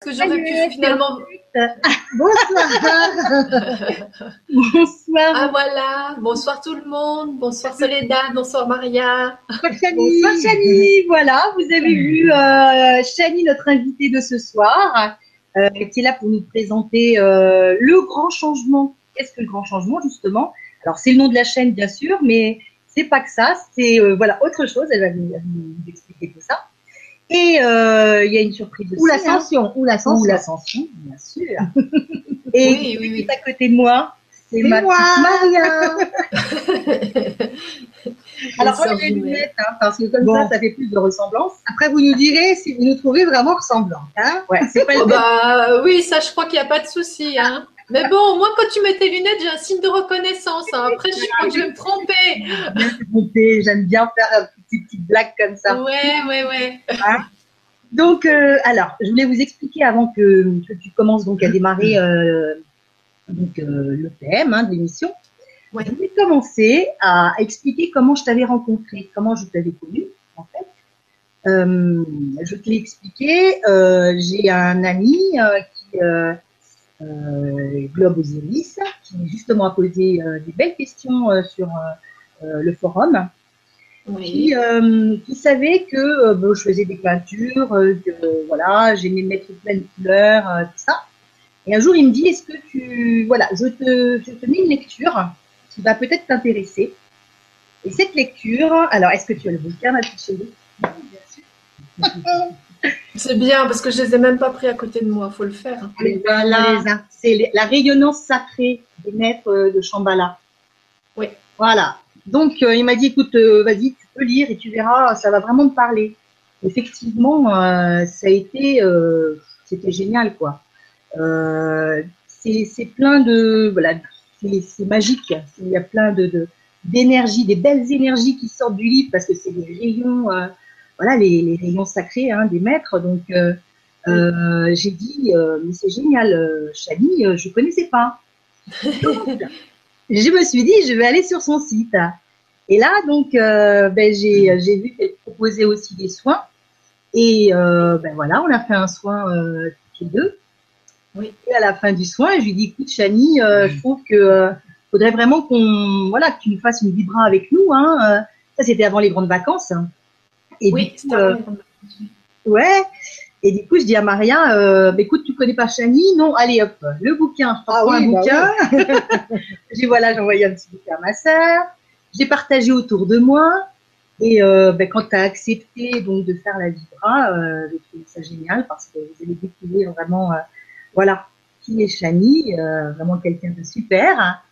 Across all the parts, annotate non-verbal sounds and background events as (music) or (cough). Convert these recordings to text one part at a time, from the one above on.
que j'aurais pu finalement. Bonsoir. Bonsoir. Ah voilà. Bonsoir tout le monde. Bonsoir Soledad. Bonsoir Maria. Bonsoir Chani. Voilà, vous avez vu euh, Chani, notre invitée de ce soir, euh, qui est là pour nous présenter euh, le grand changement. Qu'est-ce que le grand changement justement? Alors c'est le nom de la chaîne bien sûr, mais c'est pas que ça. C'est euh, voilà autre chose. Elle va vous expliquer tout ça. Et euh, il y a une surprise aussi. Ou l'ascension, ou l'ascension. Ou l'ascension, bien sûr. (laughs) Et Oui, oui, oui. à côté de moi, c'est ma moi. petite Maria. (laughs) Alors, enlevez les lunettes, hein, parce que comme Bon. ça, ça fait plus de ressemblance. Après, vous nous direz si vous nous trouvez vraiment ressemblants. Hein Ouais, pas Oh, bah oui, ça je crois qu'il n'y a pas de souci. Hein. Mais bon, moi quand tu mets tes lunettes, j'ai un signe de reconnaissance. hein. Après, je crois que je vais me tromper. J'aime bien faire une petite, petite blague comme ça. Ouais, ouais, ouais. Donc, euh, alors, je voulais vous expliquer avant que, que tu commences donc à démarrer euh, donc, euh, le thème hein, de l'émission. Ouais. Je voulais commencer à expliquer comment je t'avais rencontré, comment je t'avais connu, en fait. Euh, je te l'ai expliqué. euh, J'ai un ami euh, qui Globe Osiris, qui justement a posé euh, des belles questions euh, sur euh, euh, le forum Oui. qui, euh, qui savait que euh, bon, je faisais des peintures, euh, que voilà, j'aimais mettre plein de couleurs, euh, tout ça. Et un jour, il me dit, est-ce que tu, voilà, je te, je te mets une lecture qui va peut-être t'intéresser. Et cette lecture, alors, est-ce que tu as le bouquin, ma petite chérie? Bien sûr. (laughs) C'est bien parce que je les ai même pas pris à côté de moi. Faut le faire. hein. Et voilà, c'est la rayonnance sacrée des maîtres euh, de Shambhala. Oui. Voilà. Donc, euh, il m'a dit, écoute, euh, vas-y, tu peux lire et tu verras, ça va vraiment te parler. Effectivement, euh, ça a été, c'était génial, quoi. C'est plein de, voilà, c'est magique. Il y a plein de de- d'énergie, des belles énergies qui sortent du livre parce que c'est des rayons, voilà, les, les rayons sacrés hein, des maîtres. Donc, euh, euh, j'ai dit, euh, mais c'est génial, Chani, je connaissais pas. Donc, (laughs) je me suis dit, je vais aller sur son site. Et là, donc, ben, j'ai j'ai vu qu'elle proposait aussi des soins. Et ben voilà, on a fait un soin tous les deux. Oui. Et à la fin du soin, je lui dis, écoute, Chani, je trouve que faudrait vraiment qu'on, voilà, que tu nous fasses une vibra avec nous. Hein. Ça, c'était avant les grandes vacances. Et Oui, du coup, c'est euh, Ouais. Et du coup, je dis à Maria, euh, bah, écoute, tu connais pas Chani Non, allez hop, le bouquin. Je prends Ah un oui, bah bouquin. j'ai (laughs) voilà, j'ai envoyé un petit bouquin à ma sœur. J'ai partagé autour de moi. Et euh, ben, quand tu as accepté donc de faire la vibra, euh, j'ai trouvé ça génial parce que vous allez découvrir vraiment, euh, voilà, qui est Chani, euh, vraiment quelqu'un de super.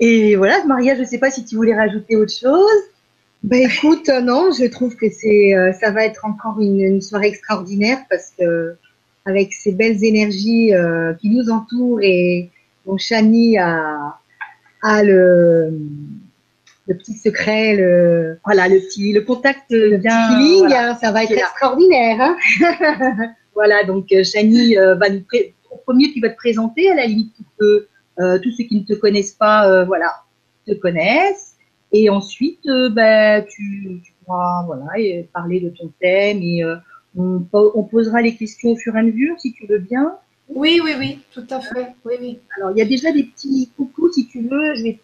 Et voilà, Maria, je sais pas si tu voulais rajouter autre chose. Ben écoute, euh, non, je trouve que c'est, euh, ça va être encore une, une soirée extraordinaire parce que avec ces belles énergies euh, qui nous entourent et dont Chani a, a le, le petit secret, le, Voilà, le petit, le contact le bien. petit feeling, voilà. hein, ça va être Qui extraordinaire. Hein (laughs) Voilà, donc euh, Chani euh, va nous au premier tu vas te présenter à la limite pour que euh, tous ceux qui ne te connaissent pas, euh, voilà, te connaissent. Et ensuite, euh, ben, tu, tu pourras voilà et parler de ton thème et euh, on, po- on posera les questions au fur et à mesure si tu veux bien. Oui, oui, oui, tout à fait. Oui, oui. Alors il y a déjà des petits coucous si tu veux. Je vais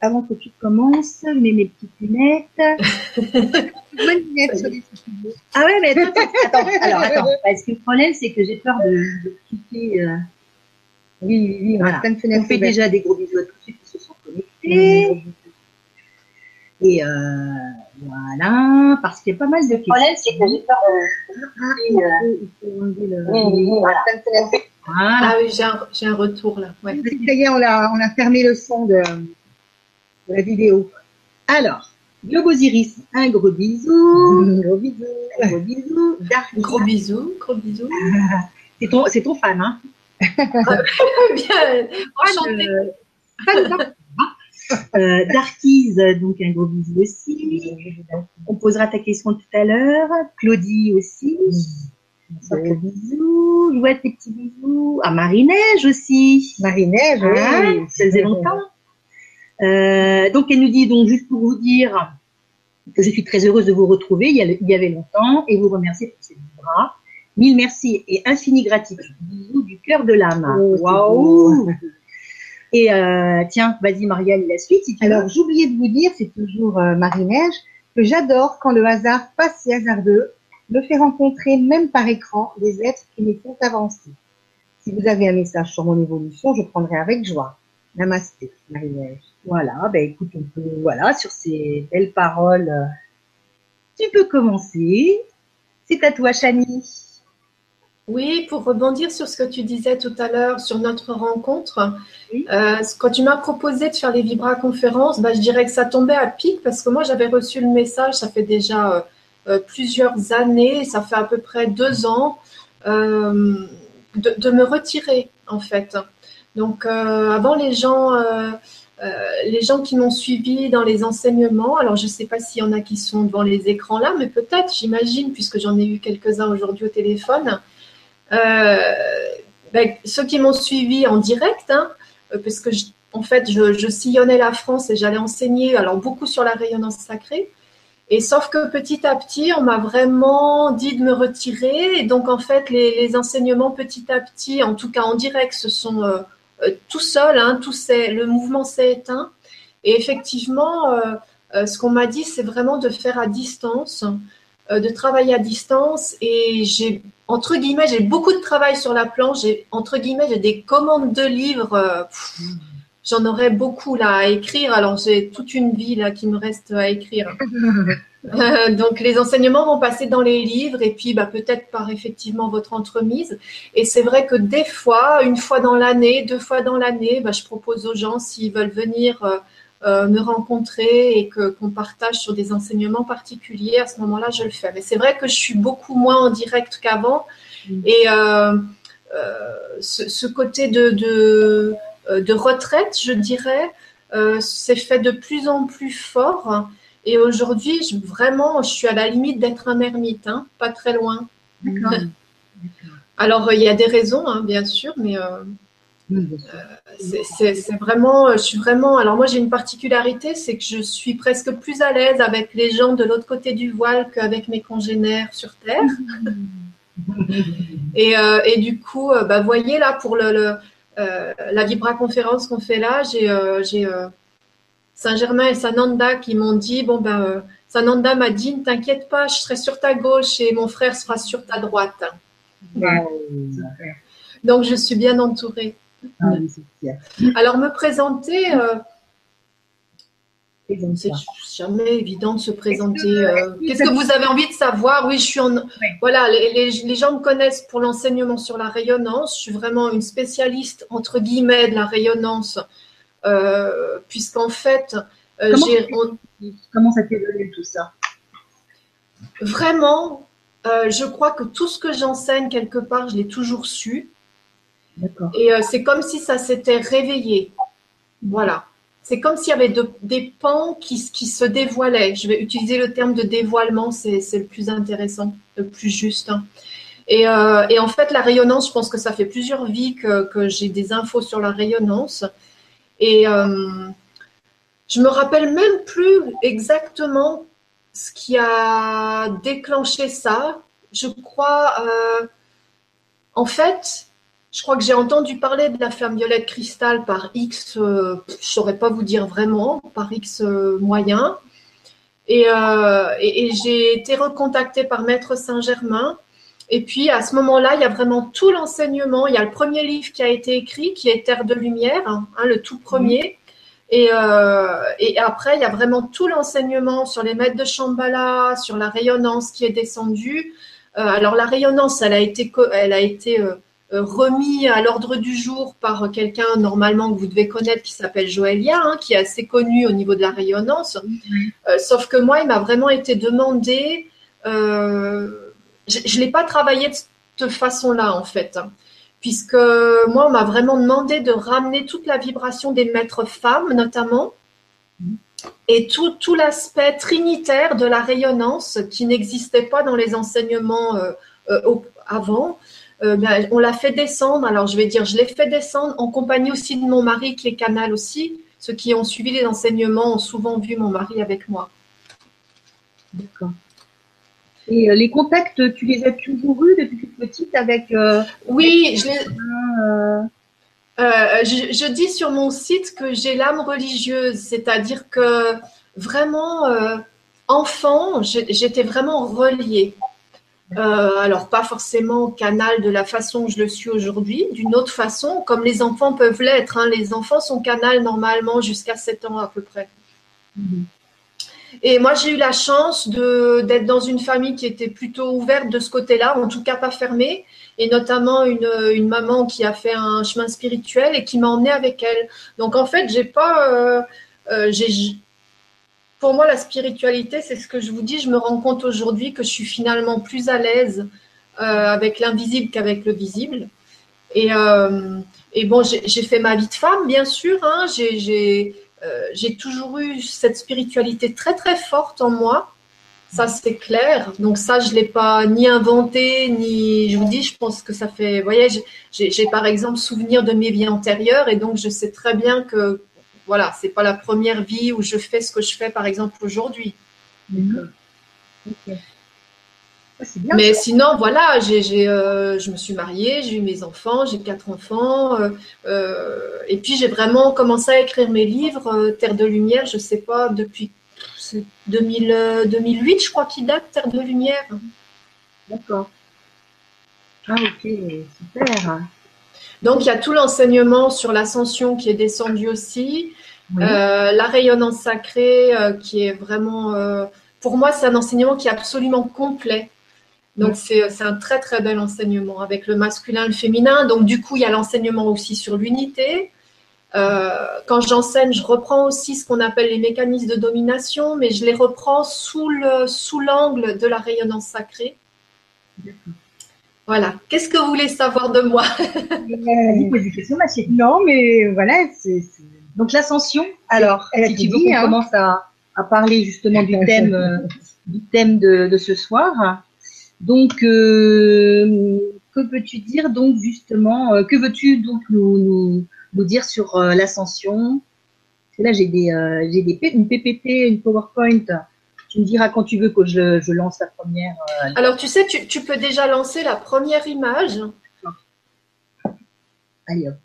avant que tu commences, je mets mes petites lunettes. (laughs) Bonne lunette sur les studios. Ah ouais, mais attends, attends, alors attends, parce que le problème c'est que j'ai peur de, de cliquer. euh, Oui, oui, oui, on Voilà. a plein de On fait déjà des gros bisous à tous ceux qui se sont connectés. Et euh, voilà, parce qu'il y a pas mal de questions. problème, c'est que j'ai peur Ah, Oui, de. Ah j'ai un, j'ai un retour là. Ouais. Ça y est, on a, on a fermé le son de, de la vidéo. Alors, Globe Osiris, un gros bisou. Mmh, (laughs) Gros bisous. Un gros bisou. Dark, Gros bisous, gros bisous. (laughs) c'est ton, c'est ton fan, hein. (laughs) Bien, fan euh, Darkies, donc un gros bisou aussi. On posera ta question tout à l'heure. Claudie aussi. Gros bisous. Louette, tes petits bisous. Ah, Marie-Neige aussi. Marie-Neige, Ah, oui. ça faisait longtemps. Euh, donc elle nous dit donc juste pour vous dire que je suis très heureuse de vous retrouver il y, a- il y avait longtemps et vous remercier pour ces bras Mille merci et infini gratitude. Bisous du cœur de l'âme. Oh, Waouh Et euh, tiens, vas-y Marianne, la suite. Alors, j'oubliais de vous dire, c'est toujours euh, Marie-Neige, que j'adore quand le hasard, pas si hasardeux, me fait rencontrer, même par écran, des êtres qui me font avancer. Si vous avez un message sur mon évolution, je prendrai avec joie. Namasté, Marie-Neige. Voilà, ben écoute, on peut, voilà, sur ces belles paroles, euh, tu peux commencer. C'est à toi, Chani. Oui, pour rebondir sur ce que tu disais tout à l'heure sur notre rencontre, Oui. euh, quand tu m'as proposé de faire les Vibra conférences, bah, je dirais que ça tombait à pic parce que moi j'avais reçu le message, ça fait déjà euh, euh, plusieurs années, ça fait à peu près deux ans, euh, de, de me retirer en fait. Donc avant les gens, les gens qui m'ont suivi dans les enseignements, alors je ne sais pas s'il y en a qui sont devant les écrans là, mais peut-être, j'imagine, puisque j'en ai eu quelques-uns aujourd'hui au téléphone. Euh, ben, ceux qui m'ont suivi en direct, hein, euh, parce que je- en fait, je, sillonnais la France et j'allais enseigner, alors beaucoup sur la rayonnance sacrée. Et sauf que petit à petit, on m'a vraiment dit de me retirer. Et donc, en fait, les, enseignements petit à petit, en tout cas en direct, se sont euh, euh, tout seuls. Hein, le mouvement s'est éteint. Et effectivement, ce qu'on m'a dit, c'est vraiment de faire à distance, de travailler à distance. Et j'ai, entre guillemets, j'ai beaucoup de travail sur la planche. J'ai, entre guillemets, j'ai des commandes de livres. euh, J'en aurais beaucoup là à écrire. Alors j'ai toute une vie là qui me reste à écrire. (laughs) Euh, donc les enseignements vont passer dans les livres et puis bah, peut-être par effectivement votre entremise. Et c'est vrai que des fois, une fois dans l'année, deux fois dans l'année, bah, je propose aux gens s'ils veulent venir euh, euh, me rencontrer et que qu'on partage sur des enseignements particuliers. À ce moment-là, je le fais. Mais c'est vrai que je suis beaucoup moins en direct qu'avant. Mm. Et euh, euh, ce, ce côté de, de, euh, de retraite, je dirais, s'est fait de plus en plus fort. Et aujourd'hui, je, vraiment, je suis à la limite d'être un ermite, hein, pas très loin. D'accord. (laughs) Alors, il y a des raisons, hein, bien sûr, mais euh. C'est- c'est vraiment, je suis vraiment. Alors, moi, j'ai une particularité, c'est que je suis presque plus à l'aise avec les gens de l'autre côté du voile qu'avec mes congénères sur Terre. Et, euh, et du coup, euh, bah, voyez là, pour le, le, euh, la Vibra conférence qu'on fait là, j'ai euh, euh, Saint-Germain et Sananda qui m'ont dit bon ben euh, Sananda m'a dit ne t'inquiète pas, je serai sur ta gauche et mon frère sera sur ta droite. Donc je suis bien entourée. Ah, clair. Alors me présenter, euh, c'est jamais évident de se présenter. Euh, que Qu'est-ce que vous avez envie de savoir? Oui, je suis en. Voilà, les, les- les gens me connaissent pour l'enseignement sur la rayonnance. Je suis vraiment une spécialiste entre guillemets de la rayonnance, euh, puisqu'en fait, euh, Comment j'ai on- Comment ça t'est venu tout ça? Vraiment, euh, je crois que tout ce que j'enseigne quelque part, je l'ai toujours su. Et euh, c'est comme si ça s'était réveillé. Voilà. C'est comme s'il y avait de- des pans qui, se dévoilaient. Je vais utiliser le terme de dévoilement, c'est le plus intéressant, le plus juste. hein. Et, euh, et en fait, la rayonnance, je pense que ça fait plusieurs vies que, que j'ai des infos sur la rayonnance. Et euh, je me rappelle même plus exactement ce qui a déclenché ça. Je crois, euh, en fait, je crois que j'ai entendu parler de la flamme violette cristal par X, euh, je ne saurais pas vous dire vraiment, par X euh, moyen. Et, euh, et, j'ai été recontactée par Maître Saint-Germain. Et puis à ce moment-là, il y a vraiment tout l'enseignement. Il y a le premier livre qui a été écrit, qui est Terre de Lumière, hein, le tout premier. Et, après, il y a vraiment tout l'enseignement sur les maîtres de Shambhala, sur la rayonnance qui est descendue. Alors la rayonnance, elle a été, elle a été remis à l'ordre du jour par quelqu'un normalement que vous devez connaître qui s'appelle Joëlia, hein, qui est assez connu au niveau de la rayonnance. Euh, sauf que moi, il m'a vraiment été demandé. euh, je ne l'ai pas travaillé de cette façon-là en fait, hein, puisque moi, on m'a vraiment demandé de ramener toute la vibration des maîtres femmes notamment. Et tout, tout l'aspect trinitaire de la rayonnance qui n'existait pas dans les enseignements euh, euh, avant, euh, ben, on l'a fait descendre. Alors, je vais dire, je l'ai fait descendre en compagnie aussi de mon mari qui est canal aussi. Ceux qui ont suivi les enseignements ont souvent vu mon mari avec moi. D'accord. Et les contacts, tu les as toujours eus depuis toute petite avec Oui, je, je, je, dis sur mon site que j'ai l'âme religieuse, c'est-à-dire que vraiment, enfant, j'étais vraiment reliée. Euh, alors, pas forcément canal de la façon que je le suis aujourd'hui, d'une autre façon, comme les enfants peuvent l'être. Hein. Les enfants sont canal normalement jusqu'à 7 ans à peu près. Et moi, j'ai eu la chance d'être dans une famille qui était plutôt ouverte de ce côté-là, en tout cas pas fermée, et notamment une, maman qui a fait un chemin spirituel et qui m'a emmenée avec elle. Donc, en fait, j'ai pas. Euh, euh, pour moi, la spiritualité, c'est ce que je vous dis. Je me rends compte aujourd'hui que je suis finalement plus à l'aise euh, avec l'invisible qu'avec le visible. Et, euh, bon, j'ai fait ma vie de femme, bien sûr. Hein. Euh, j'ai toujours eu cette spiritualité très, très forte en moi. Ça, c'est clair. Donc ça, je ne l'ai pas ni inventé, ni... Je vous dis, je pense que ça fait... Vous voyez, j'ai par exemple souvenir de mes vies antérieures et donc je sais très bien que voilà, c'est pas la première vie où je fais ce que je fais, par exemple, aujourd'hui. Mais sinon, voilà, j'ai, euh, je me suis mariée, j'ai eu mes enfants, j'ai quatre enfants, euh, euh, et puis j'ai vraiment commencé à écrire mes livres, Terre de Lumière, je sais pas, depuis 2008, je crois qu'il date, Terre de Lumière. D'accord. Ah ok, super. Donc, il y a tout l'enseignement sur l'ascension qui est descendu aussi. Euh, la rayonnance sacrée euh, qui est vraiment, euh, pour moi, c'est un enseignement qui est absolument complet. Donc, c'est un très, très bel enseignement avec le masculin le féminin. Donc, du coup, il y a l'enseignement aussi sur l'unité. quand j'enseigne, je reprends aussi ce qu'on appelle les mécanismes de domination, mais je les reprends sous l'angle sous de la rayonnance sacrée. Voilà. Qu'est-ce que vous voulez savoir de moi? (laughs) Non, mais voilà. Donc l'ascension. Alors, si tu veux qu'on hein. commence à, parler justement du (laughs) thème, euh, du thème de, ce soir. Donc, euh, que peux-tu dire donc justement euh, Que veux-tu donc nous, nous, dire sur l'ascension? Là, j'ai des, j'ai des une PPT, une PowerPoint tu me diras quand tu veux que je, lance la première. Euh, Alors, tu sais, tu, peux déjà lancer la première image. Allez, hop.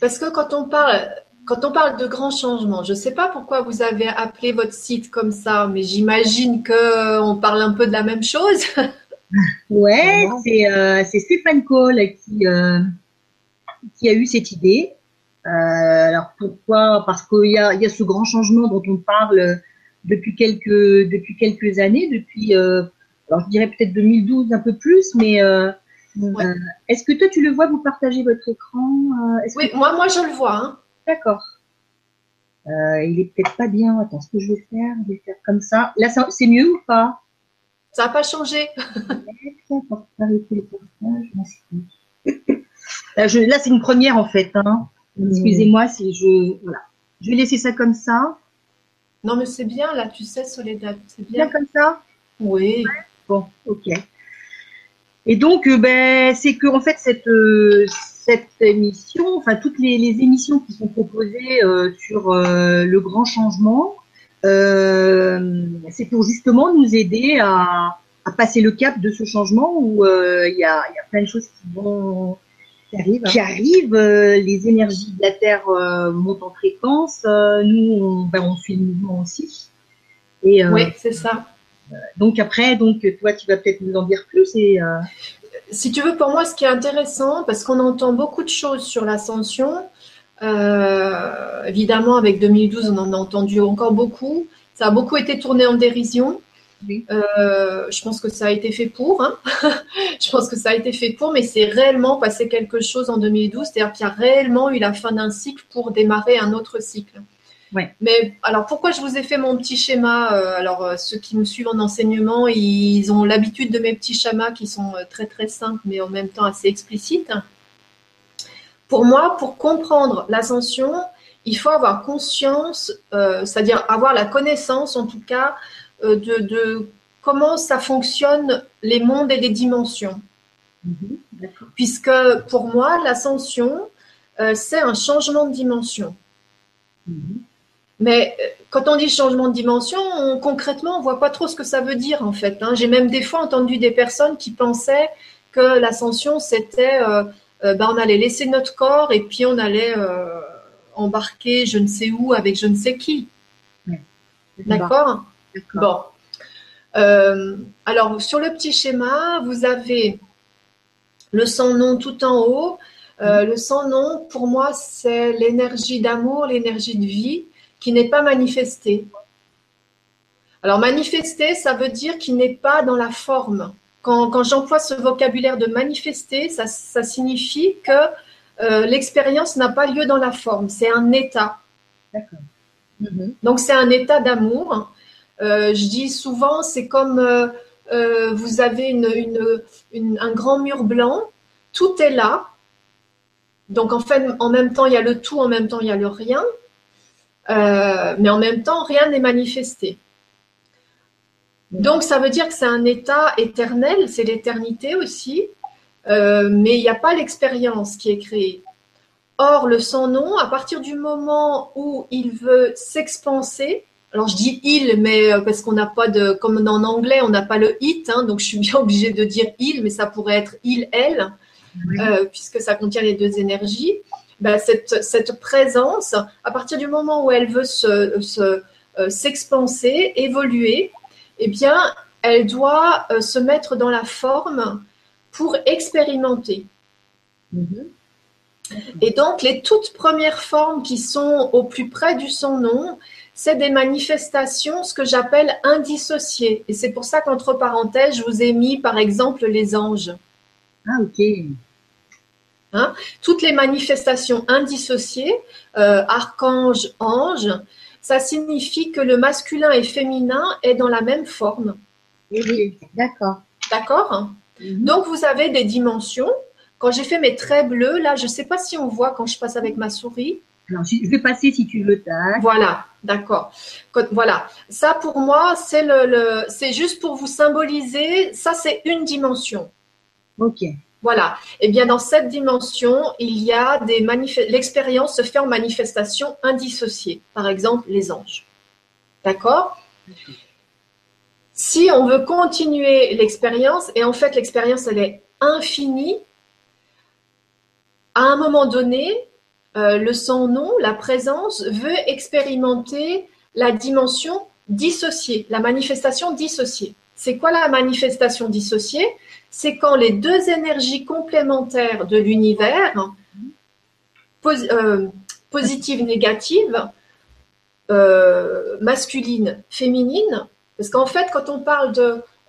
Parce que quand on parle, quand on parle de grands changements, je ne sais pas pourquoi vous avez appelé votre site comme ça, mais j'imagine qu'on parle un peu de la même chose. (laughs) ouais, euh, c'est Stéphane Cole qui, euh, qui a eu cette idée. Euh, alors pourquoi? Parce qu'il y a, y a ce grand changement dont on parle depuis quelques depuis quelques années, depuis euh, alors je dirais peut-être 2012 un peu plus, mais euh, est-ce que toi tu le vois Vous partagez votre écran Oui, moi moi je le vois. Hein. D'accord. il est peut-être pas bien. Attends, ce que je vais faire, je vais faire comme ça. Là, c'est mieux ou pas? Ça n'a pas changé. (laughs) là, c'est une première en fait. Hein. Excusez-moi si je. Voilà. Je vais laisser ça comme ça. Non, mais c'est bien, là, tu sais, Soledad. C'est bien. comme ça? Oui. Bon, ok. Et donc, euh, ben, c'est que, en fait, cette, euh, cette émission, enfin, toutes les, émissions qui sont proposées euh, sur le grand changement, c'est pour justement nous aider à, à, passer le cap de ce changement où il y a, y, a, plein de choses qui vont qui arrive. Euh, les énergies de la Terre euh, montent en fréquence. Euh, nous, on, ben, on, suit le mouvement aussi. Et, oui, c'est ça. donc après, donc toi, tu vas peut-être nous en dire plus. Et, si tu veux, pour moi, ce qui est intéressant, parce qu'on entend beaucoup de choses sur l'ascension. évidemment, avec 2012, on en a entendu encore beaucoup. Ça a beaucoup été tourné en dérision. Euh, je pense que ça a été fait pour. Hein. (laughs) je pense que ça a été fait pour, mais c'est réellement passé quelque chose en 2012. C'est-à-dire qu'il y a réellement eu la fin d'un cycle pour démarrer un autre cycle. Mais alors pourquoi je vous ai fait mon petit schéma euh, Alors euh, ceux qui me suivent en enseignement, ils ont l'habitude de mes petits schémas qui sont très très simples, mais en même temps assez explicites. Pour moi, pour comprendre l'ascension, il faut avoir conscience, c'est-à-dire avoir la connaissance en tout cas euh, de, comment ça fonctionne les mondes et les dimensions. Mhm, Puisque pour moi, l'ascension, euh, c'est un changement de dimension. Mhm. Mais euh, quand on dit changement de dimension, concrètement, on voit pas trop ce que ça veut dire en fait. Hein. J'ai même des fois entendu des personnes qui pensaient que l'ascension c'était, euh, euh, ben, on allait laisser notre corps et puis on allait embarquer je ne sais où avec je ne sais qui. D'accord? Bon. alors sur le petit schéma, vous avez le sans nom tout en haut. le sans nom, pour moi, c'est l'énergie d'amour, l'énergie de vie qui n'est pas manifesté. Alors manifester, ça veut dire qu'il n'est pas dans la forme. Quand, j'emploie ce vocabulaire de manifester, ça, signifie que euh, l'expérience n'a pas lieu dans la forme, c'est un état. D'accord. Mhm. Donc c'est un état d'amour. Euh, je dis souvent, c'est comme euh, vous avez un grand mur blanc, tout est là. Donc en fait, en même temps, il y a le tout, en même temps, il y a le rien. Euh, mais en même temps, rien n'est manifesté. Donc, ça veut dire que c'est un état éternel, c'est l'éternité aussi, euh, mais il n'y a pas l'expérience qui est créée. Or, le sans-nom, à partir du moment où il veut s'expanser, alors je dis il, mais euh, parce qu'on n'a pas de, comme en anglais, on n'a pas le it, hein, donc je suis bien (laughs) obligée de dire il, mais ça pourrait être il, elle, puisque ça contient les deux énergies. Ben, cette, présence, à partir du moment où elle veut se, euh, s'expanser, évoluer, eh bien, elle doit euh, se mettre dans la forme pour expérimenter. Mm-hmm. Et donc, les toutes premières formes qui sont au plus près du son nom, c'est des manifestations, ce que j'appelle indissociées. Et c'est pour ça qu'entre parenthèses, je vous ai mis, par exemple, les anges. Ah, ok. Hein? Toutes les manifestations indissociées, euh, archange, ange, ça signifie que le masculin et féminin est dans la même forme. Oui, d'accord. D'accord? Mhm. Donc vous avez des dimensions. Quand j'ai fait mes traits bleus, là, je ne sais pas si on voit quand je passe avec ma souris. je vais passer si tu veux. Voilà, d'accord. Voilà, ça pour moi, c'est le, c'est juste pour vous symboliser. Ça, c'est une dimension. Ok. Voilà. Eh bien, dans cette dimension, il y a des l'expérience se fait en manifestation indissociée. Par exemple, les anges. D'accord? Si on veut continuer l'expérience, et en fait, l'expérience, elle est infinie, à un moment donné, euh, le sans-nom, la présence, veut expérimenter la dimension dissociée, la manifestation dissociée. C'est quoi la manifestation dissociée? C'est quand les deux énergies complémentaires de l'univers, euh, positive, négative, euh, masculine, féminine, parce qu'en fait, quand on parle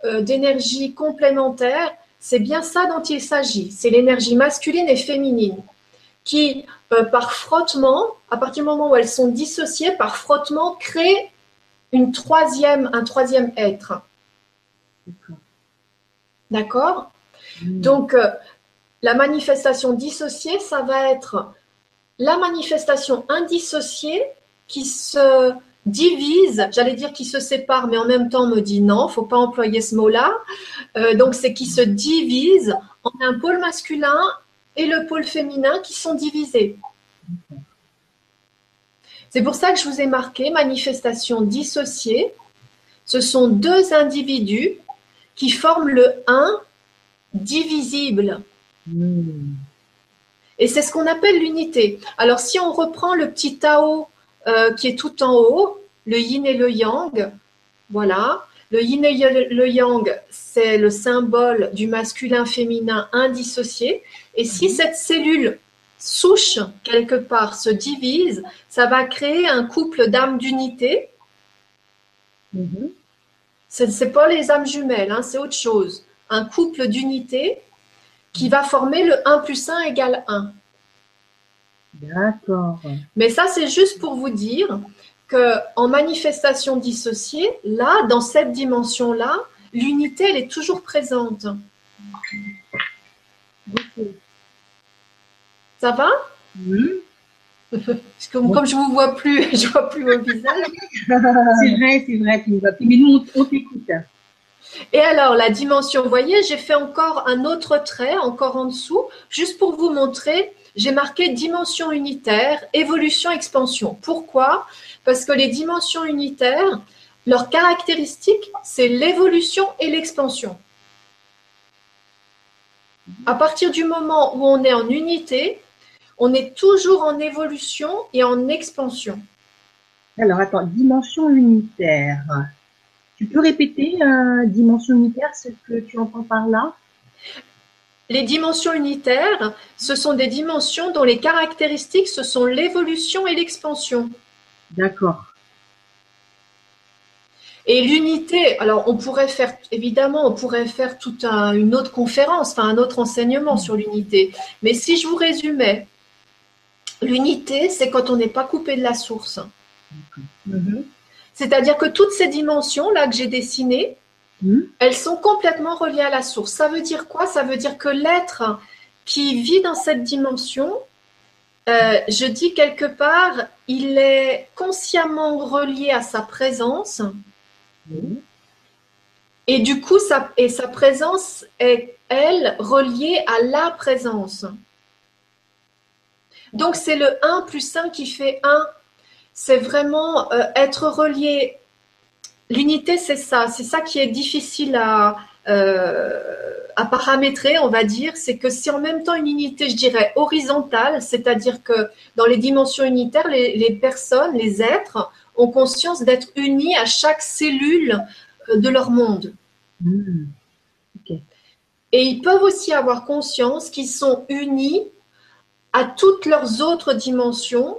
euh, d'énergie complémentaire, c'est bien ça dont il s'agit. C'est l'énergie masculine et féminine qui, par frottement, à partir du moment où elles sont dissociées, par frottement, créent une troisième, un troisième être. D'accord hmm. Donc, euh, la manifestation dissociée, ça va être la manifestation indissociée qui se divise, j'allais dire qui se sépare, mais en même temps me dit non, faut pas employer ce mot-là. Euh, donc, c'est qui se divise en un pôle masculin et le pôle féminin qui sont divisés. C'est pour ça que je vous ai marqué manifestation dissociée. Ce sont deux individus qui forment le 1 divisible. Hmm. Et c'est ce qu'on appelle l'unité. Alors si on reprend le petit Tao euh, qui est tout en haut, le yin et le yang, voilà. Le yin et le yang, c'est le symbole du masculin-féminin indissocié. Et si hmm. cette cellule souche quelque part se divise, ça va créer un couple d'âmes d'unité. Hmm. Ce n'est pas les âmes jumelles, hein, c'est autre chose. Un couple d'unité qui va former le 1 plus 1 égale 1. D'accord. Mais ça, c'est juste pour vous dire que en manifestation dissociée, là, dans cette dimension-là, l'unité, elle est toujours présente. Ça va? Oui. Parce que comme je vous vois plus, (laughs) je vois plus vos visages. c'est vrai, c'est vrai, tu nous vois plus. Mais nous, on, t'écoute. Et alors, la dimension, vous voyez, j'ai fait encore un autre trait, encore en dessous, juste pour vous montrer, j'ai marqué dimension unitaire, évolution, expansion. Pourquoi? Parce que les dimensions unitaires, leur caractéristique, c'est l'évolution et l'expansion. À partir du moment où on est en unité, on est toujours en évolution et en expansion. Alors, attends, dimension unitaire. Tu peux répéter euh, dimension unitaire, ce que tu entends par là? Les dimensions unitaires, ce sont des dimensions dont les caractéristiques, ce sont l'évolution et l'expansion. D'accord. Et l'unité, alors on pourrait faire, évidemment, on pourrait faire toute une autre conférence, enfin un autre enseignement sur l'unité. Mais si je vous résumais, l'unité, c'est quand on n'est pas coupé de la source. Mhm. C'est-à-dire que toutes ces dimensions-là que j'ai dessinées, mhm. elles sont complètement reliées à la source. Ça veut dire quoi? Ça veut dire que l'être qui vit dans cette dimension, euh, je dis quelque part, il est consciemment relié à sa présence. Mhm. Et du coup, sa, et sa présence est, elle, reliée à la présence. Donc, c'est le 1 plus 1 qui fait 1 c'est vraiment euh, être relié. L'unité, c'est ça. C'est ça qui est difficile à, euh, à paramétrer, on va dire. C'est que c'est en même temps une unité, je dirais, horizontale, c'est-à-dire que dans les dimensions unitaires, les, personnes, les êtres ont conscience d'être unis à chaque cellule euh, de leur monde. Hmm. Et ils peuvent aussi avoir conscience qu'ils sont unis à toutes leurs autres dimensions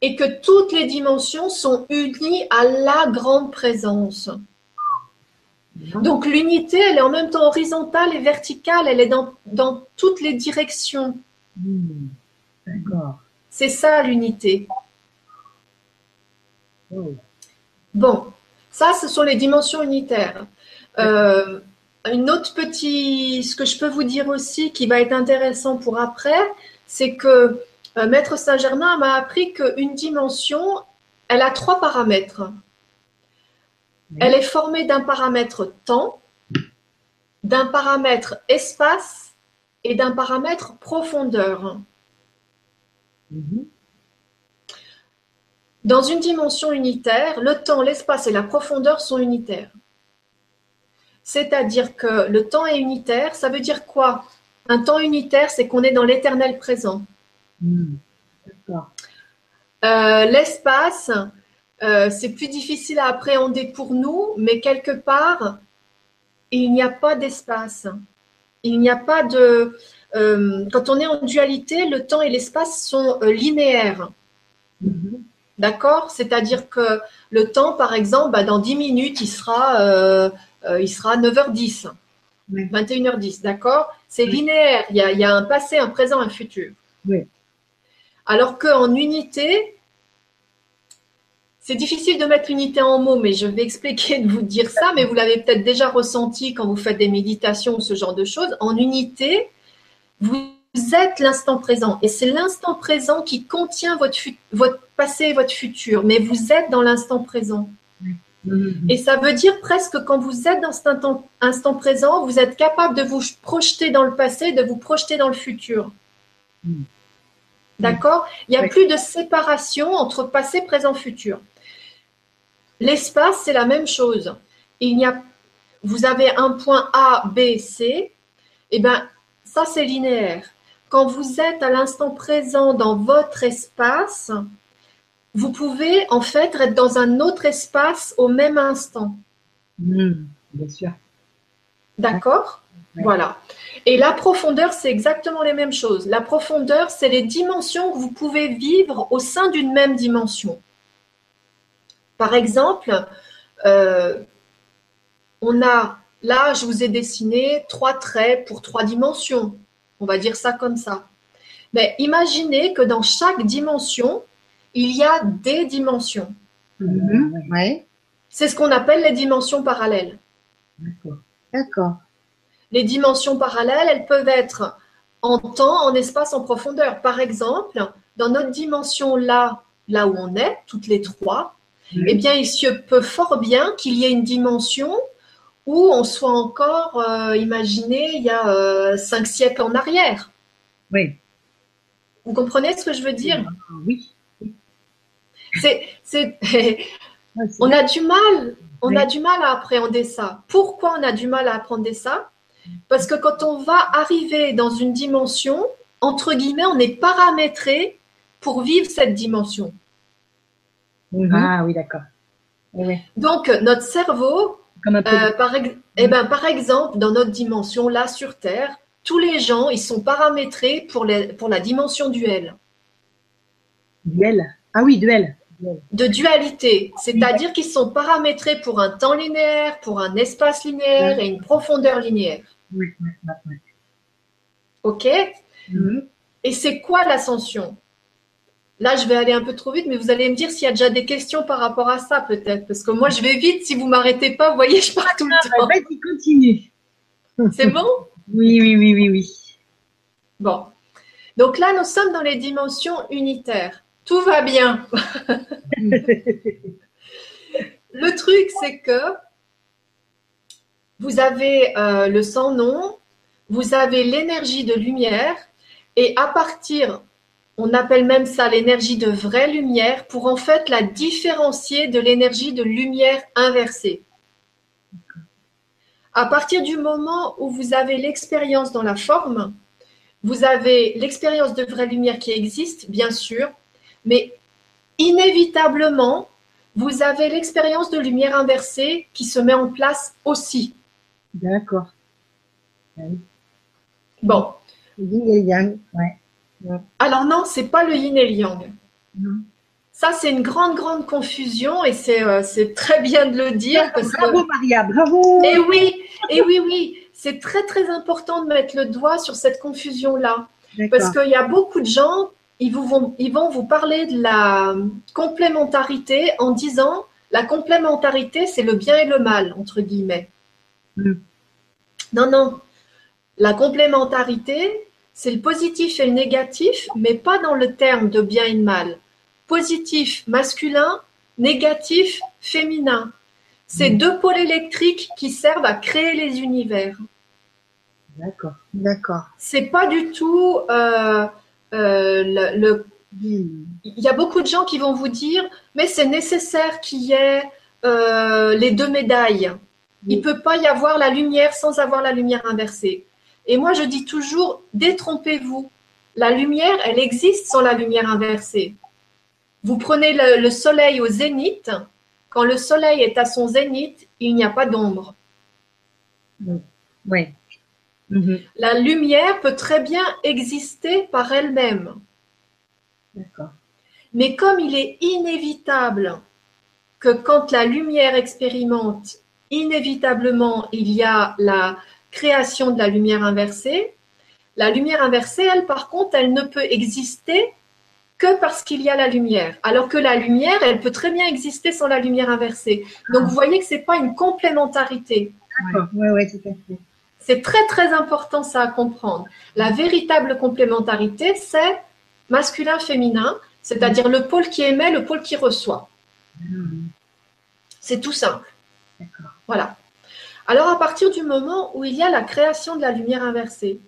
et que toutes les dimensions sont unies à la grande présence. Donc l'unité, elle est en même temps horizontale et verticale, elle est dans, dans toutes les directions. Hmm. D'accord. C'est ça l'unité. Bon, ça, ce sont les dimensions unitaires. Euh, une autre petite, ce que je peux vous dire aussi qui va être intéressant pour après, c'est que euh, Maître Saint-Germain m'a appris qu'une dimension, elle a trois paramètres. Elle est formée d'un paramètre temps, d'un paramètre espace et d'un paramètre profondeur. Mhm. Dans une dimension unitaire, le temps, l'espace et la profondeur sont unitaires. C'est-à-dire que le temps est unitaire, ça veut dire quoi? Un temps unitaire, c'est qu'on est dans l'éternel présent. Hmm. Euh, l'espace, euh, c'est plus difficile à appréhender pour nous, mais quelque part, il n'y a pas d'espace. Il n'y a pas de. Euh, quand on est en dualité, le temps et l'espace sont linéaires. Mm-hmm. D'accord? C'est-à-dire que le temps, par exemple, bah, dans 10 minutes, il sera, il sera 9h10, 21h10, d'accord? C'est linéaire. Il y, a, il y, a, un passé, un présent, un futur. Oui. Alors qu'en unité, c'est difficile de mettre l'unité en mots, mais je vais expliquer de vous dire ça, mais vous l'avez peut-être déjà ressenti quand vous faites des méditations ou ce genre de choses. En unité, vous êtes l'instant présent et c'est l'instant présent qui contient votre, votre passé et votre futur, mais vous êtes dans l'instant présent. Et ça veut dire presque quand vous êtes dans cet instant, présent, vous êtes capable de vous projeter dans le passé, de vous projeter dans le futur. D'accord? Il n'y a plus de séparation entre passé, présent, futur. L'espace, c'est la même chose. Il y a, vous avez un point A, B, C. et eh bien, ça, c'est linéaire. Quand vous êtes à l'instant présent dans votre espace, vous pouvez en fait être dans un autre espace au même instant. Mmh, bien sûr. D'accord? Voilà. Et la profondeur, c'est exactement les mêmes choses. La profondeur, c'est les dimensions que vous pouvez vivre au sein d'une même dimension. Par exemple, euh, on a, là, je vous ai dessiné trois traits pour trois dimensions. On va dire ça comme ça. Mais imaginez que dans chaque dimension, il y a des dimensions. Mm-hmm. C'est ce qu'on appelle les dimensions parallèles. D'accord. D'accord. Les dimensions parallèles, elles peuvent être en temps, en espace, en profondeur. Par exemple, dans notre dimension là, là où on est, toutes les trois, eh bien, il se peut fort bien qu'il y ait une dimension ou on soit encore, euh, imaginez, il y a euh, cinq siècles en arrière. Oui. Vous comprenez ce que je veux dire? Ah, Oui. C'est, (laughs) c'est- on a du mal, on a du mal à appréhender ça. Pourquoi on a du mal à appréhender ça? Parce que quand on va arriver dans une dimension, entre guillemets, on est paramétré pour vivre cette dimension. Mhm. Ah oui, d'accord. Oui, oui. Donc, notre cerveau, Comme un peu. euh, par, ex- eh ben, par exemple, dans notre dimension, là sur Terre, tous les gens, ils sont paramétrés pour, les- pour la dimension duel, Duel. Ah oui, duel. Duel. de dualité. C'est-à-dire qu'ils sont paramétrés pour un temps linéaire, pour un espace linéaire et une profondeur linéaire. Oui, oui. OK Mhm. Et c'est quoi l'ascension? Là, je vais aller un peu trop vite, mais vous allez me dire s'il y a déjà des questions par rapport à ça, peut-être. Parce que moi, je vais vite. Si vous m'arrêtez pas, vous voyez, je pars tout le Ah, temps. Vas-y, continue. C'est bon? Oui, oui, oui, oui, oui. Bon. Donc là, nous sommes dans les dimensions unitaires. Tout va bien. (laughs) Le truc, c'est que vous avez euh, le sans-nom, vous avez l'énergie de lumière, et à partir, on appelle même ça l'énergie de vraie lumière, pour en fait la différencier de l'énergie de lumière inversée. À partir du moment où vous avez l'expérience dans la forme, vous avez l'expérience de vraie lumière qui existe, bien sûr, mais inévitablement, vous avez l'expérience de lumière inversée qui se met en place aussi. D'accord. Bon, Yin et yang. Ouais. alors non, c'est pas le yin et le yang. Non. Ça, c'est une grande, grande confusion et c'est euh, très bien de le dire parce que. Bravo, Maria, bravo. Et oui, et oui, oui, c'est très, très important de mettre le doigt sur cette confusion-là. Parce qu'il y a beaucoup de gens, ils, vous vont, ils vont vous parler de la complémentarité en disant la complémentarité, c'est le bien et le mal, entre guillemets. Non, non. La complémentarité, c'est le positif et le négatif, mais pas dans le terme de bien et de mal. Positif masculin, négatif féminin. C'est deux pôles électriques qui servent à créer les univers D'accord. D'accord. c'est pas du tout euh, euh, le, le-. Il y a beaucoup de gens qui vont vous dire, mais c'est nécessaire qu'il y ait euh, les deux médailles. Il Oui. peut pas y avoir la lumière sans avoir la lumière inversée. Et moi, je dis toujours, détrompez-vous. La lumière, elle existe sans la lumière inversée. Vous prenez le, le soleil au zénith. Quand le soleil est à son zénith, il n'y a pas d'ombre. Ouais. Mhm. La lumière peut très bien exister par elle-même. D'accord. Mais comme il est inévitable que quand la lumière expérimente, inévitablement, il y a la création de la lumière inversée, la lumière inversée, elle, par contre, elle ne peut exister que parce qu'il y a la lumière. Alors que la lumière, elle peut très bien exister sans la lumière inversée. Donc, vous voyez que ce n'est pas une complémentarité. D'accord. Ouais, ouais, tout à fait. C'est très, très important ça à comprendre. La véritable complémentarité, c'est masculin-féminin, c'est-à-dire le pôle qui émet, le pôle qui reçoit. Hmm. C'est tout simple. Voilà. Alors, à partir du moment où il y a la création de la lumière inversée,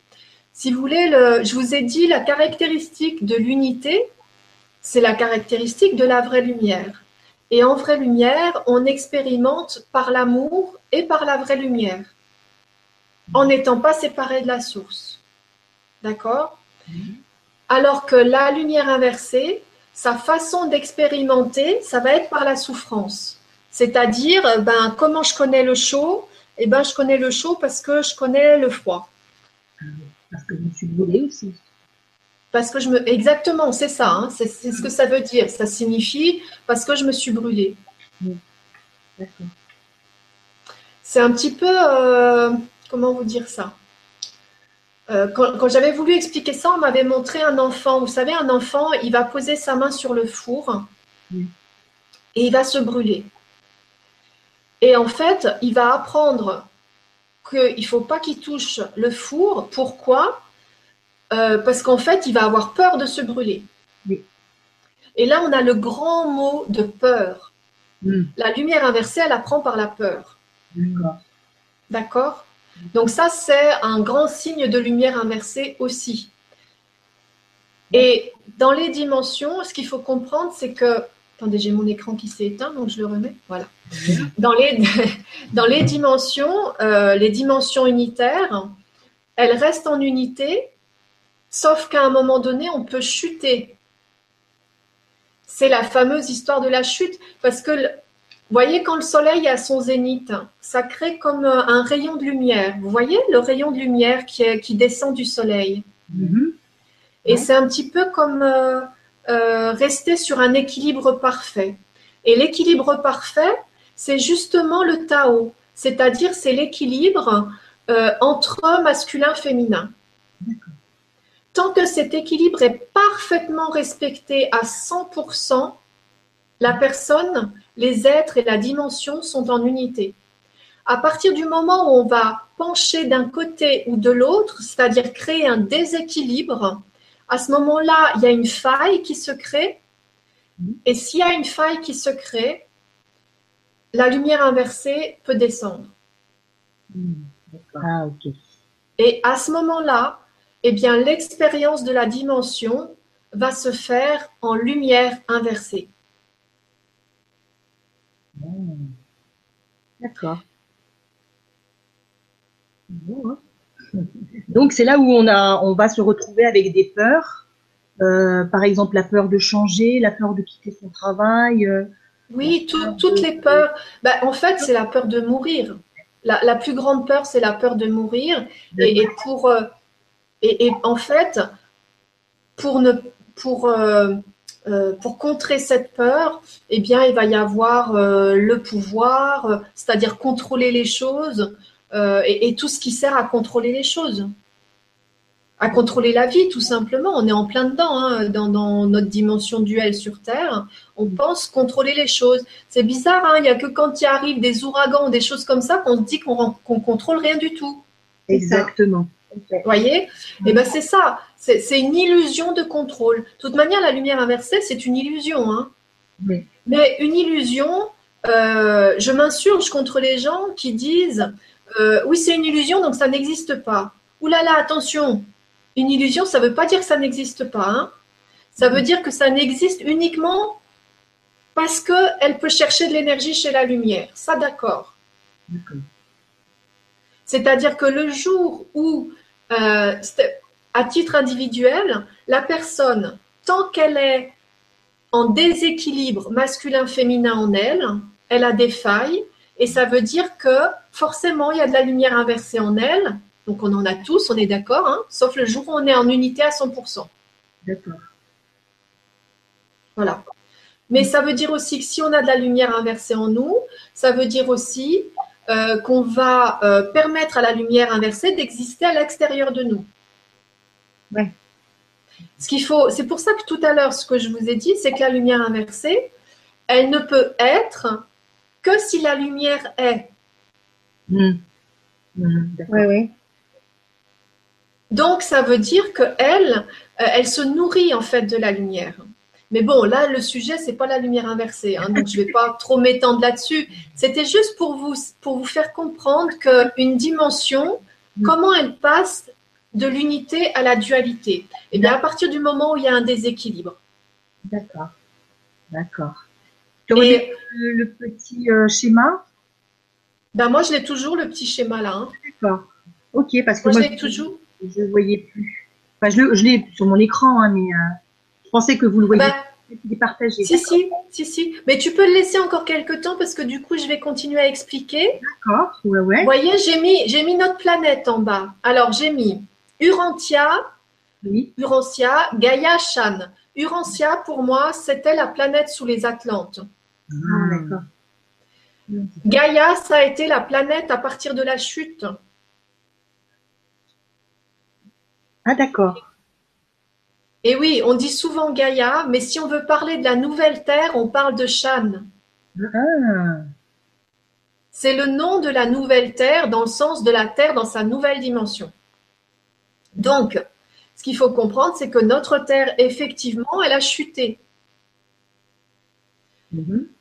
si vous voulez, le- je vous ai dit la caractéristique de l'unité, c'est la caractéristique de la vraie lumière. Et en vraie lumière, on expérimente par l'amour et par la vraie lumière, en n'étant pas séparés de la source. D'accord? Alors que la lumière inversée, sa façon d'expérimenter, ça va être par la souffrance. C'est-à-dire, euh, ben, comment je connais le chaud? Eh ben, je connais le chaud parce que je connais le froid. Parce que je me suis brûlée aussi. Parce que je me. Exactement, c'est ça. hein, c'est ce que ça veut dire. Ça signifie parce que je me suis brûlée. D'accord. C'est un petit peu. euh, comment vous dire ça? Euh, Quand, quand j'avais voulu expliquer ça, on m'avait montré un enfant. Vous savez, un enfant, il va poser sa main sur le four et il va se brûler. Et en fait, il va apprendre qu'il ne faut pas qu'il touche le four. Pourquoi? Euh, Parce qu'en fait, il va avoir peur de se brûler. Oui. Et là, on a le grand mot de peur. Hmm. La lumière inversée, elle apprend par la peur. D'accord. D'accord? Donc ça, c'est un grand signe de lumière inversée aussi. Et dans les dimensions, ce qu'il faut comprendre, c'est que... Attendez, j'ai mon écran qui s'est éteint, donc je le remets. Voilà. Dans les, (laughs) dans les dimensions, euh, les dimensions unitaires, elles restent en unité, sauf qu'à un moment donné, on peut chuter. C'est la fameuse histoire de la chute, parce que vous voyez, quand le soleil est à son zénith, ça crée comme euh, un rayon de lumière. Vous voyez le rayon de lumière qui, qui descend du soleil? Mhm. Et c'est un petit peu comme euh, euh, rester sur un équilibre parfait. Et l'équilibre parfait, c'est justement le Tao, c'est-à-dire c'est l'équilibre euh, entre masculin-féminin. Tant que cet équilibre est parfaitement respecté à 100%, la personne, les êtres et la dimension sont en unité. À partir du moment où on va pencher d'un côté ou de l'autre, c'est-à-dire créer un déséquilibre, à ce moment-là, il y a une faille qui se crée. Et s'il y a une faille qui se crée, la lumière inversée peut descendre. Ah, ok. Et à ce moment-là, eh bien, l'expérience de la dimension va se faire en lumière inversée. D'accord. Bon, hein. Donc c'est là où on a, on va se retrouver avec des peurs, euh, par exemple la peur de changer, la peur de quitter son travail. euh, Oui, tout- toutes les peurs. Ben, en fait, c'est la peur de mourir. La, la plus grande peur, c'est la peur de mourir. Et, et pour, euh, et, et en fait, pour, ne, pour, pour contrer cette peur, eh bien, il va y avoir le pouvoir, c'est-à-dire contrôler les choses euh, et, et tout ce qui sert à contrôler les choses. À contrôler la vie, tout simplement. On est en plein dedans, hein, dans, dans notre dimension duelle sur Terre. On pense contrôler les choses. C'est bizarre, hein, il n'y a que quand il arrive des ouragans ou des choses comme ça qu'on se dit qu'on qu'on contrôle rien du tout. Exactement. Vous voyez? Et ben c'est ça. C'est c'est une illusion de contrôle. De toute manière, la lumière inversée, c'est une illusion. Hein. Oui. Mais une illusion, euh, je m'insurge contre les gens qui disent euh, oui, c'est une illusion, donc ça n'existe pas. Ouh là là, attention. Une illusion, ça ne veut pas dire que ça n'existe pas. hein. Ça veut dire que ça n'existe uniquement parce qu'elle peut chercher de l'énergie chez la lumière. Ça, d'accord. C'est-à-dire que le jour où, euh, à titre individuel, la personne, tant qu'elle est en déséquilibre masculin-féminin en elle, elle a des failles, et ça veut dire que forcément, il y a de la lumière inversée en elle, donc on en a tous, on est d'accord, hein, sauf le jour où on est en unité à 100%. D'accord. Voilà. Mais ça veut dire aussi que si on a de la lumière inversée en nous, ça veut dire aussi euh, qu'on va euh, permettre à la lumière inversée d'exister à l'extérieur de nous. Ouais. Ce qu'il faut, c'est pour ça que tout à l'heure, ce que je vous ai dit, c'est que la lumière inversée, elle ne peut être que si la lumière est. Hmm. Hmm. Ouais, ouais. Donc, ça veut dire que elle, euh, elle se nourrit en fait de la lumière. Mais bon, là, le sujet, c'est pas la lumière inversée, hein, donc je vais pas trop m'étendre là-dessus. C'était juste pour vous, pour vous faire comprendre qu'une dimension, comment elle passe de l'unité à la dualité. Et bien, à partir du moment où il y a un déséquilibre. D'accord. D'accord. Tu aurais Et le, le petit euh, schéma ben, moi, je l'ai toujours, le petit schéma là. hein. D'accord. Ok, parce que Moi, moi, je l'ai toujours. je ne voyais plus. Enfin, je l'ai sur mon écran, hein, mais euh, je pensais que vous le voyez. Ben, partagé. si, si, si, si. Mais tu peux le laisser encore quelques temps parce que du coup, je vais continuer à expliquer. D'accord. Ouais, ouais. Vous voyez, j'ai mis, j'ai mis notre planète en bas. Alors, j'ai mis Urantia, Oui. Urantia, Gaïa, Shan. Urantia, pour moi, c'était la planète sous les Atlantes. Ah, d'accord. Gaïa, ça a été la planète à partir de la chute. Ah, d'accord. Et oui, on dit souvent Gaïa, mais si on veut parler de la nouvelle Terre, on parle de Shan. Ah, C'est le nom de la nouvelle Terre dans le sens de la Terre dans sa nouvelle dimension. Donc, ce qu'il faut comprendre, c'est que notre Terre, effectivement, elle a chuté. mhm.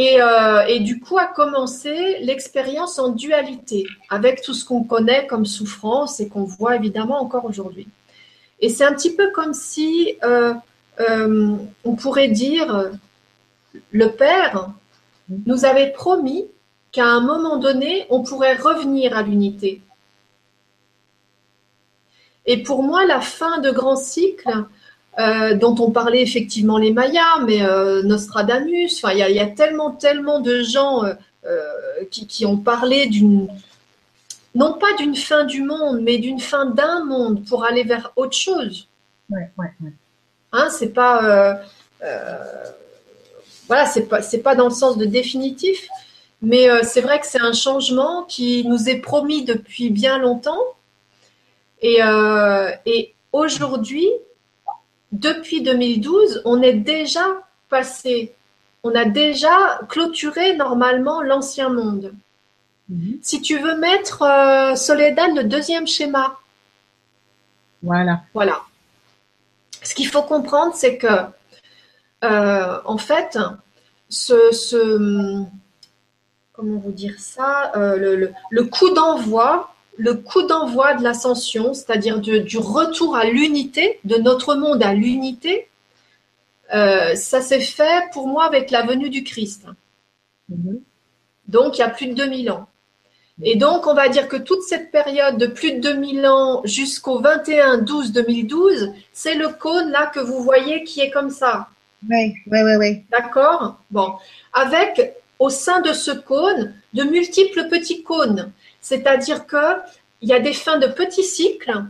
Et, euh, et, du coup a commencé l'expérience en dualité, avec tout ce qu'on connaît comme souffrance et qu'on voit évidemment encore aujourd'hui. Et c'est un petit peu comme si euh, euh, on pourrait dire, le Père nous avait promis qu'à un moment donné, on pourrait revenir à l'unité. Et pour moi, la fin de grand cycle, euh, dont on parlait effectivement les Mayas, mais euh, Nostradamus, enfin, il y, a tellement, tellement de gens euh, qui, ont parlé d'une, non pas d'une fin du monde, mais d'une fin d'un monde pour aller vers autre chose. Ouais, ouais, ouais. Hein, c'est pas, voilà, c'est pas, c'est pas dans le sens de définitif, mais c'est vrai que c'est un changement qui nous est promis depuis bien longtemps. Et, et aujourd'hui, depuis 2012, on est déjà passé, on a déjà clôturé normalement l'ancien monde. Mhm. Si tu veux mettre euh, Soledad le deuxième schéma. Voilà. Voilà. Ce qu'il faut comprendre, c'est que, euh, en fait, ce, comment vous dire ça, euh, le, le, coup d'envoi le coup d'envoi de l'ascension, c'est-à-dire du retour à l'unité, de notre monde à l'unité, euh, ça s'est fait pour moi avec la venue du Christ. Mhm. Donc, il y a plus de 2000 ans. Et donc, on va dire que toute cette période de plus de 2000 ans jusqu'au 21-12-2012, c'est le cône là que vous voyez qui est comme ça. Oui, oui, oui. oui. D'accord? Bon. Avec, au sein de ce cône, de multiples petits cônes. C'est-à-dire qu'il y a des fins de petits cycles.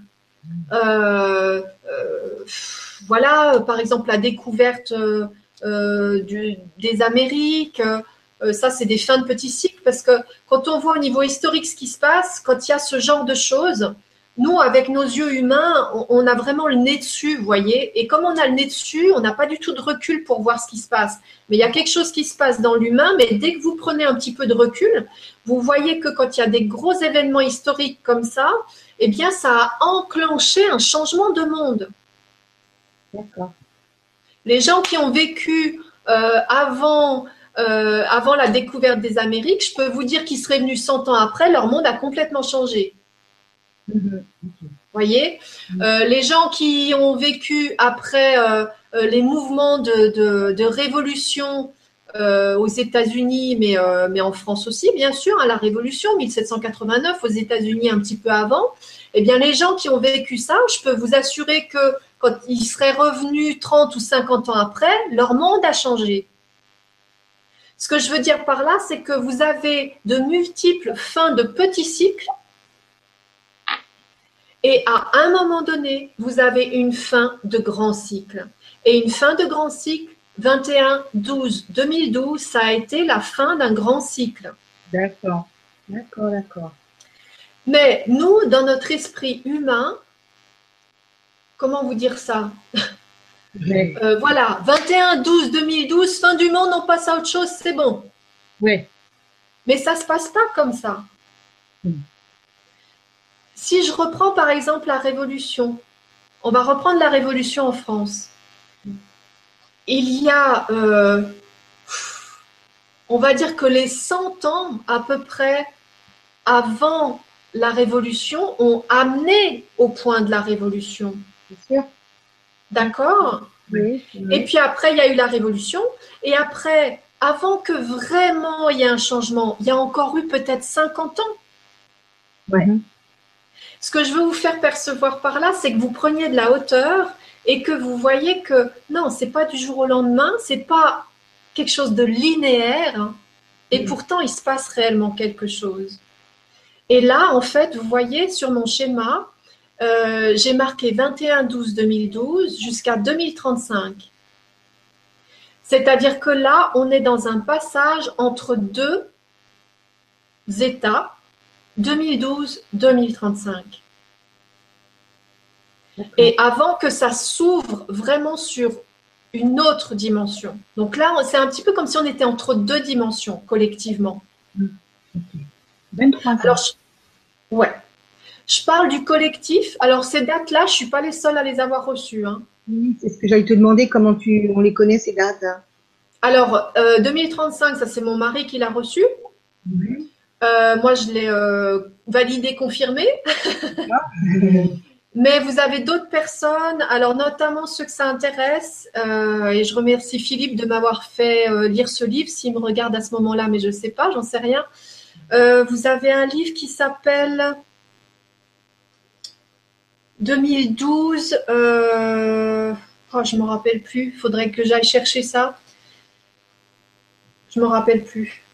Euh, euh, voilà, par exemple, la découverte euh, des Amériques. ça, c'est des fins de petits cycles parce que quand on voit au niveau historique ce qui se passe, quand il y a ce genre de choses, nous, avec nos yeux humains, on, a vraiment le nez dessus, vous voyez. Et comme on a le nez dessus, on n'a pas du tout de recul pour voir ce qui se passe. Mais il y a quelque chose qui se passe dans l'humain, mais dès que vous prenez un petit peu de recul, vous voyez que quand il y a des gros événements historiques comme ça, eh bien, ça a enclenché un changement de monde. D'accord. Les gens qui ont vécu euh, avant, euh, avant la découverte des Amériques, je peux vous dire qu'ils seraient venus 100 ans après, leur monde a complètement changé. Mhm. Voyez, mhm. euh, les gens qui ont vécu après euh, euh, les mouvements de, révolution aux États-Unis, mais, mais en France aussi, bien sûr, à hein, la Révolution 1789 aux États-Unis un petit peu avant. Eh bien, les gens qui ont vécu ça, je peux vous assurer que quand ils seraient revenus 30 ou 50 ans après, leur monde a changé. Ce que je veux dire par là, c'est que vous avez de multiples fins de petits cycles et à un moment donné, vous avez une fin de grand cycle. Et une fin de grand cycle, 21, 12, 2012, ça a été la fin d'un grand cycle. D'accord, d'accord, d'accord. Mais nous, dans notre esprit humain, comment vous dire ça? Euh, Voilà, 21, 12, 2012, fin du monde, on passe à autre chose, c'est bon. Oui. Mais ça ne se passe pas comme ça. Hmm. Si je reprends par exemple la Révolution, on va reprendre la Révolution en France. Il y a, euh, on va dire que les 100 ans à peu près avant la Révolution ont amené au point de la Révolution. D'accord? Oui, Et puis après, il y a eu la Révolution. Et après, avant que vraiment il y ait un changement, il y a encore eu peut-être 50 ans. Ouais. Ce que je veux vous faire percevoir par là, c'est que vous preniez de la hauteur et que vous voyez que non, c'est pas du jour au lendemain, c'est pas quelque chose de linéaire, hein. et mm. pourtant il se passe réellement quelque chose. Et là, en fait, vous voyez sur mon schéma, euh, j'ai marqué 21-12-2012 jusqu'à 2035. C'est-à-dire que là, on est dans un passage entre deux états 2012-2035. Et avant que ça s'ouvre vraiment sur une autre dimension. Donc là, c'est un petit peu comme si on était entre deux dimensions collectivement. 23 Alors, je, ouais. Je parle du collectif. Alors, ces dates-là, je ne suis pas les seules à les avoir reçues. Hein. Oui, c'est ce que j'allais te demander, comment tu, on les connaît, ces dates? Alors, euh, 2035, ça c'est mon mari qui l'a reçu. Oui. Euh, moi, je l'ai euh, validé, confirmé. Mais vous avez d'autres personnes, alors notamment ceux que ça intéresse, euh, et je remercie Philippe de m'avoir fait euh, lire ce livre, s'il me regarde à ce moment-là, mais je ne sais pas, j'en sais rien. Euh, vous avez un livre qui s'appelle 2012, euh, oh, je ne me rappelle plus, il faudrait que j'aille chercher ça. Je ne me rappelle plus.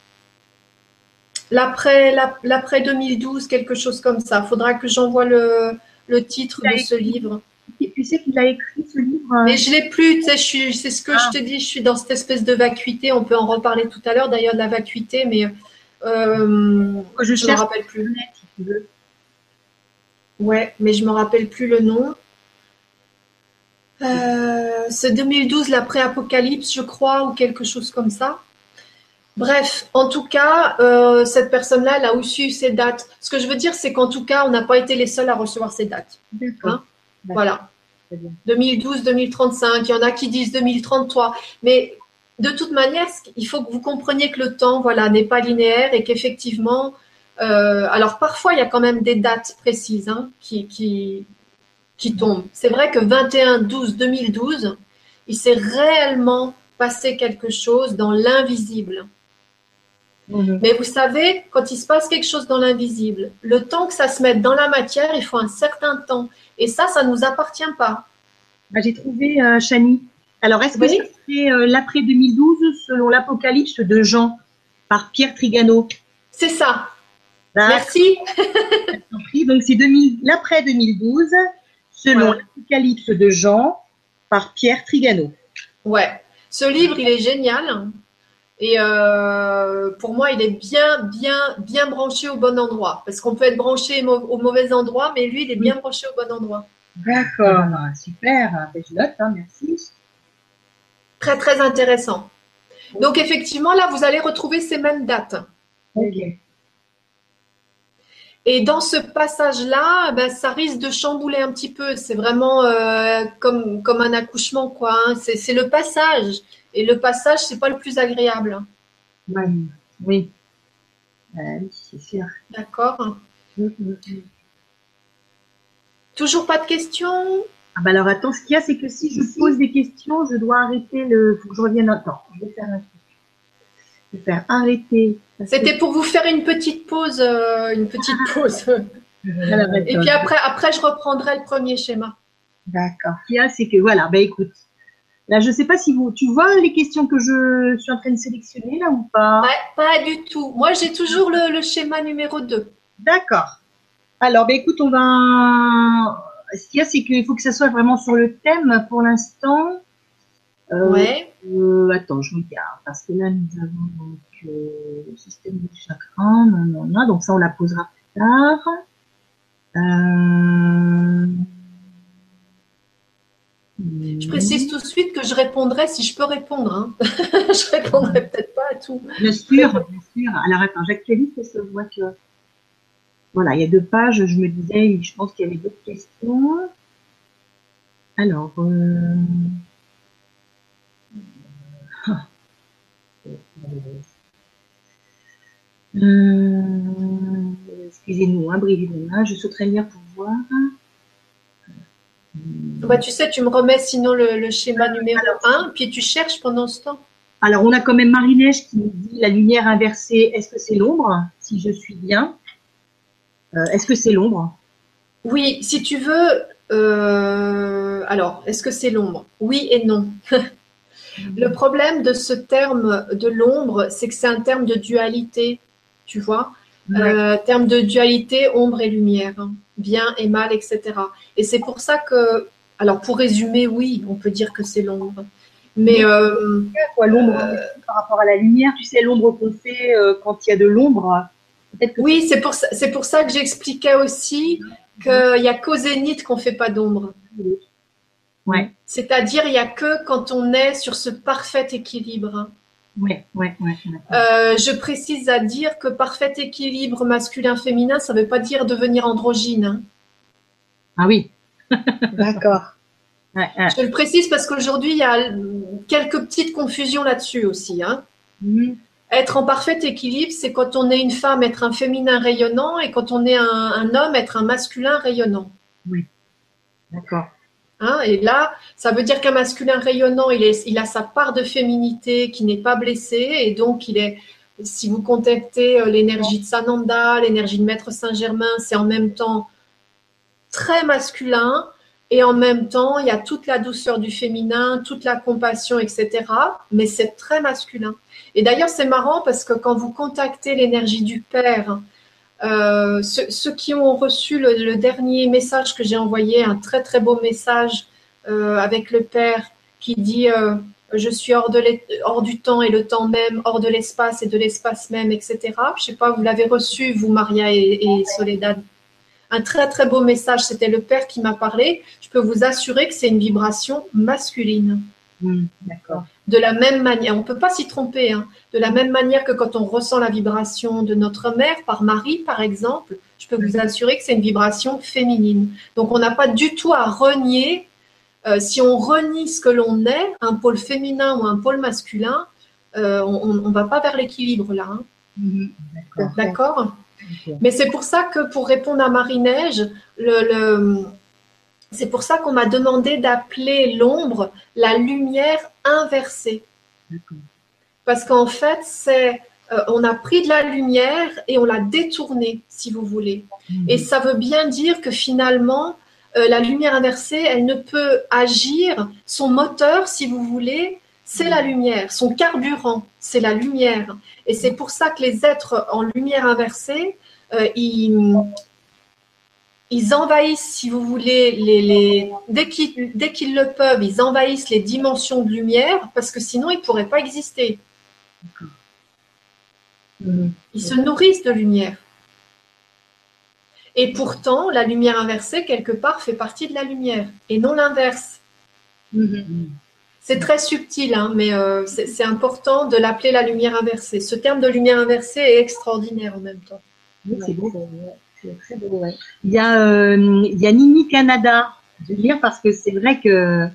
L'après la- l'après 2012, quelque chose comme ça. Il faudra que j'envoie le, le titre de ce livre. Et tu sais qu'il a écrit ce livre. euh, Mais je l'ai plus, tu sais, c'est ce que Ah. je te dis, je suis dans cette espèce de vacuité. On peut en reparler tout à l'heure d'ailleurs de la vacuité, mais euh, je je me rappelle plus. Internet, si tu veux. Ouais, mais je me rappelle plus le nom. Euh, c'est 2012, l'après-apocalypse, je crois, ou quelque chose comme ça. Bref, en tout cas, euh, cette personne-là, elle a aussi eu ses dates. Ce que je veux dire, c'est qu'en tout cas, on n'a pas été les seuls à recevoir ces dates. D'accord. Hein Voilà. Très bien. 2012, 2035, il y en a qui disent 2033. Mais de toute manière, il faut que vous compreniez que le temps, voilà, n'est pas linéaire et qu'effectivement, euh, alors parfois il y a quand même des dates précises hein, qui, qui, qui tombent. C'est vrai que 21 12 2012, il s'est réellement passé quelque chose dans l'invisible. Mhm. Mais vous savez, quand il se passe quelque chose dans l'invisible, le temps que ça se mette dans la matière, il faut un certain temps. Et ça, ça ne nous appartient pas. Bah, J'ai trouvé euh, Chani. Alors, est-ce que Oui. c'est euh, l'après 2012 selon l'Apocalypse de Jean par Pierre Trigano? C'est ça. D'accord, Merci. Donc, c'est 2000 l'après 2012 selon Ouais. l'Apocalypse de Jean par Pierre Trigano. Ouais. Ce livre, il est génial. Et euh, pour moi, il est bien, bien, bien branché au bon endroit. Parce qu'on peut être branché au mauvais endroit, mais lui, il est bien branché au bon endroit. D'accord, super. Ben, Je note, hein, merci. Très, très intéressant. Donc, effectivement, là, vous allez retrouver ces mêmes dates. Ok. Et dans ce passage-là, ben, ça risque de chambouler un petit peu. C'est vraiment euh, comme, comme un accouchement, quoi. hein. C'est le passage. Et le passage, c'est pas le plus agréable. Ouais, Oui. Euh, oui, c'est sûr. D'accord Mhm, mhm. Toujours pas de questions? Ah bah alors attends, ce qu'il y a, c'est que si je pose des questions, je dois arrêter le. Faut que je revienne. Attends, je vais faire un. Je vais faire arrêter. que- C'était pour vous faire une petite pause, euh, une petite pause. (laughs) Alors, Et puis après, après, je reprendrai le premier schéma. D'accord. Ce qu'il y a, c'est que voilà, bah écoute. Là, je sais pas si vous, tu vois les questions que je suis en train de sélectionner là ou pas? Ouais, pas du tout. Moi, j'ai toujours le, le schéma numéro 2. D'accord. Alors, bah écoute, on va. Ce qu'il y a, c'est qu'il faut que ça soit vraiment sur le thème pour l'instant. Euh, Ouais. Euh, attends, je regarde, parce que là, nous avons donc euh, le système de chakras, non, non, non, donc ça, on la posera plus tard. Euh... Je précise tout de suite que je répondrai si je peux répondre. hein. (laughs) je répondrai peut-être pas à tout. Bien sûr, bien sûr. Alors, attends, j'actualise parce que je vois que... Voilà, il y a deux pages, je me disais, je pense qu'il y avait d'autres questions. Alors, euh... ah. Euh, Excusez-nous, hein, Brigitte, hein, je souhaiterais bien pouvoir. Bah, tu sais, tu me remets sinon le, le schéma numéro 1, puis tu cherches pendant ce temps. Alors, on a quand même Marie-Neige qui nous dit la lumière inversée, est-ce que c'est l'ombre? Si je suis bien. Euh, est-ce que c'est l'ombre? Oui, si tu veux. euh, alors, est-ce que c'est l'ombre? Oui et non. (laughs) Le problème de ce terme de l'ombre, c'est que c'est un terme de dualité, tu vois? Euh, terme de dualité, ombre et lumière, hein. Bien et mal, etc. Et c'est pour ça que, alors pour résumer, oui, on peut dire que c'est l'ombre. Mais euh, quoi l'ombre par rapport à la lumière Tu sais, l'ombre qu'on fait euh, quand il y a de l'ombre. Peut-être que oui, c'est pour ça, c'est pour ça que j'expliquais aussi qu'il n'y a qu'au zénith qu'on fait pas d'ombre. Ouais, C'est-à-dire, il n'y a que quand on est sur ce parfait équilibre. Ouais, ouais, ouais. ouais. Euh, je précise à dire que parfait équilibre masculin-féminin, ça ne veut pas dire devenir androgyne. hein. Ah oui, (laughs) D'accord. Je le précise parce qu'aujourd'hui, il y a quelques petites confusions là-dessus aussi. Hein. Mhm. Être en parfait équilibre, c'est quand on est une femme, être un féminin rayonnant, et quand on est un, homme, être un masculin rayonnant. Oui. D'accord. Hein, et là, ça veut dire qu'un masculin rayonnant, il, il a sa part de féminité qui n'est pas blessée, et donc il est, si vous contactez euh, l'énergie de Sananda, l'énergie de Maître Saint-Germain, c'est en même temps très masculin, et en même temps, il y a toute la douceur du féminin, toute la compassion, etc. Mais c'est très masculin. Et d'ailleurs, c'est marrant parce que quand vous contactez l'énergie du Père, euh, ceux, qui ont reçu le, dernier message que j'ai envoyé, un très très beau message euh, avec le Père qui dit euh, je suis hors, de du temps et le temps même, hors de l'espace et de l'espace même, etc. Je ne sais pas, vous l'avez reçu, vous, Maria et, et Soledad. Un très très beau message, c'était le Père qui m'a parlé. Je peux vous assurer que c'est une vibration masculine. D'accord de la même manière, on ne peut pas s'y tromper, hein. de la même manière que quand on ressent la vibration de notre mère par Marie, par exemple, je peux vous assurer que c'est une vibration féminine. Donc on n'a pas du tout à renier, euh, si on renie ce que l'on est, un pôle féminin ou un pôle masculin, euh, on ne va pas vers l'équilibre là. Hein. Mhm. D'accord Mais c'est pour ça que pour répondre à Marie-Neige, le c'est pour ça qu'on m'a demandé d'appeler l'ombre la lumière inversée. Parce qu'en fait, c'est euh, on a pris de la lumière et on l'a détournée, si vous voulez. Mhm. Et ça veut bien dire que finalement, euh, la lumière inversée, elle ne peut agir. Son moteur, si vous voulez, c'est la lumière. Son carburant, c'est la lumière. Et c'est pour ça que les êtres en lumière inversée, euh, ils, ils envahissent, si vous voulez, les, dès qu'ils le peuvent, ils envahissent les dimensions de lumière parce que sinon ils ne pourraient pas exister. Ils se nourrissent de lumière. Et pourtant, la lumière inversée, quelque part, fait partie de la lumière et non l'inverse. C'est très subtil, hein, mais euh, c'est important de l'appeler la lumière inversée. Ce terme de lumière inversée est extraordinaire en même temps. c'est beau. Il y a, euh, il y a Nini Canada. Je vais lire parce que c'est vrai que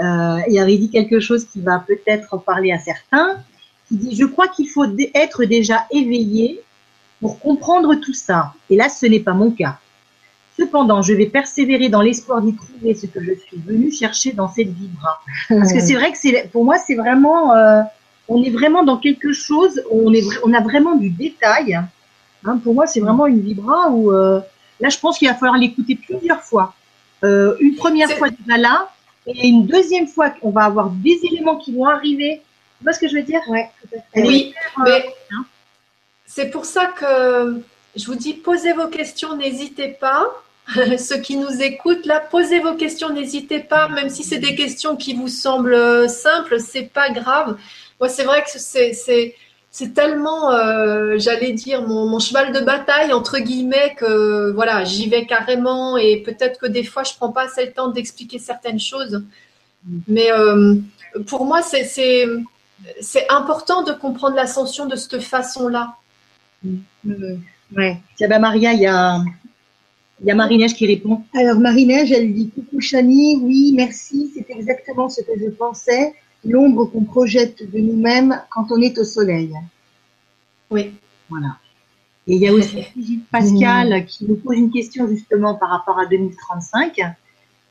euh, il avait dit quelque chose qui va peut-être parler à certains. Qui dit Je crois qu'il faut être déjà éveillé pour comprendre tout ça. Et là, ce n'est pas mon cas. Cependant, je vais persévérer dans l'espoir d'y trouver ce que je suis venu chercher dans cette vibra. Parce que c'est vrai que c'est, pour moi, c'est vraiment, euh, on est vraiment dans quelque chose, on est, on a vraiment du détail Hein, pour moi, c'est vraiment une vibra où euh, là, je pense qu'il va falloir l'écouter plusieurs fois. Euh, une première fois déjà là, et une deuxième fois, on va avoir des éléments qui vont arriver. Tu vois ce que je veux dire? Ouais, Oui, euh, mais hein. c'est pour ça que je vous dis, posez vos questions, n'hésitez pas. (laughs) Ceux qui nous écoutent, là, posez vos questions, n'hésitez pas, même si c'est des questions qui vous semblent simples, c'est pas grave. Moi, c'est vrai que c'est c'est tellement, euh, j'allais dire, mon, cheval de bataille, entre guillemets, que voilà, j'y vais carrément et peut-être que des fois, je prends pas assez le temps d'expliquer certaines choses. Mais euh, pour moi, c'est important de comprendre l'ascension de cette façon-là. Mmh. Ouais. Tiens, bah, Maria, il y a, il y a Marie-Neige qui répond. Alors, Marie-Neige, elle dit Coucou Chani, oui, merci, c'est exactement ce que je pensais l'ombre qu'on projette de nous-mêmes quand on est au soleil. Oui. Voilà. Et il y a aussi Pascal qui nous pose une question justement par rapport à 2035.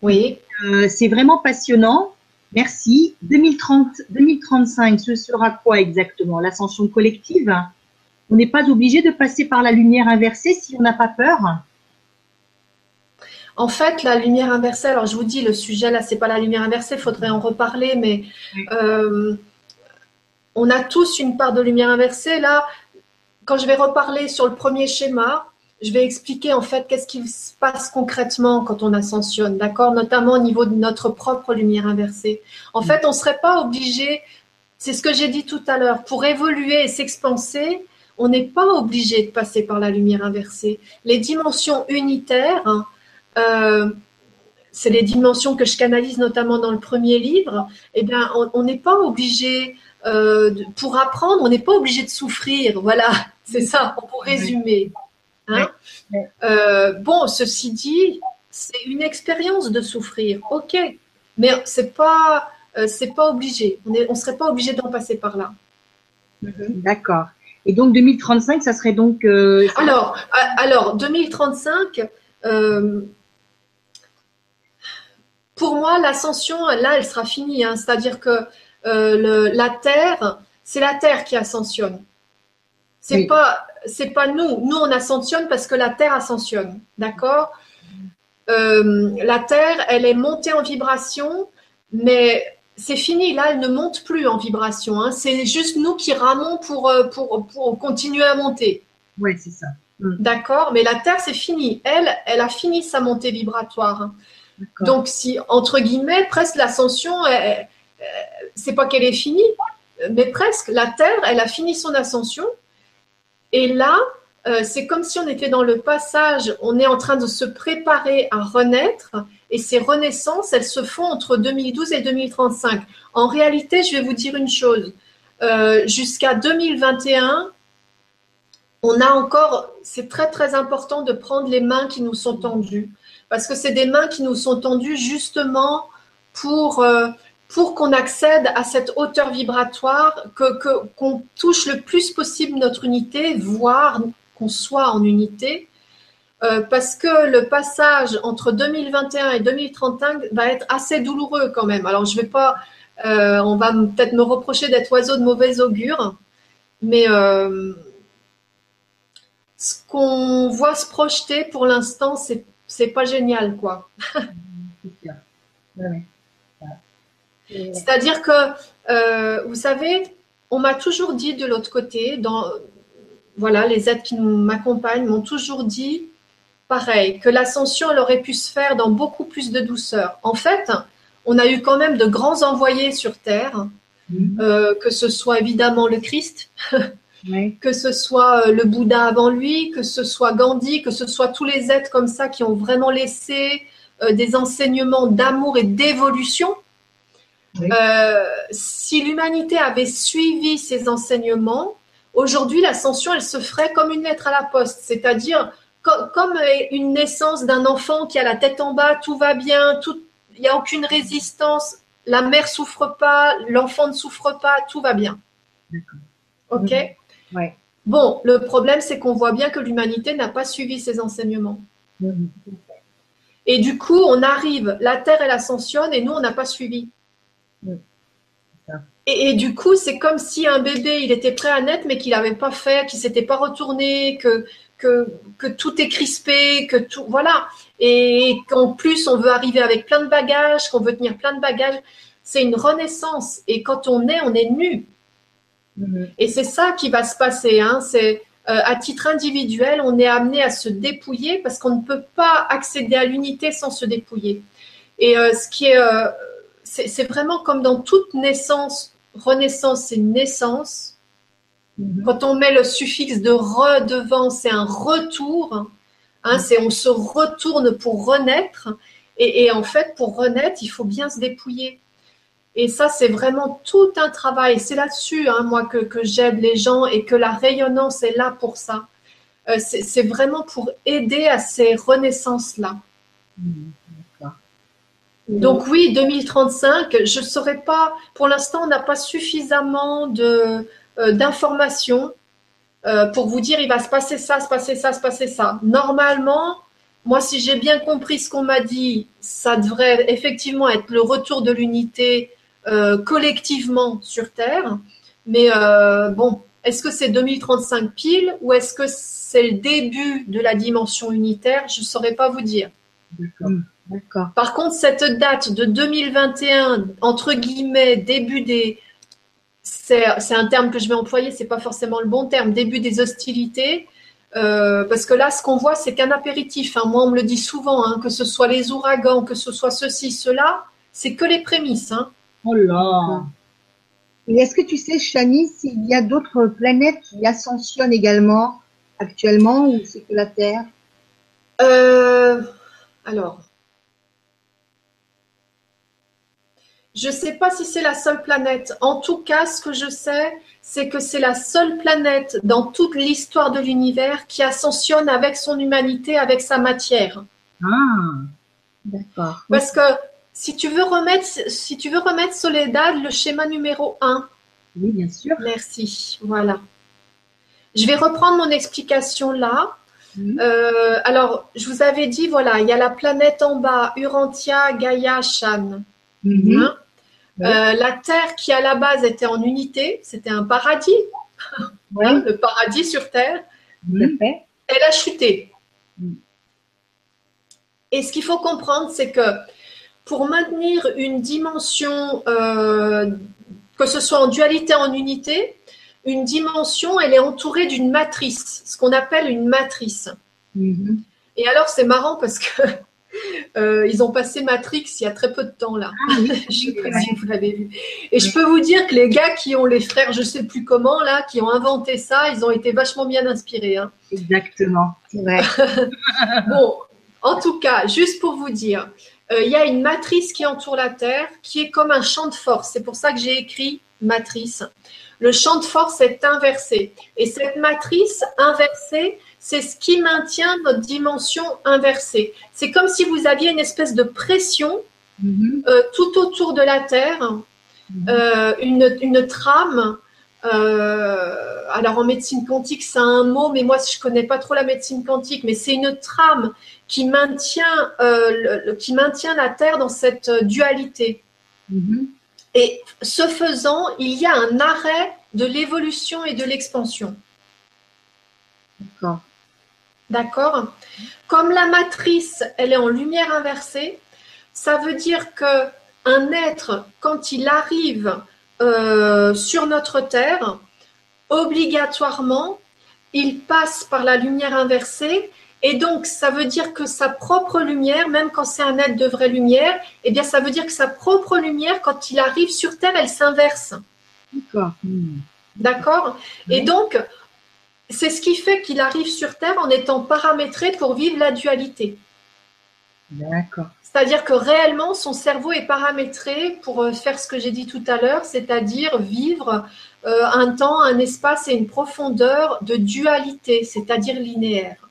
Oui. Euh, c'est vraiment passionnant. Merci. 2030, 2035, ce sera quoi exactement? L'ascension collective? On n'est pas obligé de passer par la lumière inversée si on n'a pas peur? En fait, la lumière inversée, alors je vous dis, le sujet là, c'est pas la lumière inversée, il faudrait en reparler, mais euh, on a tous une part de lumière inversée. Là, quand je vais reparler sur le premier schéma, je vais expliquer en fait qu'est-ce qui se passe concrètement quand on ascensionne, d'accord? Notamment au niveau de notre propre lumière inversée. En fait, on ne serait pas obligé, c'est ce que j'ai dit tout à l'heure, pour évoluer et s'expanser, on n'est pas obligé de passer par la lumière inversée. Les dimensions unitaires, hein, c'est les dimensions que je canalise notamment dans le premier livre, eh bien, on n'est pas obligé, euh, pour apprendre, on n'est pas obligé de souffrir. Voilà, (laughs) c'est ça, pour résumer. Hein. Euh, bon, ceci dit, c'est une expérience de souffrir, ok. Mais c'est pas, euh, c'est pas obligé. On ne on serait pas obligé d'en passer par là. Mhm. D'accord. Et donc 2035, ça serait donc. Euh, alors, alors 2035. Euh, pour moi, l'ascension, là, elle sera finie. Hein. C'est-à-dire que le, la Terre, c'est la Terre qui ascensionne. C'est pas, c'est pas nous. Nous, on ascensionne parce que la Terre ascensionne. D'accord? Euh, La Terre, elle est montée en vibration, mais c'est fini. Là, elle ne monte plus en vibration. Hein. C'est juste nous qui ramons pour, euh, pour, pour continuer à monter. Oui, c'est ça. Mm. D'accord? Mais la Terre, c'est fini. Elle, elle a fini sa montée vibratoire. Donc, si, entre guillemets, presque l'ascension, c'est pas qu'elle est finie, mais presque. La Terre, elle a fini son ascension. Et là, euh, c'est comme si on était dans le passage, on est en train de se préparer à renaître. Et ces renaissances, elles se font entre 2012 et 2035. En réalité, je vais vous dire une chose. Euh, jusqu'à 2021, on a encore, c'est très très important de prendre les mains qui nous sont tendues. Parce que c'est des mains qui nous sont tendues justement pour, euh, pour qu'on accède à cette hauteur vibratoire, que qu'on touche le plus possible notre unité, voire qu'on soit en unité, euh, parce que le passage entre 2021 et 2035 va être assez douloureux quand même. Alors je vais pas, euh, on va peut-être me reprocher d'être oiseau de mauvais augure, mais ce qu'on voit se projeter pour l'instant, c'est c'est pas génial quoi. C'est-à-dire que, euh, vous savez, on m'a toujours dit de l'autre côté, dans, voilà, les êtres qui m'accompagnent m'ont toujours dit pareil, que l'ascension, elle aurait pu se faire dans beaucoup plus de douceur. En fait, on a eu quand même de grands envoyés sur Terre, mhm. euh, que ce soit évidemment le Christ, (laughs) que ce soit euh, le Bouddha avant lui, que ce soit Gandhi, que ce soit tous les êtres comme ça qui ont vraiment laissé des enseignements d'amour et d'évolution. Euh, si l'humanité avait suivi ces enseignements, aujourd'hui l'ascension, elle se ferait comme une lettre à la poste, c'est-à-dire comme une naissance d'un enfant qui a la tête en bas, tout va bien, il n'y a aucune résistance, la mère souffre pas, l'enfant ne souffre pas, tout va bien. Ok? Ouais. Bon, le problème, c'est qu'on voit bien que l'humanité n'a pas suivi ces enseignements. Et du coup, on arrive, la Terre, elle ascensionne et nous, on n'a pas suivi. Et, du coup, c'est comme si un bébé, il était prêt à naître, mais qu'il n'avait pas fait, qu'il s'était pas retourné, que, que, que tout est crispé, que tout, voilà. Et qu'en plus, on veut arriver avec plein de bagages, qu'on veut tenir plein de bagages. C'est une renaissance. Et quand on est, on est nu. Mm-hmm. Et c'est ça qui va se passer. Hein. C'est euh, à titre individuel, on est amené à se dépouiller parce qu'on ne peut pas accéder à l'unité sans se dépouiller. Et euh, ce qui est euh, c'est vraiment comme dans toute naissance, renaissance, c'est naissance. Mhm. Quand on met le suffixe de re devant, c'est un retour. Hein, c'est on se retourne pour renaître. Et, en fait, pour renaître, il faut bien se dépouiller. Et ça, c'est vraiment tout un travail. C'est là-dessus, hein, moi, que, j'aide les gens et que la rayonnance est là pour ça. Euh, c'est vraiment pour aider à ces renaissances-là. Donc oui, 2035, je ne saurais pas, pour l'instant, on n'a pas suffisamment euh, d'informations euh, pour vous dire il va se passer ça, se passer ça, se passer ça. Normalement, moi, si j'ai bien compris ce qu'on m'a dit, ça devrait effectivement être le retour de l'unité collectivement sur Terre. Mais bon, est-ce que c'est 2035 pile ou est-ce que c'est le début de la dimension unitaire Je ne saurais pas vous dire. D'accord. Par contre, cette date de 2021, entre guillemets, début des. C'est un terme que je vais employer, c'est pas forcément le bon terme, début des hostilités. Euh, parce que là, ce qu'on voit, c'est qu'un apéritif. Hein. Moi, on me le dit souvent, hein, que ce soit les ouragans, que ce soit ceci, cela, c'est que les prémices. Hein. Oh là Et est-ce que tu sais, Chani, s'il y a d'autres planètes qui ascensionnent également actuellement ou c'est que la Terre? Euh, Alors, Je ne sais pas si c'est la seule planète. En tout cas, ce que je sais, c'est que c'est la seule planète dans toute l'histoire de l'univers qui ascensionne avec son humanité, avec sa matière. Ah, d'accord. Parce que si tu veux remettre, si tu veux remettre Soledad le schéma numéro 1. Oui, bien sûr. Merci. Voilà. Je vais reprendre mon explication là. Mhm. Euh, alors, je vous avais dit, voilà, il y a la planète en bas, Urantia, Gaïa, Shan. Mhm. Hein Euh, la Terre qui à la base était en unité, c'était un paradis, (laughs) hein, le paradis sur Terre, elle a chuté. Mm. Et ce qu'il faut comprendre, c'est que pour maintenir une dimension, euh, que ce soit en dualité, en unité, une dimension, elle est entourée d'une matrice, ce qu'on appelle une matrice. Mhm. Et alors, c'est marrant parce que (laughs) euh, ils ont passé Matrix il y a très peu de temps là. Ah oui, (laughs) Je sais oui, pas si vous l'avez vu. Et je peux vous dire que les gars qui ont les frères, je sais plus comment là, qui ont inventé ça, ils ont été vachement bien inspirés. hein. Exactement. C'est vrai. (laughs) Bon, en tout cas, juste pour vous dire, il y a une matrice qui entoure la Terre, qui est comme un champ de force. C'est pour ça que j'ai écrit matrice. Le champ de force est inversé. Et cette matrice inversée, c'est ce qui maintient notre dimension inversée. C'est comme si vous aviez une espèce de pression Mhm. euh, tout autour de la Terre, euh, une, une trame. euh, alors en médecine quantique, c'est un mot, mais moi je connais pas trop la médecine quantique, mais c'est une trame qui maintient, euh, le- qui maintient la Terre dans cette euh, dualité. Mhm. Et ce faisant, il y a un arrêt de l'évolution et de l'expansion. D'accord. D'accord? Comme la matrice, elle est en lumière inversée, ça veut dire que un être, quand il arrive euh, sur notre Terre, obligatoirement, il passe par la lumière inversée. Et donc, ça veut dire que sa propre lumière, même quand c'est un être de vraie lumière, eh bien, ça veut dire que sa propre lumière, quand il arrive sur Terre, elle s'inverse. D'accord. Mhm. D'accord? Et Oui. donc, c'est ce qui fait qu'il arrive sur Terre en étant paramétré pour vivre la dualité. D'accord. C'est-à-dire que réellement, son cerveau est paramétré pour euh, faire ce que j'ai dit tout à l'heure, c'est-à-dire vivre euh, un temps, un espace et une profondeur de dualité, c'est-à-dire linéaire.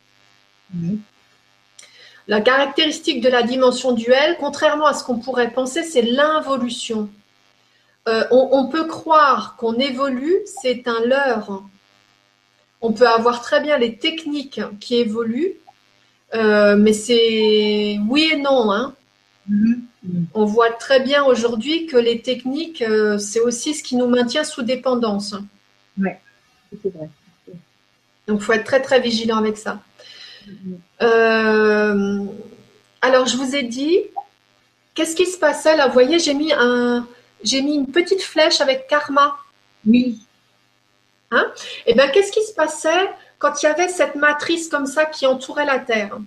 Oui. La caractéristique de la dimension duelle, contrairement à ce qu'on pourrait penser, c'est l'involution. Euh, on, on peut croire qu'on évolue, c'est un leurre. On peut avoir très bien les techniques qui évoluent, euh, mais c'est oui et non. Hein. Mhm. Mhm. On voit très bien aujourd'hui que les techniques, euh, c'est aussi ce qui nous maintient sous dépendance. C'est vrai. Donc, il faut être très très vigilant avec ça. Euh, alors, je vous ai dit, qu'est-ce qui se passait là? Vous voyez, j'ai mis, un, j'ai mis une petite flèche avec karma. Oui. Et bien, qu'est-ce qui se passait quand il y avait cette matrice comme ça qui entourait la Terre?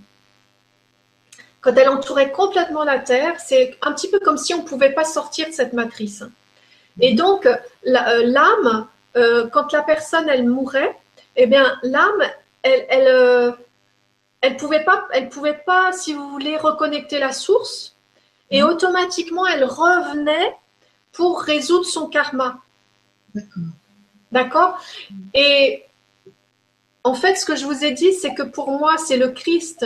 Quand elle entourait complètement la Terre, c'est un petit peu comme si on ne pouvait pas sortir de cette matrice. Et donc, euh, l'âme, euh, quand la personne, elle mourait, eh bien, l'âme, elle, elle, elle pouvait pas, elle pouvait pas, si vous voulez, reconnecter la source, et Mhm. automatiquement, elle revenait pour résoudre son karma. D'accord. D'accord? Et en fait, ce que je vous ai dit, c'est que pour moi, c'est le Christ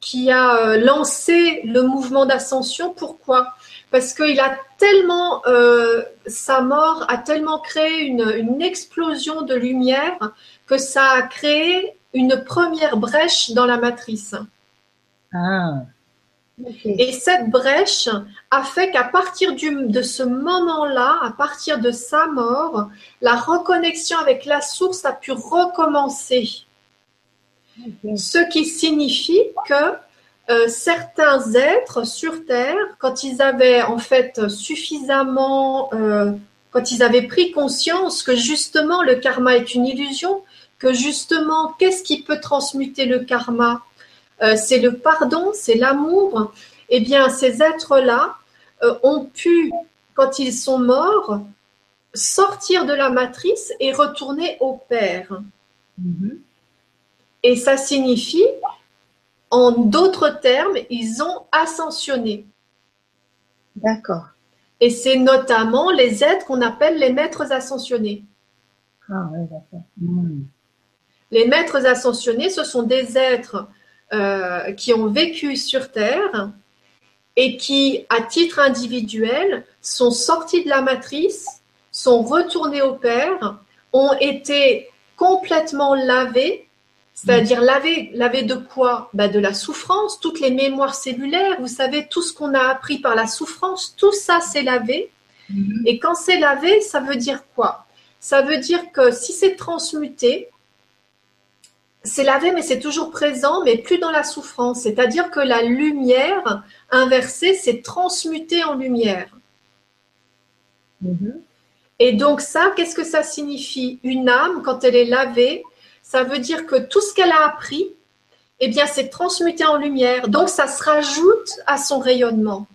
qui a euh, lancé le mouvement d'ascension. Pourquoi? Parce qu'il a tellement, euh, sa mort a tellement créé une, une explosion de lumière que ça a créé une première brèche dans la matrice. Ah. Et cette brèche a fait qu'à partir du- de ce moment-là, à partir de sa mort, la reconnexion avec la source a pu recommencer. Ce qui signifie que euh, certains êtres sur Terre, quand ils avaient en fait suffisamment, euh, quand ils avaient pris conscience que justement le karma est une illusion, que justement qu'est-ce qui peut transmuter le karma? Euh, C'est le pardon, c'est l'amour. Eh bien, ces êtres-là euh, ont pu, quand ils sont morts, sortir de la matrice et retourner au Père. Mhm. Et ça signifie, en d'autres termes, ils ont ascensionné. D'accord. Et c'est notamment les êtres qu'on appelle les maîtres ascensionnés. Ah, d'accord. Mhm. Les maîtres ascensionnés, ce sont des êtres euh, qui ont vécu sur Terre et qui, à titre individuel, sont sortis de la matrice, sont retournés au Père, ont été complètement lavés, c'est-à-dire lavés, lavés de quoi? Bah De la souffrance, toutes les mémoires cellulaires, vous savez, tout ce qu'on a appris par la souffrance, tout ça c'est lavé. Mhm. Et quand c'est lavé, ça veut dire quoi? Ça veut dire que si c'est transmuté, c'est lavé, mais c'est toujours présent, mais plus dans la souffrance. C'est-à-dire que la lumière inversée, c'est transmuté en lumière. Mhm. Et donc ça, qu'est-ce que ça signifie? Une âme, quand elle est lavée, ça veut dire que tout ce qu'elle a appris, eh bien, c'est transmuté en lumière. Donc ça se rajoute à son rayonnement.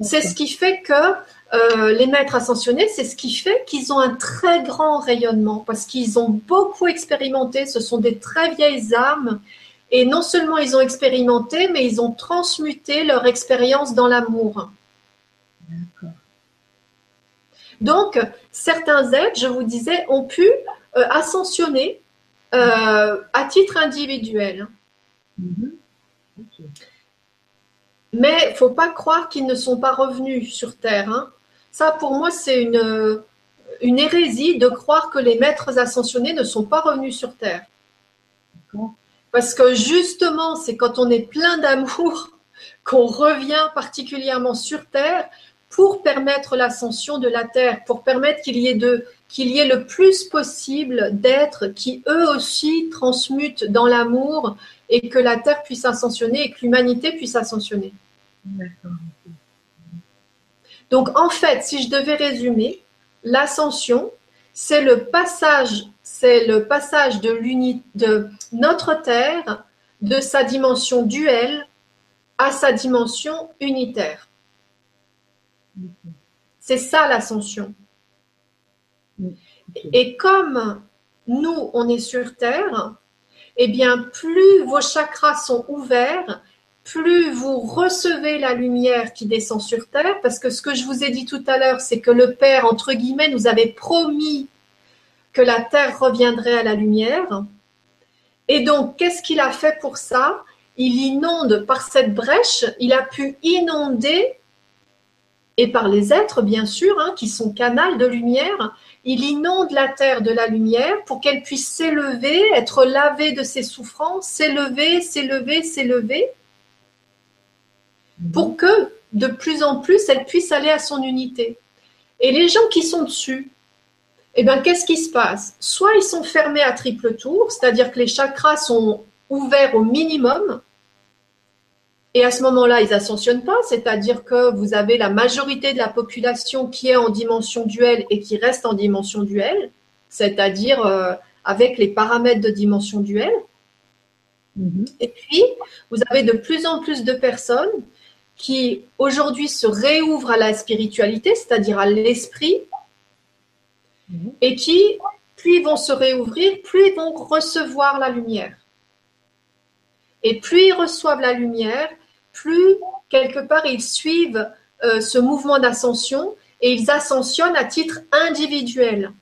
C'est ce qui fait que euh, les maîtres ascensionnés, c'est ce qui fait qu'ils ont un très grand rayonnement parce qu'ils ont beaucoup expérimenté. Ce sont des très vieilles âmes et non seulement ils ont expérimenté, mais ils ont transmuté leur expérience dans l'amour. Donc, certains êtres, je vous disais, ont pu euh, ascensionner euh, à titre individuel. Mm-hmm. Mais il ne faut pas croire qu'ils ne sont pas revenus sur Terre. Hein. Ça, pour moi, c'est une, une hérésie de croire que les maîtres ascensionnés ne sont pas revenus sur Terre. Parce que justement, c'est quand on est plein d'amour (laughs) qu'on revient particulièrement sur Terre pour permettre l'ascension de la Terre, pour permettre qu'il y ait de, qu'il y ait le plus possible d'êtres qui eux aussi transmutent dans l'amour et que la Terre puisse ascensionner et que l'humanité puisse ascensionner. Donc en fait, si je devais résumer, l'ascension, c'est le passage, c'est le passage de, de notre Terre de sa dimension duelle à sa dimension unitaire. C'est ça l'ascension. Et comme nous, on est sur Terre, eh bien, plus vos chakras sont ouverts, plus vous recevez la lumière qui descend sur Terre, parce que ce que je vous ai dit tout à l'heure, c'est que le Père, entre guillemets, nous avait promis que la Terre reviendrait à la lumière. Et donc, qu'est-ce qu'il a fait pour ça? Il inonde par cette brèche, il a pu inonder et par les êtres, bien sûr, hein, qui sont canal de lumière, il inonde la terre de la lumière pour qu'elle puisse s'élever, être lavée de ses souffrances, s'élever, s'élever, s'élever, pour que de plus en plus elle puisse aller à son unité. Et les gens qui sont dessus, eh bien, qu'est-ce qui se passe? Soit ils sont fermés à triple tour, c'est-à-dire que les chakras sont ouverts au minimum, et à ce moment-là, ils ascensionnent pas, c'est-à-dire que vous avez la majorité de la population qui est en dimension duelle et qui reste en dimension duelle, c'est-à-dire euh, avec les paramètres de dimension duelle. Mhm. Et puis, vous avez de plus en plus de personnes qui aujourd'hui se réouvrent à la spiritualité, c'est-à-dire à, l'esprit, mhm. et qui, plus ils vont se réouvrir, plus ils vont recevoir la lumière. Et plus ils reçoivent la lumière, plus quelque part ils suivent euh, ce mouvement d'ascension et ils ascensionnent à titre individuel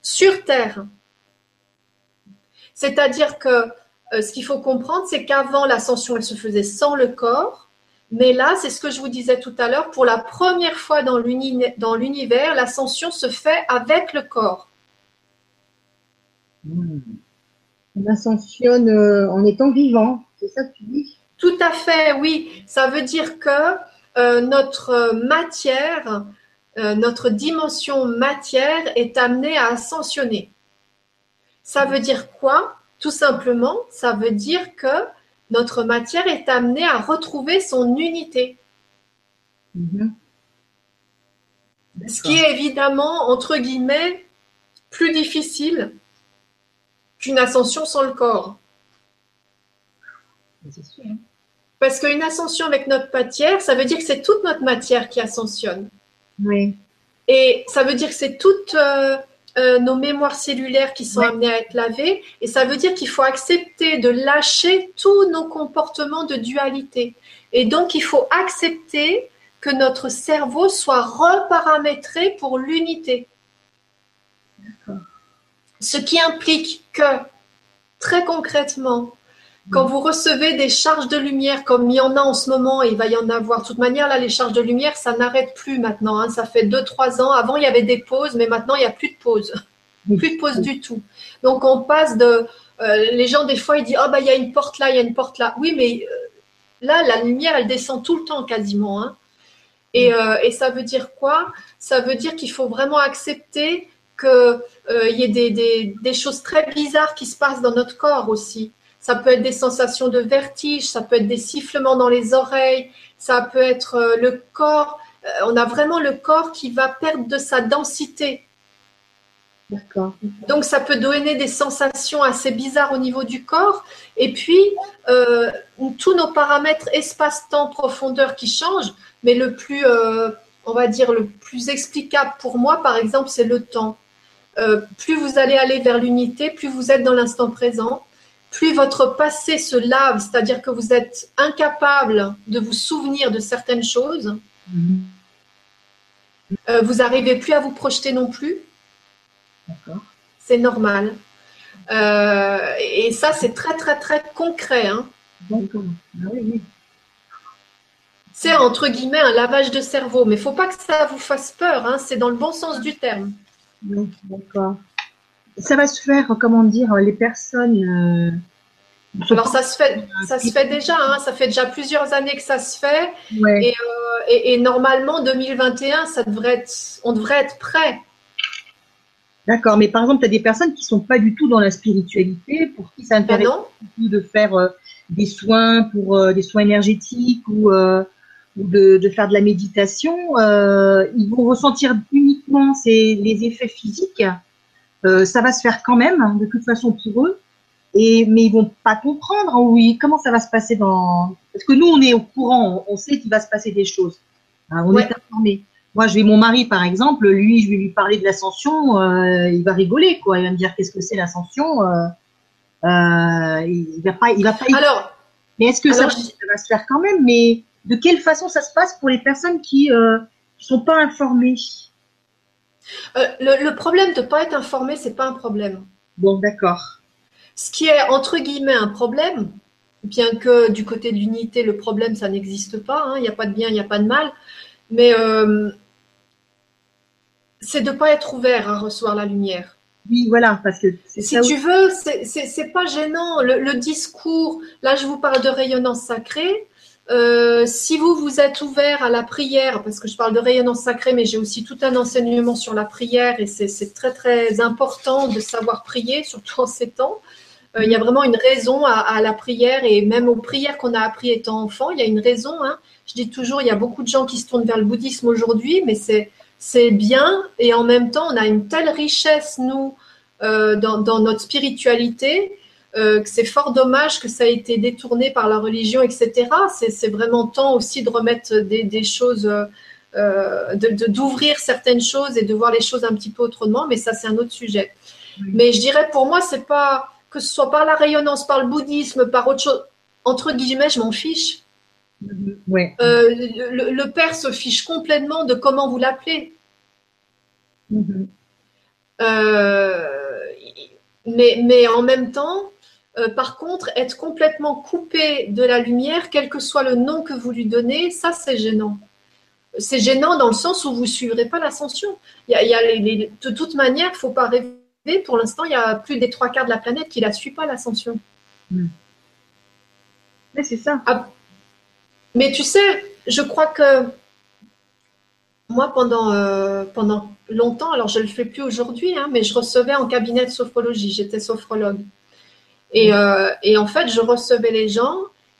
sur Terre. C'est-à-dire que euh, ce qu'il faut comprendre, c'est qu'avant l'ascension, elle se faisait sans le corps, mais là, c'est ce que je vous disais tout à l'heure, pour la première fois dans l'univers, l'ascension se fait avec le corps. On ascensionne euh, en étant vivant, c'est ça que tu dis? Tout à fait, oui. Ça veut dire que euh, notre matière, euh, notre dimension matière est amenée à ascensionner. Ça veut dire quoi? Tout simplement, ça veut dire que notre matière est amenée à retrouver son unité. Mm-hmm. Ce qui est évidemment, entre guillemets, plus difficile qu'une ascension sans le corps. Sûr. Parce qu'une ascension avec notre matière, ça veut dire que c'est toute notre matière qui ascensionne. Oui. Et ça veut dire que c'est toutes euh, euh, nos mémoires cellulaires qui sont amenées à être lavées. Et ça veut dire qu'il faut accepter de lâcher tous nos comportements de dualité. Et donc, il faut accepter que notre cerveau soit reparamétré pour l'unité. Ce qui implique que, très concrètement, Quand vous recevez des charges de lumière, comme il y en a en ce moment, et il va y en avoir. De toute manière, là, les charges de lumière, ça n'arrête plus maintenant. hein. Ça fait 2-3 ans. Avant, il y avait des pauses, mais maintenant, il n'y a plus de pause. Plus de pause du tout. Donc, on passe de. euh, les gens, des fois, ils disent Oh, bah, il y a une porte là, il y a une porte là. Oui, mais euh, là, la lumière, elle descend tout le temps quasiment. hein. Et, euh, et ça veut dire quoi? Ça veut dire qu'il faut vraiment accepter qu'il y ait des, des- des choses très bizarres qui se passent dans notre corps aussi. Ça peut être des sensations de vertige, ça peut être des sifflements dans les oreilles, ça peut être euh, le corps. euh, on a vraiment le corps qui va perdre de sa densité. D'accord. Donc ça peut donner des sensations assez bizarres au niveau du corps. Et puis, euh, tous nos paramètres espace-temps, profondeur qui changent, mais le plus, euh, on va dire, le plus explicable pour moi, par exemple, c'est le temps. Euh, plus vous allez aller vers l'unité, plus vous êtes dans l'instant présent, plus votre passé se lave, c'est-à-dire que vous êtes incapable de vous souvenir de certaines choses. Mhm. Euh, vous n'arrivez plus à vous projeter non plus. D'accord. C'est normal. Euh, et ça, c'est très, très, très concret. hein. D'accord. Ah oui, oui. C'est entre guillemets un lavage de cerveau. Mais il faut pas que ça vous fasse peur. hein. C'est dans le bon sens du terme. D'accord. Ça va se faire, comment dire, les personnes. euh, Alors ça se fait, ça se fait déjà. hein. Ça fait déjà plusieurs années que ça se fait. Ouais. Et, Et, et normalement, 2021, ça devrait être, on devrait être prêt. D'accord, mais par exemple, tu as des personnes qui sont pas du tout dans la spiritualité, pour qui ça Ben intéresse beaucoup de faire euh, des soins pour euh, des soins énergétiques ou, euh, ou de, de faire de la méditation. euh, ils vont ressentir uniquement ces, les effets physiques? Euh, ça va se faire quand même, hein, de toute façon pour eux. Et mais ils vont pas comprendre. hein, oui, comment ça va se passer dans Parce que nous, on est au courant, on sait qu'il va se passer des choses. Hein, on Ouais. est informé. Moi, je vais mon mari, par exemple, lui, je vais lui parler de l'ascension, euh, il va rigoler, quoi. Il va me dire qu'est-ce que c'est l'ascension. Euh, euh, il va pas, il va pas. Alors, mais est-ce que ça, alors, ça va se faire quand même? Mais de quelle façon ça se passe pour les personnes qui euh, sont pas informées? Euh, le, le problème de ne pas être informé, c'est pas un problème. Bon, d'accord. Ce qui est entre guillemets un problème, bien que du côté de l'unité, le problème, ça n'existe pas, hein, il n'y a pas de bien, il n'y a pas de mal, mais euh, c'est de ne pas être ouvert à recevoir la lumière. Oui, voilà, parce que c'est Si ça. tu veux, c'est- c'est c'est pas gênant. Le, le discours, là, je vous parle de rayonnance sacrée. Euh, si vous vous êtes ouvert à la prière, parce que je parle de rayonnance sacrée, mais j'ai aussi tout un enseignement sur la prière et c'est très très important de savoir prier, surtout en ces temps. Euh, il y a vraiment une raison à, à la prière et même aux prières qu'on a appris étant enfant, il y a une raison. hein. Je dis toujours, il y a beaucoup de gens qui se tournent vers le bouddhisme aujourd'hui, mais c'est bien et en même temps, on a une telle richesse nous euh, dans, dans notre spiritualité euh, que c'est fort dommage que ça ait été détourné par la religion, etc. C'est vraiment temps aussi de remettre des, des choses, euh, euh, de- de- d'ouvrir certaines choses et de voir les choses un petit peu autrement, mais ça c'est un autre sujet. Oui. Mais je dirais pour moi, c'est pas que ce soit par la rayonnance, par le bouddhisme, par autre chose. Entre guillemets, je m'en fiche. Mhm. Ouais. Euh, le, père se fiche complètement de comment vous l'appelez. Mhm. Euh, mais, mais en même temps, euh, par contre, être complètement coupé de la lumière, quel que soit le nom que vous lui donnez, ça c'est gênant. C'est gênant dans le sens où vous ne suivrez pas l'ascension. Il y a, il y a les- les- de toute manière, il ne faut pas rêver. Pour l'instant, il y a plus des trois quarts de la planète qui ne la suit pas l'ascension. Ouais, c'est ça. Mais tu sais, je crois que moi, pendant, euh, pendant longtemps, alors je ne le fais plus aujourd'hui, hein, mais je recevais en cabinet de sophrologie, j'étais sophrologue. Et, euh, et en fait, je recevais les gens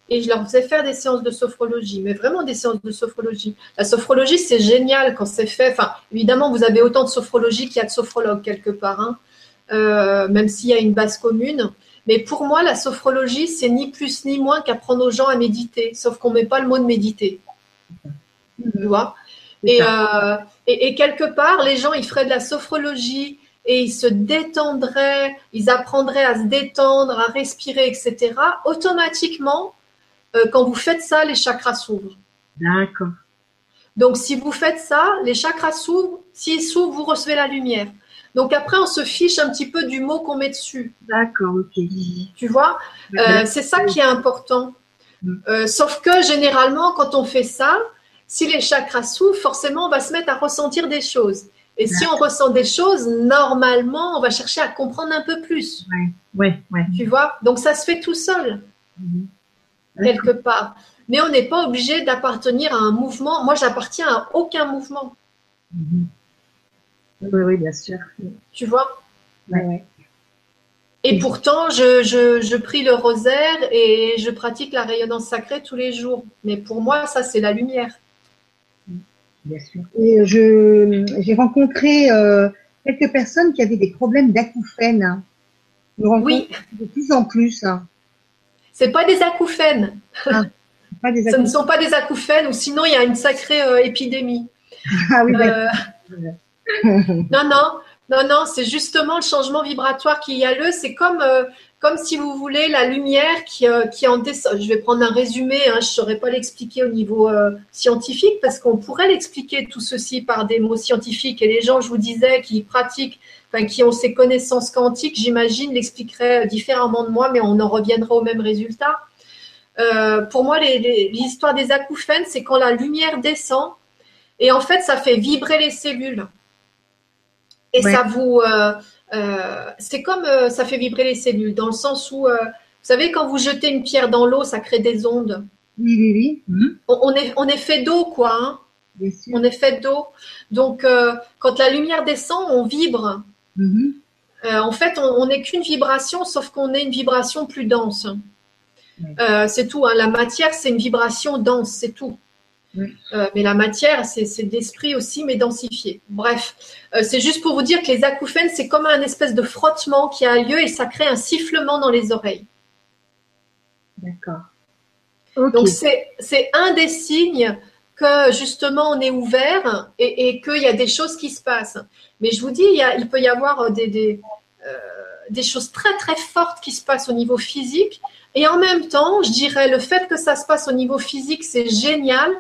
et je leur faisais faire des séances de sophrologie, mais vraiment des séances de sophrologie. La sophrologie, c'est génial quand c'est fait. Enfin, évidemment, vous avez autant de sophrologie qu'il y a de sophrologues quelque part, hein, euh, même s'il y a une base commune. Mais pour moi, la sophrologie, c'est ni plus ni moins qu'apprendre aux gens à méditer, sauf qu'on ne met pas le mot de méditer. Tu vois? Et, euh, et, et quelque part, les gens, ils feraient de la sophrologie et ils se détendraient, ils apprendraient à se détendre, à respirer, etc. Automatiquement, euh, quand vous faites ça, les chakras s'ouvrent. D'accord. Donc, si vous faites ça, les chakras s'ouvrent. S'ils s'ouvrent, vous recevez la lumière. Donc après, on se fiche un petit peu du mot qu'on met dessus. D'accord, ok. Tu vois euh, C'est ça qui est important. Mm. Euh, sauf que généralement, quand on fait ça, si les chakras s'ouvrent, forcément, on va se mettre à ressentir des choses. Et si on ressent des choses, normalement, on va chercher à comprendre un peu plus. Ouais, ouais. Tu vois? Donc ça se fait tout seul, Mhm. quelque part. Mais on n'est pas obligé d'appartenir à un mouvement. Moi, j'appartiens à aucun mouvement. Mhm. Oui, oui, bien sûr. Tu vois? Ouais. Et pourtant, je, je, je prie le rosaire et je pratique la rayonnance sacrée tous les jours. Mais pour moi, ça, c'est la lumière. Bien sûr. Et je, j'ai rencontré euh, quelques personnes qui avaient des problèmes d'acouphènes. hein. Oui. de plus en plus. hein. C'est pas des acouphènes. (laughs) Pas des Ce ne acouphènes. sont pas des acouphènes, ou sinon il y a une sacrée euh, épidémie. (laughs) Ah oui. Euh, (laughs) non, non, non, non, c'est justement le changement vibratoire qu'il y a le. C'est comme, comme si vous voulez la lumière qui, euh, qui en descend. Je vais prendre un résumé, hein, je ne saurais pas l'expliquer au niveau euh, scientifique parce qu'on pourrait l'expliquer tout ceci par des mots scientifiques. Et les gens, je vous disais, qui pratiquent, enfin, qui ont ces connaissances quantiques, j'imagine, l'expliqueraient différemment de moi, mais on en reviendra au même résultat. Euh, pour moi, l'histoire des acouphènes, c'est quand la lumière descend et en fait, ça fait vibrer les cellules. Et Ouais. ça vous. Euh, c'est comme euh, ça fait vibrer les cellules, dans le sens où, euh, vous savez, quand vous jetez une pierre dans l'eau, ça crée des ondes. Oui, oui, oui, Mhm. On, est, on est fait d'eau, quoi. hein. bien sûr. On est fait d'eau. Donc, euh, quand la lumière descend, on vibre. Mhm. Euh, en fait, on n'est qu'une vibration, sauf qu'on est une vibration plus dense. Euh, c'est tout. hein. La matière, c'est une vibration dense, c'est tout. Ouais. Euh, mais la matière, c'est l'esprit aussi, mais densifié. Bref, Euh, c'est juste pour vous dire que les acouphènes, c'est comme un espèce de frottement qui a lieu et ça crée un sifflement dans les oreilles. D'accord. Donc c'est c'est un des signes que justement on est ouvert et, et qu'il y a des choses qui se passent. Mais je vous dis, il, y a- il peut y avoir des, des, euh, des choses très très fortes qui se passent au niveau physique. Et en même temps, je dirais, le fait que ça se passe au niveau physique, c'est génial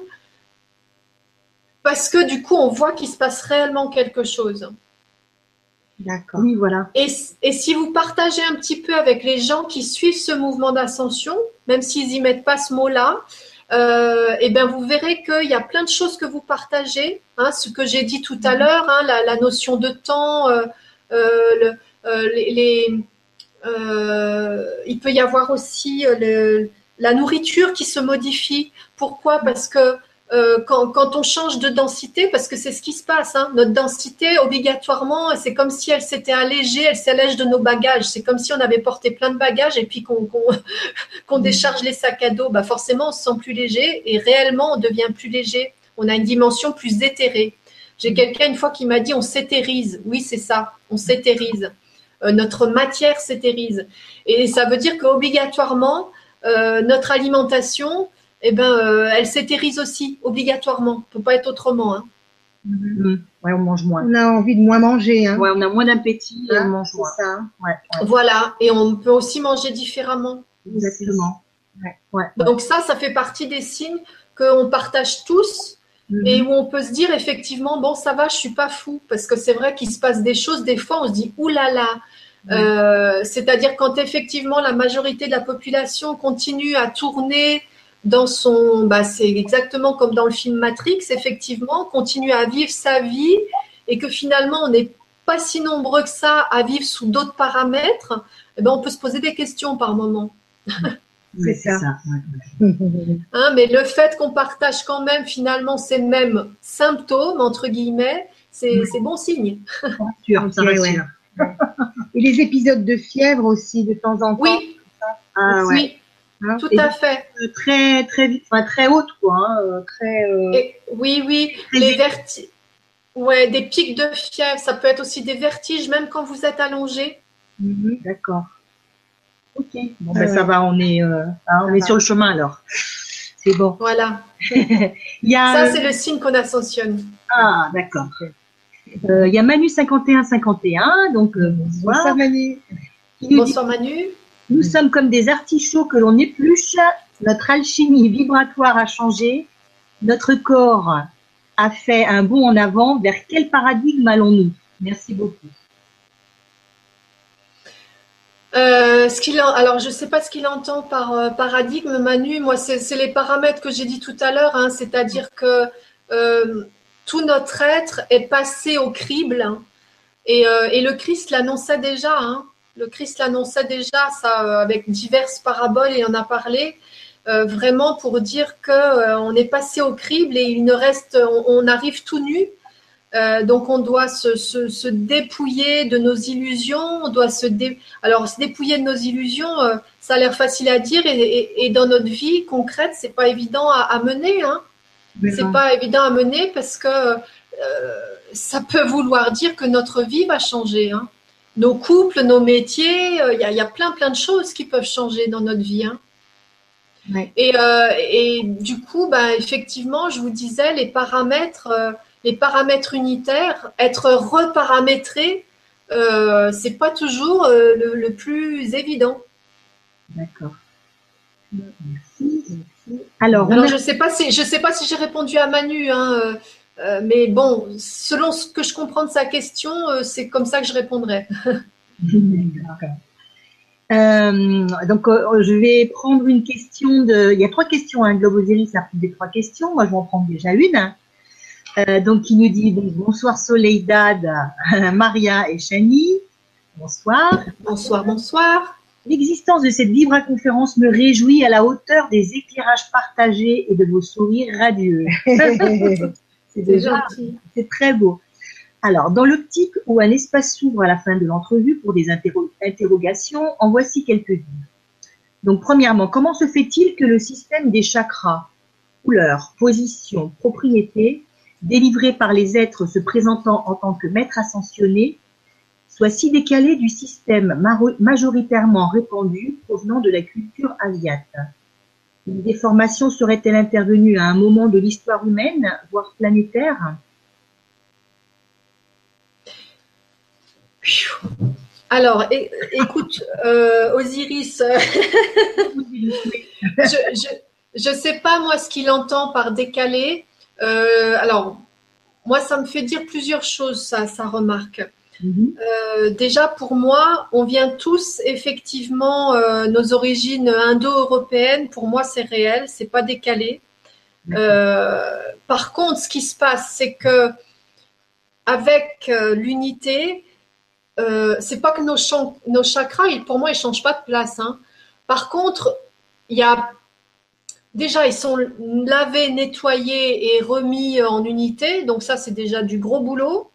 parce que du coup, on voit qu'il se passe réellement quelque chose. D'accord. Oui, voilà. Et, et si vous partagez un petit peu avec les gens qui suivent ce mouvement d'ascension, même s'ils n'y mettent pas ce mot-là, euh, eh bien vous verrez qu'il y a plein de choses que vous partagez. hein, ce que j'ai dit tout à l'heure, hein, la, la notion de temps, euh, euh, le- les, les- il peut y avoir aussi le- la nourriture qui se modifie. Pourquoi? Parce que euh, quand, quand on change de densité, parce que c'est ce qui se passe, hein, notre densité, obligatoirement, c'est comme si elle s'était allégée, elle s'allège de nos bagages. C'est comme si on avait porté plein de bagages et puis qu'on qu'on (laughs) qu'on décharge les sacs à dos. Bah forcément, on se sent plus léger et réellement, on devient plus léger. On a une dimension plus éthérée. J'ai quelqu'un une fois qui m'a dit on s'éthérise. Oui, c'est ça, on s'éthérise. Euh, notre matière s'éthérise. Et ça veut dire qu'obligatoirement, euh, notre alimentation, eh ben, euh, elle s'éthérise aussi, obligatoirement. Peut pas être autrement. Hein. Mhm. Ouais, on mange moins. On a envie de moins manger. Hein. Ouais, on a moins d'appétit et Hein, on mange moins. ça. Ouais, ouais, Voilà. Et on peut aussi manger différemment. exactement. Ouais, ouais. Donc ça, ça fait partie des signes qu'on partage tous Mhm. et où on peut se dire effectivement, bon, ça va, je suis pas fou. Parce que c'est vrai qu'il se passe des choses, des fois, on se dit, oulala. Là là. Euh, C'est-à-dire quand effectivement la majorité de la population continue à tourner dans son, bah, c'est exactement comme dans le film Matrix, effectivement, continue à vivre sa vie et que finalement on n'est pas si nombreux que ça à vivre sous d'autres paramètres, eh ben, on peut se poser des questions par moment. C'est ça. Hein, mais le fait qu'on partage quand même finalement ces mêmes symptômes, entre guillemets, c'est c'est bon signe. Sûr, ça rassure. ouais. Et les épisodes de fièvre aussi, de temps en temps. Oui, Ah, ouais. Hein. tout Et- à fait. Euh, Très, très, enfin, très haute, quoi. hein, euh, Très. euh, Et- oui, oui, Très les vertiges. Ouais, des pics de fièvre, ça peut être aussi des vertiges, même quand vous êtes allongé. Mhm. D'accord. Ok. Bon, ben, ça va, on est, euh, hein, on est va. sur le chemin alors. C'est bon. Voilà. (laughs) Il y a. Ça, c'est le signe qu'on ascensionne. Ah, d'accord. Euh, Il y a Manu 51 51, donc euh, bonsoir. Bonsoir Manu. Dit, Bonsoir Manu. Nous sommes comme des artichauts que l'on épluche. Notre alchimie vibratoire a changé. Notre corps a fait un bond en avant. Vers quel paradigme allons-nous? Merci beaucoup. Euh, alors, je ne sais pas ce qu'il entend par euh, paradigme, Manu. Moi, c'est les paramètres que j'ai dit tout à l'heure, hein. c'est-à-dire que euh, tout notre être est passé au crible. Hein. et, et, le Christ l'annonçait déjà. Hein. Le Christ l'annonçait déjà, ça, avec diverses paraboles, et en a parlé. vraiment pour dire que on est passé au crible et il ne reste, on arrive tout nu euh, donc on doit se, se, se, dépouiller de nos illusions, on doit se alors se dépouiller de nos illusions, euh, ça a l'air facile à dire et, et, dans notre vie concrète, c'est pas évident à, à mener. Hein. C'est pas évident à mener parce que euh, ça peut vouloir dire que notre vie va changer. Hein. Nos couples, nos métiers, il y a, y, a, plein plein de choses qui peuvent changer dans notre vie. Hein. Ouais. Et, et, du coup, bah, effectivement, je vous disais, les paramètres les paramètres unitaires, être reparamétré, euh, c'est pas toujours euh, le, plus évident. D'accord. Merci, Alors, je ne sais pas si je sais pas si j'ai répondu à Manu, hein, euh, euh, mais bon, selon ce que je comprends de sa question, c'est comme ça que je répondrai. (laughs) D'accord. donc, je vais prendre une question de. Il y a trois questions. Hein. Globe Osiris a pris des trois questions. Moi, je vais en prendre déjà une. Euh, donc, il nous dit bonsoir Soleidad, (laughs) Maria et Chani. Bonsoir. Bonsoir, bonsoir. L'existence de cette vibra-conférence me réjouit à la hauteur des éclairages partagés et de vos sourires radieux. (laughs) c'est déjà, c'est très beau. Alors, dans l'optique où un espace s'ouvre à la fin de l'entrevue pour des interrogations, en voici quelques-unes. Donc, premièrement, comment se fait-il que le système des chakras, couleurs, position, propriétés, délivré par les êtres se présentant en tant que maîtres ascensionnés, soit si décalé du système majoritairement répandu provenant de la culture asiate. Une déformation serait-elle intervenue à un moment de l'histoire humaine, voire planétaire? Alors, écoute, euh, Osiris, (laughs) je ne sais pas moi ce qu'il entend par décalé. Euh, alors, moi, ça me fait dire plusieurs choses, ça, ça remarque. Mhm. Euh, déjà, pour moi, on vient tous effectivement euh, nos origines indo-européennes. Pour moi, c'est réel, c'est pas décalé. par contre, ce qui se passe, c'est que avec l'unité, c'est pas que nos, nos chakras, pour moi, ils changent pas de place. Hein. Par contre, il y a déjà, ils sont lavés, nettoyés et remis en unité. Donc ça, c'est déjà du gros boulot.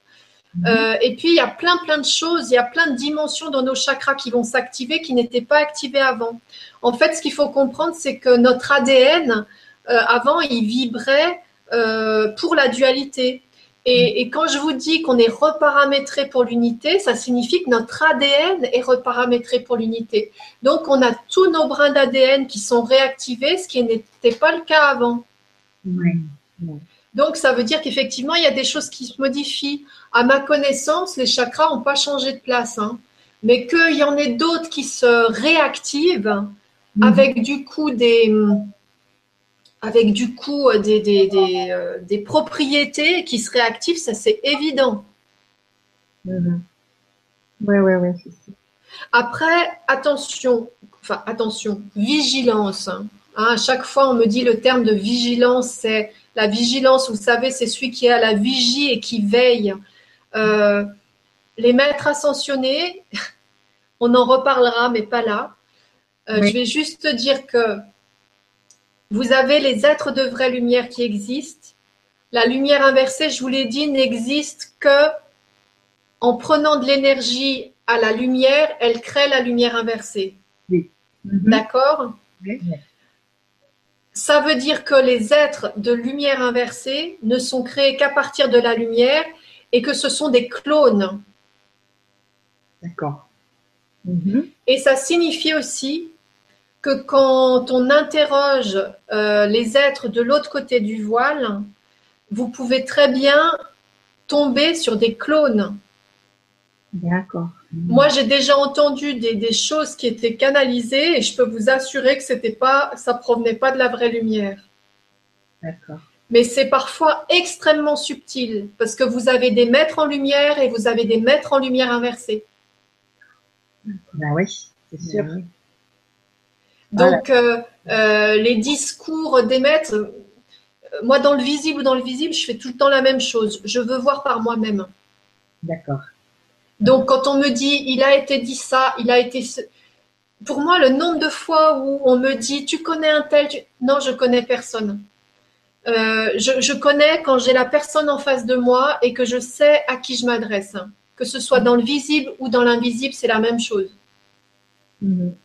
Euh, et puis, il y a plein, plein de choses, il y a plein de dimensions dans nos chakras qui vont s'activer qui n'étaient pas activées avant. En fait, ce qu'il faut comprendre, c'est que notre ADN, euh, avant, il vibrait euh, pour la dualité. Et, quand je vous dis qu'on est reparamétré pour l'unité, ça signifie que notre ADN est reparamétré pour l'unité. Donc, on a tous nos brins d'ADN qui sont réactivés, ce qui n'était pas le cas avant. Donc, ça veut dire qu'effectivement, il y a des choses qui se modifient. À ma connaissance, les chakras n'ont pas changé de place, hein. mais qu'il y en ait d'autres qui se réactivent mhm. avec du coup des avec du coup euh, des, des, des, euh, des propriétés qui seraient actives, ça c'est évident. Oui, oui, oui. Après, attention, enfin attention, vigilance. Hein. Hein, à chaque fois, on me dit le terme de vigilance, c'est la vigilance, vous savez, c'est celui qui est à la vigie et qui veille. Euh, les maîtres ascensionnés, (laughs) on en reparlera, mais pas là. Je vais juste dire que vous avez les êtres de vraie lumière qui existent. La lumière inversée, je vous l'ai dit, n'existe que en prenant de l'énergie à la lumière, elle crée la lumière inversée. Oui. Mhm. D'accord Ça veut dire que les êtres de lumière inversée ne sont créés qu'à partir de la lumière et que ce sont des clones. D'accord. Mhm. Et ça signifie aussi que quand on interroge euh, les êtres de l'autre côté du voile, vous pouvez très bien tomber sur des clones. D'accord. Moi, j'ai déjà entendu des, choses qui étaient canalisées et je peux vous assurer que c'était pas, ça provenait pas de la vraie lumière. D'accord. Mais c'est parfois extrêmement subtil parce que vous avez des maîtres en lumière et vous avez des maîtres en lumière inversée. Ben oui c'est sûr. Donc, euh, euh, les discours des maîtres, euh, moi, dans le visible ou dans le visible, je fais tout le temps la même chose. Je veux voir par moi-même. D'accord. Donc, quand on me dit, il a été dit ça, il a été. Pour moi, le nombre de fois où on me dit, tu connais un tel, non, je connais personne. Je, je, connais quand j'ai la personne en face de moi et que je sais à qui je m'adresse. Que ce soit dans le visible ou dans l'invisible, c'est la même chose. Mhm.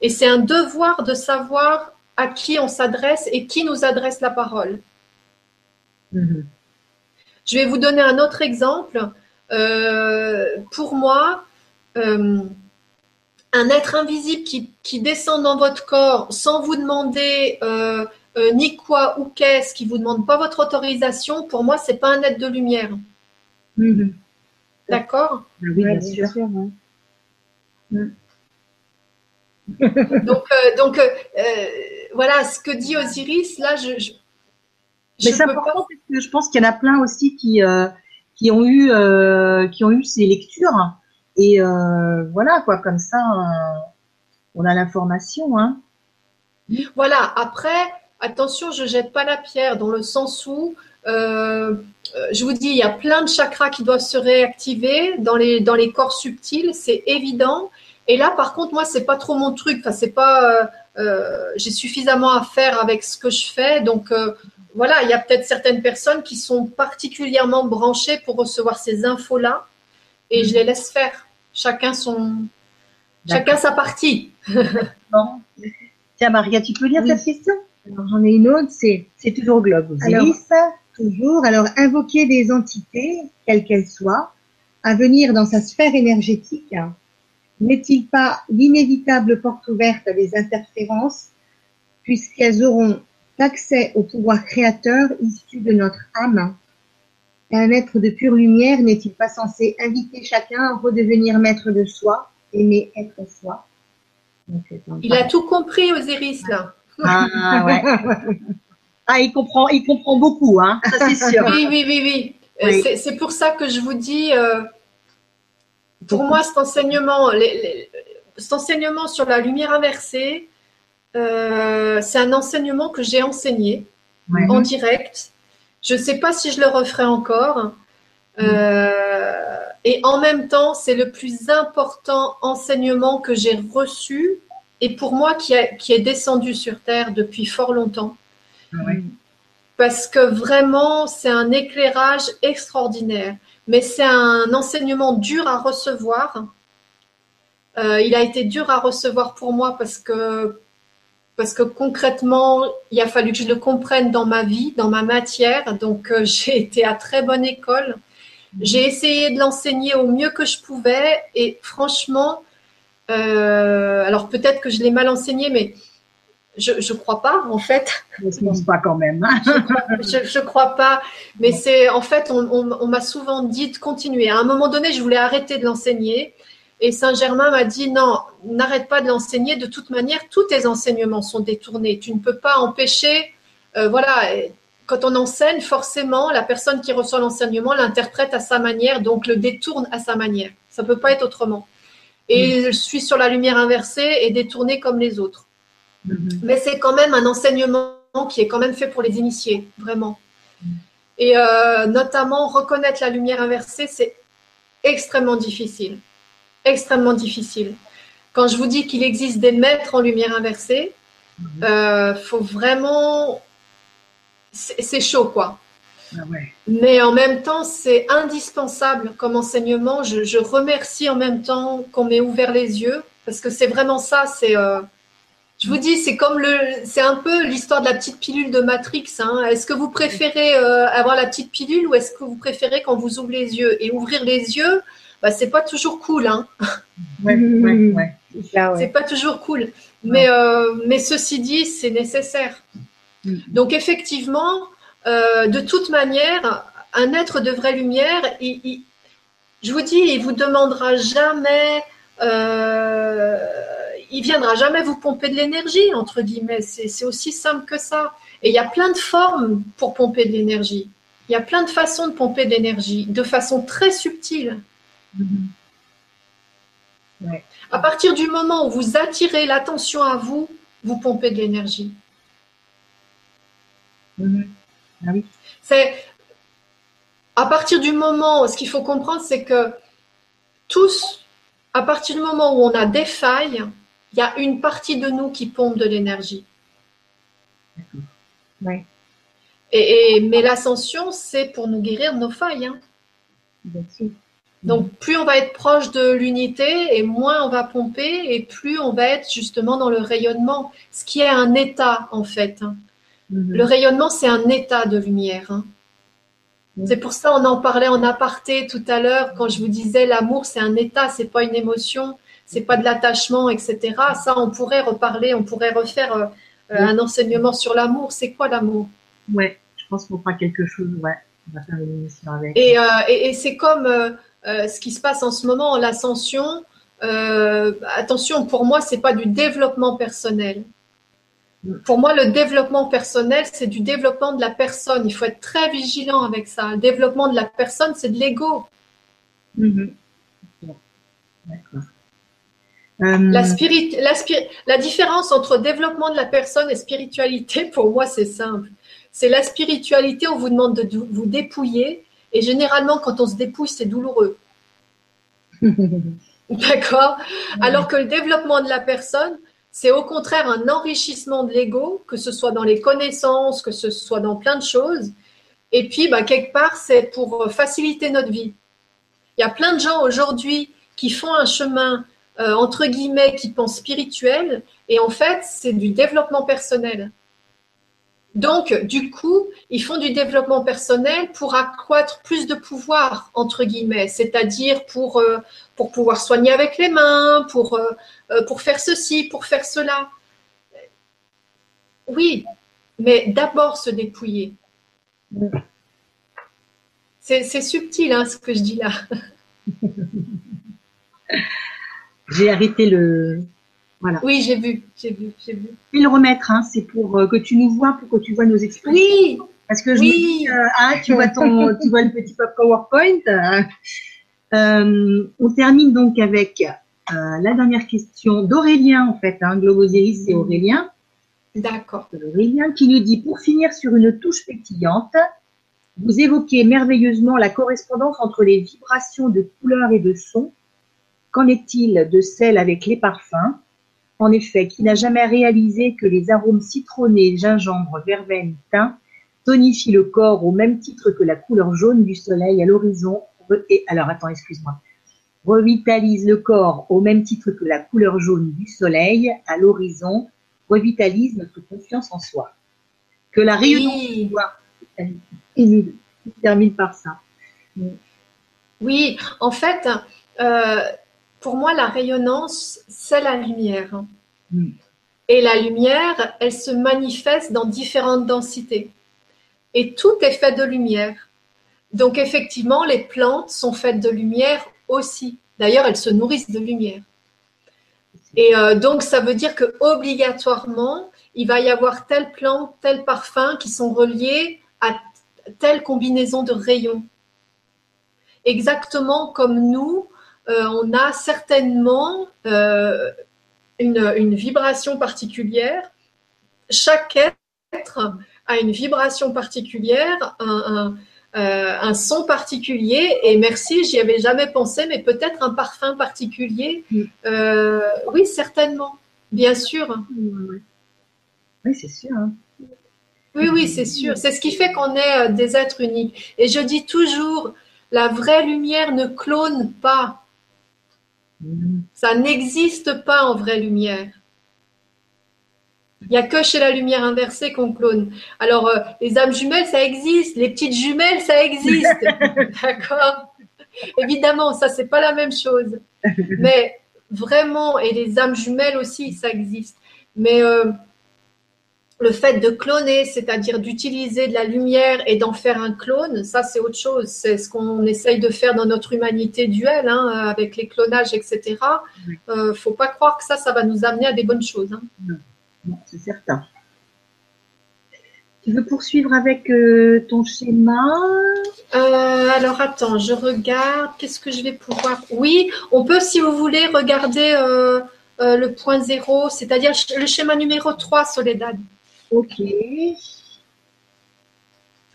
Et c'est un devoir de savoir à qui on s'adresse et qui nous adresse la parole. Mhm. Je vais vous donner un autre exemple. Euh, pour moi, euh, un être invisible qui, qui, descend dans votre corps sans vous demander euh, ni quoi ou qu'est-ce, qui vous demande pas votre autorisation, pour moi, c'est pas un être de lumière. Mhm. D'accord? Oui, bien, sûr. Mm. (laughs) donc, donc voilà, ce que dit Osiris, là, je. je mais c'est important parce que je pense qu'il y en a plein aussi qui, euh, qui, ont, eu, euh, qui ont eu ces lectures. Et euh, voilà, quoi, comme ça, on a l'information. Hein. Voilà, après, attention, je jette pas la pierre dans le sens où, je vous dis, il y a plein de chakras qui doivent se réactiver dans les, dans les corps subtils, c'est évident. Et là, par contre, moi, c'est pas trop mon truc. Enfin, c'est pas euh, j'ai suffisamment à faire avec ce que je fais. Donc euh, voilà, il y a peut-être certaines personnes qui sont particulièrement branchées pour recevoir ces infos-là et je les laisse faire. Chacun son, chacun sa partie. (laughs) Tiens, Maria, tu peux lire cette question? Alors j'en ai une autre, c'est c'est toujours Globe. Alors, toujours. Alors invoquer des entités, quelles qu'elles soient, à venir dans sa sphère énergétique n'est-il pas l'inévitable porte ouverte à des interférences, puisqu'elles auront accès au pouvoir créateur issu de notre âme? Un être de pure lumière n'est-il pas censé inviter chacun à redevenir maître de soi, aimer être soi? Il a tout compris, Osiris, là. Ah, ouais. (laughs) ah, il comprend, il comprend beaucoup, hein, ça c'est sûr. (laughs) Oui, oui, oui, oui. oui. C'est pour ça que je vous dis, euh, pour moi, cet enseignement, cet enseignement sur la lumière inversée, euh, c'est un enseignement que j'ai enseigné en direct. Je ne sais pas si je le referai encore. Euh, et en même temps, c'est le plus important enseignement que j'ai reçu et pour moi qui, qui est descendu sur Terre depuis fort longtemps. Parce que vraiment, c'est un éclairage extraordinaire mais c'est un enseignement dur à recevoir. Euh, il a été dur à recevoir pour moi parce que parce que concrètement, il a fallu que je le comprenne dans ma vie, dans ma matière. Donc, euh, (laughs) j'ai été à très bonne école. J'ai essayé de l'enseigner au mieux que je pouvais. Et franchement, euh, alors peut-être que je l'ai mal enseigné, mais je ne crois pas, en fait. Je ne pense pas quand même. Hein. je ne crois pas. Mais c'est en fait, on, on, m'a souvent dit de continuer. À un moment donné, je voulais arrêter de l'enseigner. Et Saint-Germain m'a dit non, n'arrête pas de l'enseigner. De toute manière, tous tes enseignements sont détournés. Tu ne peux pas empêcher. Euh, voilà, quand on enseigne, forcément, la personne qui reçoit l'enseignement l'interprète à sa manière, donc le détourne à sa manière. Ça ne peut pas être autrement. Et je suis sur la lumière inversée et détournée comme les autres. Mhm. Mais c'est quand même un enseignement qui est quand même fait pour les initiés, vraiment. Mhm. Et euh, notamment, reconnaître la lumière inversée, c'est extrêmement difficile. Extrêmement difficile. Quand je vous dis qu'il existe des maîtres en lumière inversée, il mhm. euh, faut vraiment. C'est chaud, quoi. Ah Mais en même temps, c'est indispensable comme enseignement. Je, remercie en même temps qu'on m'ait ouvert les yeux, parce que c'est vraiment ça, c'est. Euh, je vous dis, c'est comme le, c'est un peu l'histoire de la petite pilule de Matrix. Hein. Est-ce que vous préférez euh, avoir la petite pilule ou est-ce que vous préférez quand vous ouvrez les yeux? Et ouvrir les yeux, bah, c'est pas toujours cool. Hein. Ouais, ouais, ouais. C'est pas toujours cool. Mais, euh, mais ceci dit, c'est nécessaire. Mm. Donc effectivement, euh, de toute manière, un être de vraie lumière, il, je vous dis, il vous demandera jamais il viendra jamais vous pomper de l'énergie, entre guillemets. C'est aussi simple que ça. Et il y a plein de formes pour pomper de l'énergie. Il y a plein de façons de pomper de l'énergie, de façon très subtile. Ouais. À partir du moment où vous attirez l'attention à vous, vous pompez de l'énergie. Mhm. Ah oui. C'est à partir du moment, ce qu'il faut comprendre, c'est que tous, à partir du moment où on a des failles, il y a une partie de nous qui pompe de l'énergie. Ouais. Et, et- mais l'ascension, c'est pour nous guérir de nos failles. hein. Bien sûr. Donc, plus on va être proche de l'unité et moins on va pomper et plus on va être justement dans le rayonnement, ce qui est un état en fait. hein. Mhm. Le rayonnement, c'est un état de lumière. hein. Mm. C'est pour ça on en parlait en aparté tout à l'heure quand je vous disais l'amour, c'est un état, c'est pas une émotion, c'est pas de l'attachement, etc. Ça, on pourrait reparler, on pourrait refaire euh, euh, un enseignement sur l'amour. C'est quoi l'amour? Ouais, je pense qu'on fera quelque chose. Ouais, on va faire une émission avec. Et, euh, et- et c'est comme euh, ce qui se passe en ce moment, l'ascension. Attention, pour moi, c'est pas du développement personnel. Pour moi, le développement personnel, c'est du développement de la personne. Il faut être très vigilant avec ça. Le développement de la personne, c'est de l'ego. Mhm. D'accord. Euh, La, spirit- la, spiri- la différence entre développement de la personne et spiritualité, (laughs) pour moi, c'est simple. C'est la spiritualité, on vous demande de vous dépouiller. Et généralement, quand on se dépouille, c'est douloureux. (laughs) D'accord? Alors que le développement de la personne, c'est au contraire un enrichissement de l'ego, que ce soit dans les connaissances, que ce soit dans plein de choses. Et puis, bah, quelque part, c'est pour faciliter notre vie. Il y a plein de gens aujourd'hui qui font un chemin, euh, entre guillemets, qui pensent spirituel, et en fait, c'est du développement personnel. Donc, du coup, ils font du développement personnel pour accroître plus de pouvoir, entre guillemets, c'est-à-dire pour, euh, pour pouvoir soigner avec les mains, pour, euh, euh, pour faire ceci, pour faire cela. Oui, mais d'abord se dépouiller. C'est subtil hein, ce que je dis là. (laughs) J'ai arrêté le. Voilà. Oui, j'ai vu, j'ai vu, j'ai vu. Je vais le remettre, hein, c'est pour euh, que tu nous vois, pour que tu vois nos expressions. Oui, Parce que je Oui. me dis, euh, ah, tu vois ton, tu vois le petit PowerPoint. euh. Euh, on termine donc avec euh, la dernière question d'Aurélien, en fait. Hein, Globosiris, c'est Aurélien. d'accord. Aurélien qui nous dit, pour finir sur une touche pétillante, vous évoquez merveilleusement la correspondance entre les vibrations de couleurs et de sons. Qu'en est-il de celle avec les parfums? En effet, qui n'a jamais réalisé que les arômes citronnés, gingembre, verveine, thym tonifient le corps au même titre que la couleur jaune du soleil à l'horizon et alors attends, excuse-moi. Revitalise le corps au même titre que la couleur jaune du soleil à l'horizon revitalise notre confiance en soi. Que la réunion Oui, nous il termine par ça. oui, en fait, euh, pour moi, la rayonnance, c'est la lumière. Mm. Et la lumière, elle se manifeste dans différentes densités. Et tout est fait de lumière. Donc effectivement, les plantes sont faites de lumière aussi. D'ailleurs, elles se nourrissent de lumière. Et euh, donc, ça veut dire que obligatoirement, il va y avoir telle plante, tel parfum qui sont reliés à telle combinaison de rayons. Exactement comme nous, euh, on a certainement euh, une, vibration particulière. Chaque être a une vibration particulière, un, euh, un son particulier. Et merci, j'y avais jamais pensé, mais peut-être un parfum particulier. Mm. Euh, oui, certainement, bien sûr. Oui, c'est sûr. hein. Oui, oui, c'est sûr. C'est ce qui fait qu'on est euh, des êtres uniques. Et je dis toujours, la vraie lumière ne clone pas. Mm. Ça n'existe pas en vraie lumière. Il n'y a que chez la lumière inversée qu'on clone. Alors, euh, les âmes jumelles, ça existe. Les petites jumelles, ça existe. (laughs) D'accord? Évidemment, ça, c'est pas la même chose. Mais vraiment, et les âmes jumelles aussi, ça existe. Mais euh, le fait de cloner, c'est-à-dire d'utiliser de la lumière et d'en faire un clone, ça, c'est autre chose. C'est ce qu'on essaye de faire dans notre humanité duelle, hein, avec les clonages, etc. Oui. Euh, faut pas croire que ça, ça va nous amener à des bonnes choses. hein. Non, c'est certain. Tu veux poursuivre avec euh, ton schéma? Euh, Alors attends, je regarde. Qu'est-ce que je vais pouvoir Oui, on peut, si vous voulez, regarder euh, le point zéro, c'est-à-dire le schéma numéro 3, Soledad. Ok.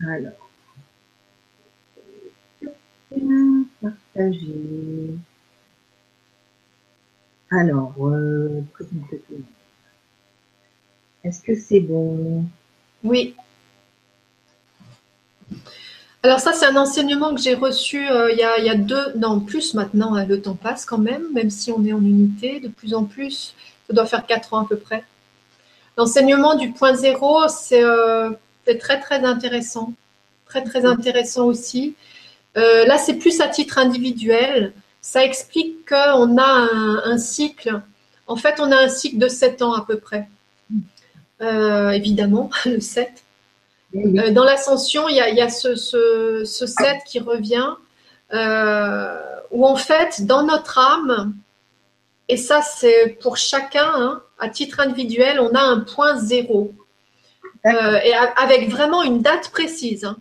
Alors. Partager. Alors, est-ce que c'est bon? Oui. Alors ça, c'est un enseignement que j'ai reçu euh, il, y a, deux, non plus maintenant, hein, le temps passe quand même, même si on est en unité, de plus en plus, ça doit faire quatre ans à peu près. L'enseignement du point zéro, c'est euh, très très intéressant, très très intéressant aussi. Euh, là, c'est plus à titre individuel. Ça explique qu'on a un, un, cycle. En fait, on a un cycle de sept ans à peu près. Euh, évidemment, (laughs) le 7. Euh, dans l'ascension, il y a, ce, ce, 7 qui revient, euh, où en fait, dans notre âme, et ça c'est pour chacun, hein, à titre individuel, on a un point zéro. et avec vraiment une date précise. Hein.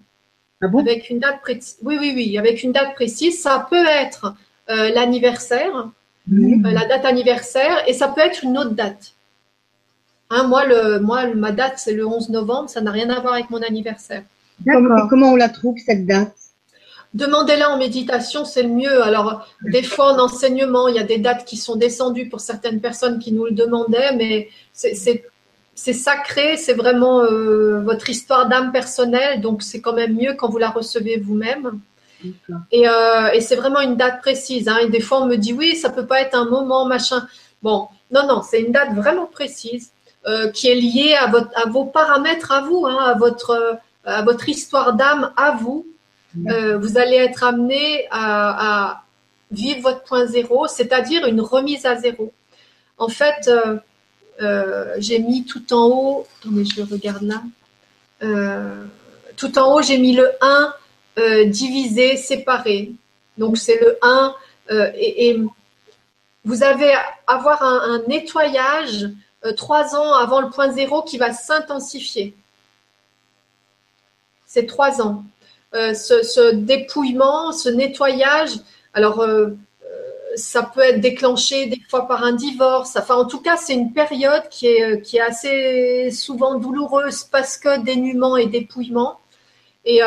Ah bon? Avec une date précise. Oui, oui, oui, avec une date précise. Ça peut être l'anniversaire, la date anniversaire, et ça peut être une autre date. Hein, moi, le, moi, ma date, c'est le 11 novembre. Ça n'a rien à voir avec mon anniversaire. Comment, comment on la trouve, cette date? Demandez-la en méditation, c'est le mieux. Alors, des fois en enseignement, il y a des dates qui sont descendues pour certaines personnes qui nous le demandaient, mais c'est sacré, c'est vraiment euh, votre histoire d'âme personnelle, donc c'est quand même mieux quand vous la recevez vous-même. Et, euh, et c'est vraiment une date précise. Hein. Et des fois, on me dit oui, ça peut pas être un moment, machin. Bon, non, non, c'est une date vraiment précise. Euh, qui est lié à, votre, à vos paramètres à vous, hein, à, votre, à votre histoire d'âme à vous. Euh, vous allez être amené à, à, vivre votre point zéro, c'est-à-dire une remise à zéro. En fait, euh, euh j'ai mis tout en haut, attendez, je regarde là. Euh, tout en haut, j'ai mis le 1 divisé, séparé. Donc c'est le 1 et, et, vous avez avoir un, un nettoyage euh, trois ans avant le point zéro qui va s'intensifier. C'est trois ans. Euh, ce, dépouillement, ce nettoyage, alors euh, ça peut être déclenché des fois par un divorce. Enfin, en tout cas, c'est une période qui est, qui est assez souvent douloureuse parce que dénuement et dépouillement. Et,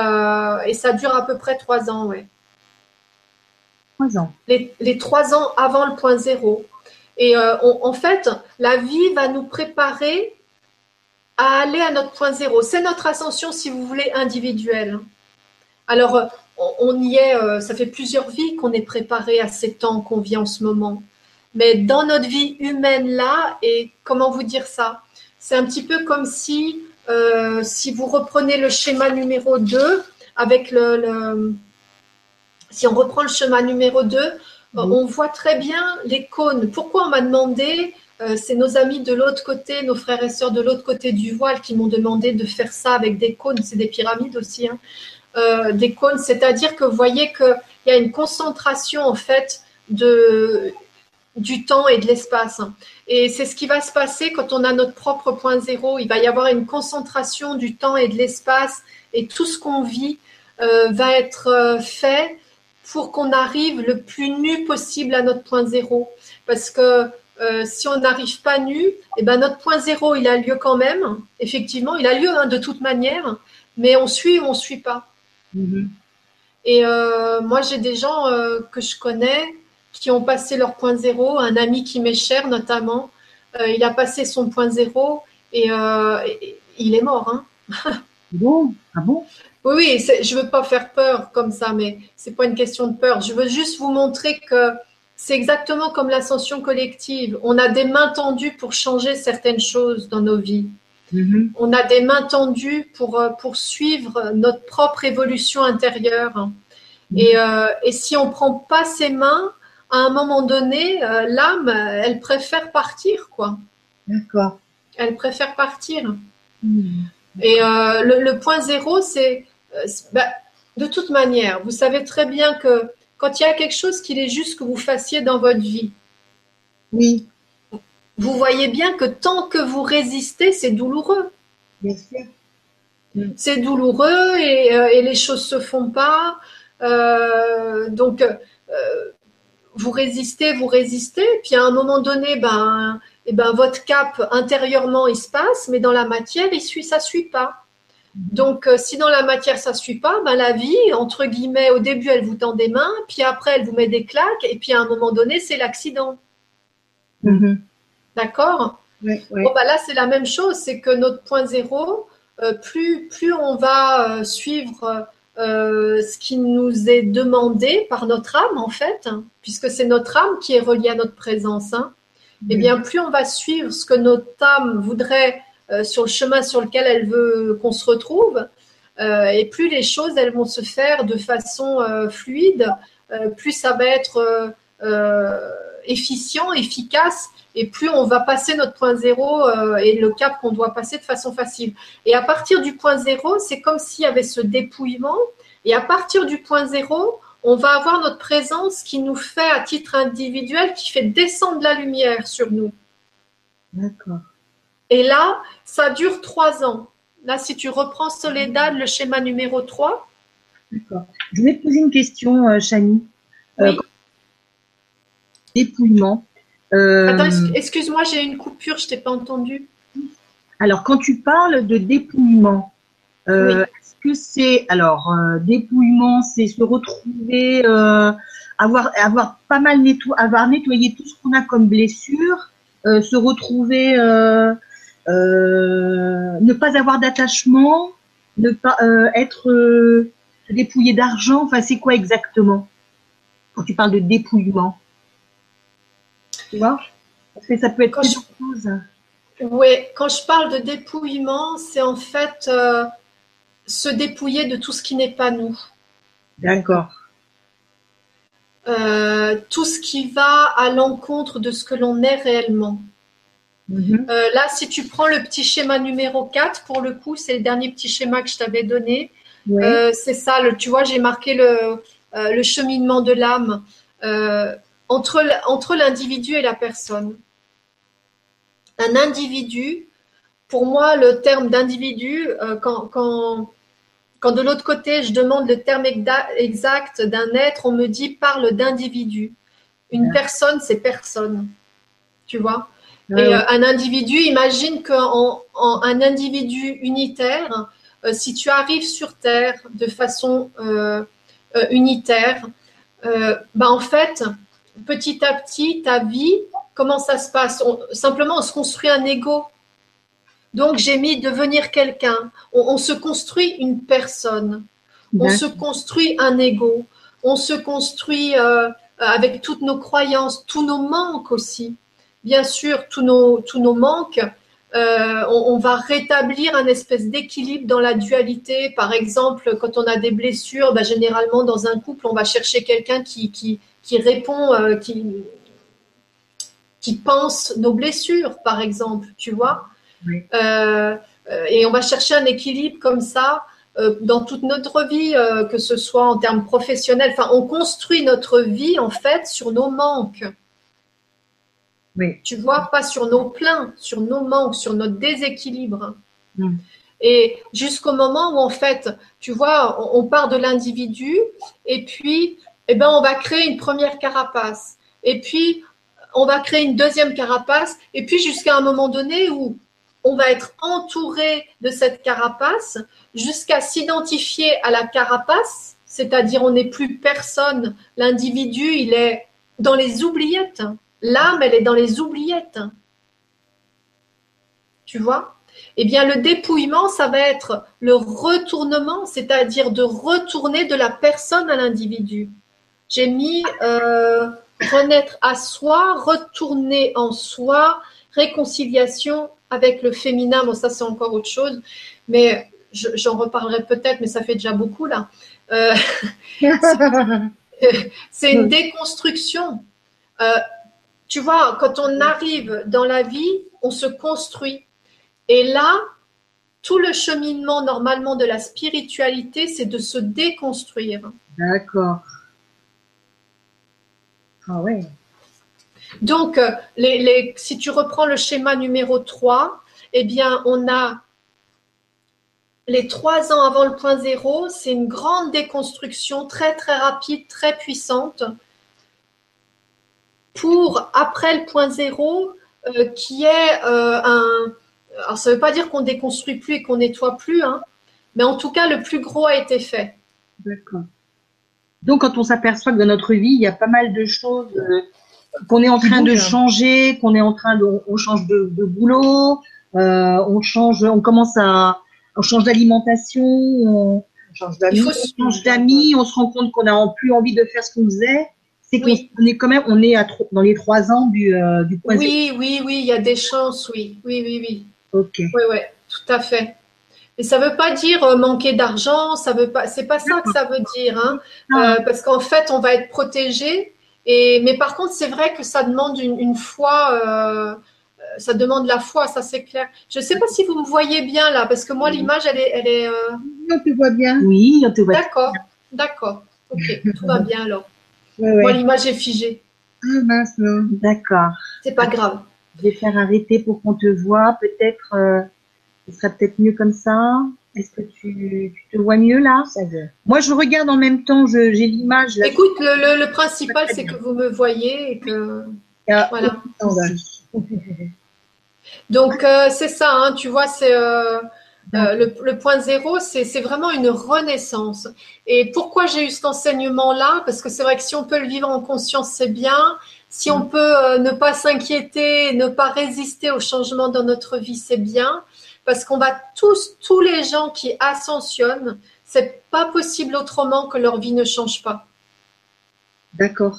et ça dure à peu près trois ans, ouais. Trois ans. Les, les trois ans avant le point zéro. Et euh, en fait, la vie va nous préparer à aller à notre point zéro. C'est notre ascension, si vous voulez, individuelle. Alors, euh, on y est, euh, ça fait plusieurs vies qu'on est préparé à ces temps qu'on vit en ce moment. Mais dans notre vie humaine là, et comment vous dire ça? C'est un petit peu comme si, si vous reprenez le schéma numéro 2, avec le, le, si on reprend le schéma numéro 2, euh, on voit très bien les cônes. Pourquoi on m'a demandé euh, c'est nos amis de l'autre côté, nos frères et sœurs de l'autre côté du voile qui m'ont demandé de faire ça avec des cônes. C'est des pyramides aussi, hein. euh, des cônes. C'est-à-dire que vous voyez qu'il y a une concentration en fait de, du temps et de l'espace. Et c'est ce qui va se passer quand on a notre propre point zéro. Il va y avoir une concentration du temps et de l'espace et tout ce qu'on vit va être fait pour qu'on arrive le plus nu possible à notre point zéro. Parce que euh, si on n'arrive pas nu, eh ben notre point zéro, il a lieu quand même. Effectivement, il a lieu hein, de toute manière, mais on suit ou on suit pas. Mm-hmm. Et euh, moi, j'ai des gens euh, que je connais qui ont passé leur point zéro. Un ami qui m'est cher, notamment, il a passé son point zéro et, il est mort. Hein. bon, (laughs) ah bon? Oui, oui, je veux pas faire peur comme ça, mais c'est pas une question de peur. Je veux juste vous montrer que c'est exactement comme l'ascension collective. On a des mains tendues pour changer certaines choses dans nos vies. Mm-hmm. On a des mains tendues pour, euh, pour suivre notre propre évolution intérieure. Mm-hmm. Et, euh, et, si on prend pas ses mains, à un moment donné, euh, l'âme, elle préfère partir, quoi. D'accord. Elle préfère partir. Mm. Et le, le, point zéro, c'est bah, de toute manière, vous savez très bien que quand il y a quelque chose qu'il est juste que vous fassiez dans votre vie, oui. vous voyez bien que tant que vous résistez, c'est douloureux. Bien sûr. Mm. C'est douloureux et, euh, et, les choses se font pas. Euh, donc, euh, vous résistez, vous résistez. Puis à un moment donné, ben, et eh ben, votre cap intérieurement il se passe, mais dans la matière, il suit, ça suit pas. Donc, si dans la matière ça suit pas, ben la vie, entre guillemets, au début elle vous tend des mains, puis après elle vous met des claques, et puis à un moment donné c'est l'accident. Mm-hmm. D'accord? Bon ben là c'est la même chose, c'est que notre point zéro, euh, plus, plus on va euh, suivre euh, ce qui nous est demandé par notre âme, en fait, hein, puisque c'est notre âme qui est reliée à notre présence, hein, et eh bien plus on va suivre ce que notre âme voudrait sur le chemin sur lequel elle veut qu'on se retrouve, et plus les choses elles vont se faire de façon fluide, plus ça va être efficient, efficace, et plus on va passer notre point zéro euh, et le cap qu'on doit passer de façon facile. Et à partir du point zéro, c'est comme s'il y avait ce dépouillement. Et à partir du point zéro, on va avoir notre présence qui nous fait à titre individuel, qui fait descendre la lumière sur nous. D'accord. Et là, ça dure trois ans. Là, si tu reprends Soledad, le schéma numéro 3. D'accord. Je voulais te poser une question, euh, Chani. Euh, dépouillement. Euh, Attends, excuse-moi, j'ai une coupure, je t'ai pas entendu. Alors, quand tu parles de dépouillement, est-ce que c'est alors dépouillement, c'est se retrouver, avoir avoir pas mal nettoyé, avoir nettoyé tout ce qu'on a comme blessure, se retrouver, ne pas avoir d'attachement, ne pas être dépouillé d'argent. Enfin, c'est quoi exactement quand tu parles de dépouillement? Tu vois? Parce que ça peut être quelque chose. Oui, quand je parle de dépouillement, c'est en fait euh, se dépouiller de tout ce qui n'est pas nous. D'accord. Euh, tout ce qui va à l'encontre de ce que l'on est réellement. Mhm. Euh, là, si tu prends le petit schéma numéro 4, pour le coup, c'est le dernier petit schéma que je t'avais donné. c'est ça, le, tu vois, j'ai marqué le, le, cheminement de l'âme entre, l'individu et la personne. Un individu, pour moi, le terme d'individu, euh, quand, quand, de l'autre côté, je demande le terme exact d'un être, on me dit parle d'individu. Une personne, c'est personne. Tu vois? Et euh, un individu, imagine qu'un un individu unitaire, euh, si tu arrives sur Terre de façon unitaire, ben en fait, petit à petit, ta vie, comment ça se passe? Simplement, on se construit un ego. Donc, j'ai mis devenir quelqu'un. On, se construit une personne. On se construit un ego. On se construit euh, avec toutes nos croyances, tous nos manques aussi. Bien sûr, tous nos, tous nos manques. Euh, on, va rétablir un espèce d'équilibre dans la dualité. Par exemple, quand on a des blessures, bah, généralement dans un couple, on va chercher quelqu'un qui, qui, qui répond, euh, qui, qui pense nos blessures, par exemple, tu vois. Euh, et on va chercher un équilibre comme ça dans toute notre vie, que ce soit en termes professionnels. Enfin, on construit notre vie en fait sur nos manques. Oui. Tu vois, pas sur nos pleins, sur nos manques, sur notre déséquilibre. Mm. Et jusqu'au moment où en fait, tu vois, on part de l'individu et puis eh ben, on va créer une première carapace. Et puis, on va créer une deuxième carapace. Et puis, jusqu'à un moment donné où on va être entouré de cette carapace jusqu'à s'identifier à la carapace, c'est-à-dire on n'est plus personne. L'individu, il est dans les oubliettes. L'âme, elle est dans les oubliettes. Tu vois? Eh bien, le dépouillement, ça va être le retournement, c'est-à-dire de retourner de la personne à l'individu j'ai mis euh, renaître à soi, retourner en soi, réconciliation avec le féminin. Bon, ça, c'est encore autre chose, mais j'en reparlerai peut-être, mais ça fait déjà beaucoup là. Euh, (laughs) (laughs) c'est une déconstruction. Euh, tu vois, quand on arrive dans la vie, on se construit. Et là, tout le cheminement normalement de la spiritualité, c'est de se déconstruire. D'accord. Ah Donc, euh, les, si tu reprends le schéma numéro 3, eh bien, on a les trois ans avant le point zéro, c'est une grande déconstruction très très rapide, très puissante, pour après le point zéro, euh, qui est euh, un. Alors ça ne veut pas dire qu'on déconstruit plus et qu'on nettoie plus, hein, mais en tout cas le plus gros a été fait. D'accord. Donc quand on s'aperçoit que dans notre vie, il y a pas mal de choses euh, qu'on est en train de changer, qu'on est en train de, on change de, de boulot, euh, on change, on commence à, on change d'alimentation, on change d'amis, on change d'amis, on se rend compte qu'on n'a plus envie de faire ce qu'on faisait. C'est qu'on est quand même, on est à dans les trois ans du, euh, du point Oui, oui, oui, il y a des chances, oui, oui, oui, oui. Ok. Oui, oui, tout à fait. Mais ça veut pas dire euh, manquer d'argent, ça veut pas, c'est pas ça que ça veut dire, hein, euh, parce qu'en fait, on va être protégé. Et mais par contre, c'est vrai que ça demande une, une foi, euh, ça demande la foi, ça c'est clair. Je sais pas si vous me voyez bien là, parce que moi l'image, elle est, elle est. Euh, On te voit bien. Oui, on te voit. D'accord, d'accord. Ok, tout va bien alors. Moi l'image est figée. Ah mince, non. D'accord. C'est pas grave. Je vais faire arrêter pour qu'on te voit. Peut-être, euh, ce serait peut-être mieux comme ça. Est-ce que tu, tu te vois mieux là? Ça veut. Moi, je regarde en même temps. je- J'ai l'image là. Écoute, le, le, le principal c'est que vous me voyez et que Ah, voilà. Donc euh, c'est ça, hein, tu vois, c'est euh, euh, le, le point zéro, c'est vraiment une renaissance. Et pourquoi j'ai eu cet enseignement-là? Parce que c'est vrai que si on peut le vivre en conscience, c'est bien. Si on peut euh, ne pas s'inquiéter, ne pas résister au changement dans notre vie, c'est bien. Parce qu'on va tous, tous les gens qui ascensionnent, c'est pas possible autrement que leur vie ne change pas. D'accord.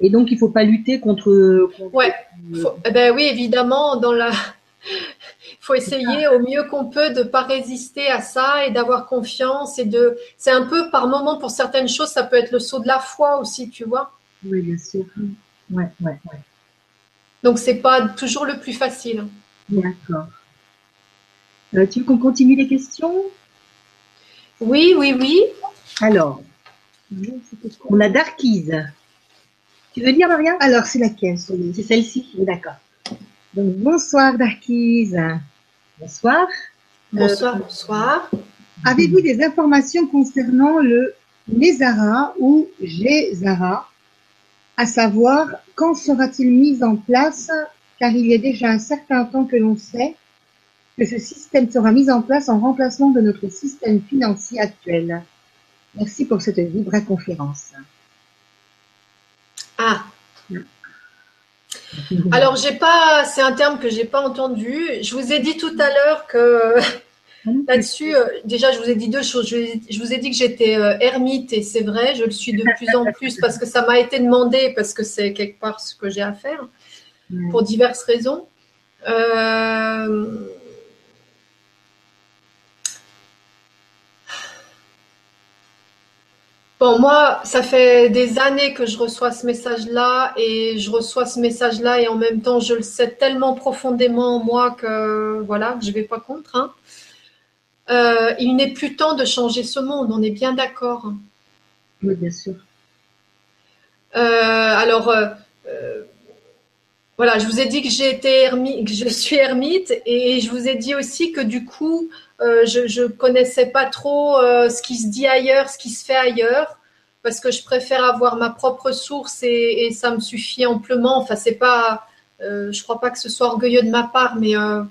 Et donc, il faut pas lutter contre. contre- Ouais. Faut- eh ben oui, évidemment, dans la, faut essayer au mieux qu'on peut de pas résister à ça et d'avoir confiance et de, c'est un peu par moment pour certaines choses, ça peut être le saut de la foi aussi, tu vois. Oui, bien sûr. Ouais, ouais, ouais. Donc c'est pas toujours le plus facile. D'accord. Euh, tu veux qu'on continue les questions? Oui, oui, oui. Alors, on a Darkies. Tu veux dire, Maria? Alors, c'est laquelle? C'est celle-ci D'accord. Donc, bonsoir Darkise. Bonsoir. Bonsoir, bonsoir. Avez-vous des informations concernant le Nézara ou Gézara À savoir, quand sera-t-il mis en place Car il y a déjà un certain temps que l'on sait que ce système sera mis en place en remplacement de notre système financier actuel. Merci pour cette vibra-conférence. Ah. (laughs) Alors j'ai pas, c'est un terme que j'ai pas entendu. Je vous ai dit tout à l'heure que (laughs) là-dessus, euh, déjà je vous ai dit deux choses. Je, vous ai dit que j'étais euh, ermite et c'est vrai, je le suis de plus en plus parce que ça m'a été demandé parce que c'est quelque part ce que j'ai à faire pour diverses raisons. Euh, Bon, moi, ça fait des années que je reçois ce message-là et je reçois ce message-là et en même temps, je le sais tellement profondément en moi que voilà, je vais pas contre. hein. Euh, il n'est plus temps de changer ce monde, on est bien d'accord. Oui, bien sûr. Euh, alors, euh, voilà, je vous ai dit que j'ai été ermite, que je suis ermite, et je vous ai dit aussi que du coup, je, je connaissais pas trop euh, ce qui se dit ailleurs, ce qui se fait ailleurs, parce que je préfère avoir ma propre source et, ça me suffit amplement. Enfin, c'est pas, euh, je crois pas que ce soit orgueilleux de ma part, mais euh,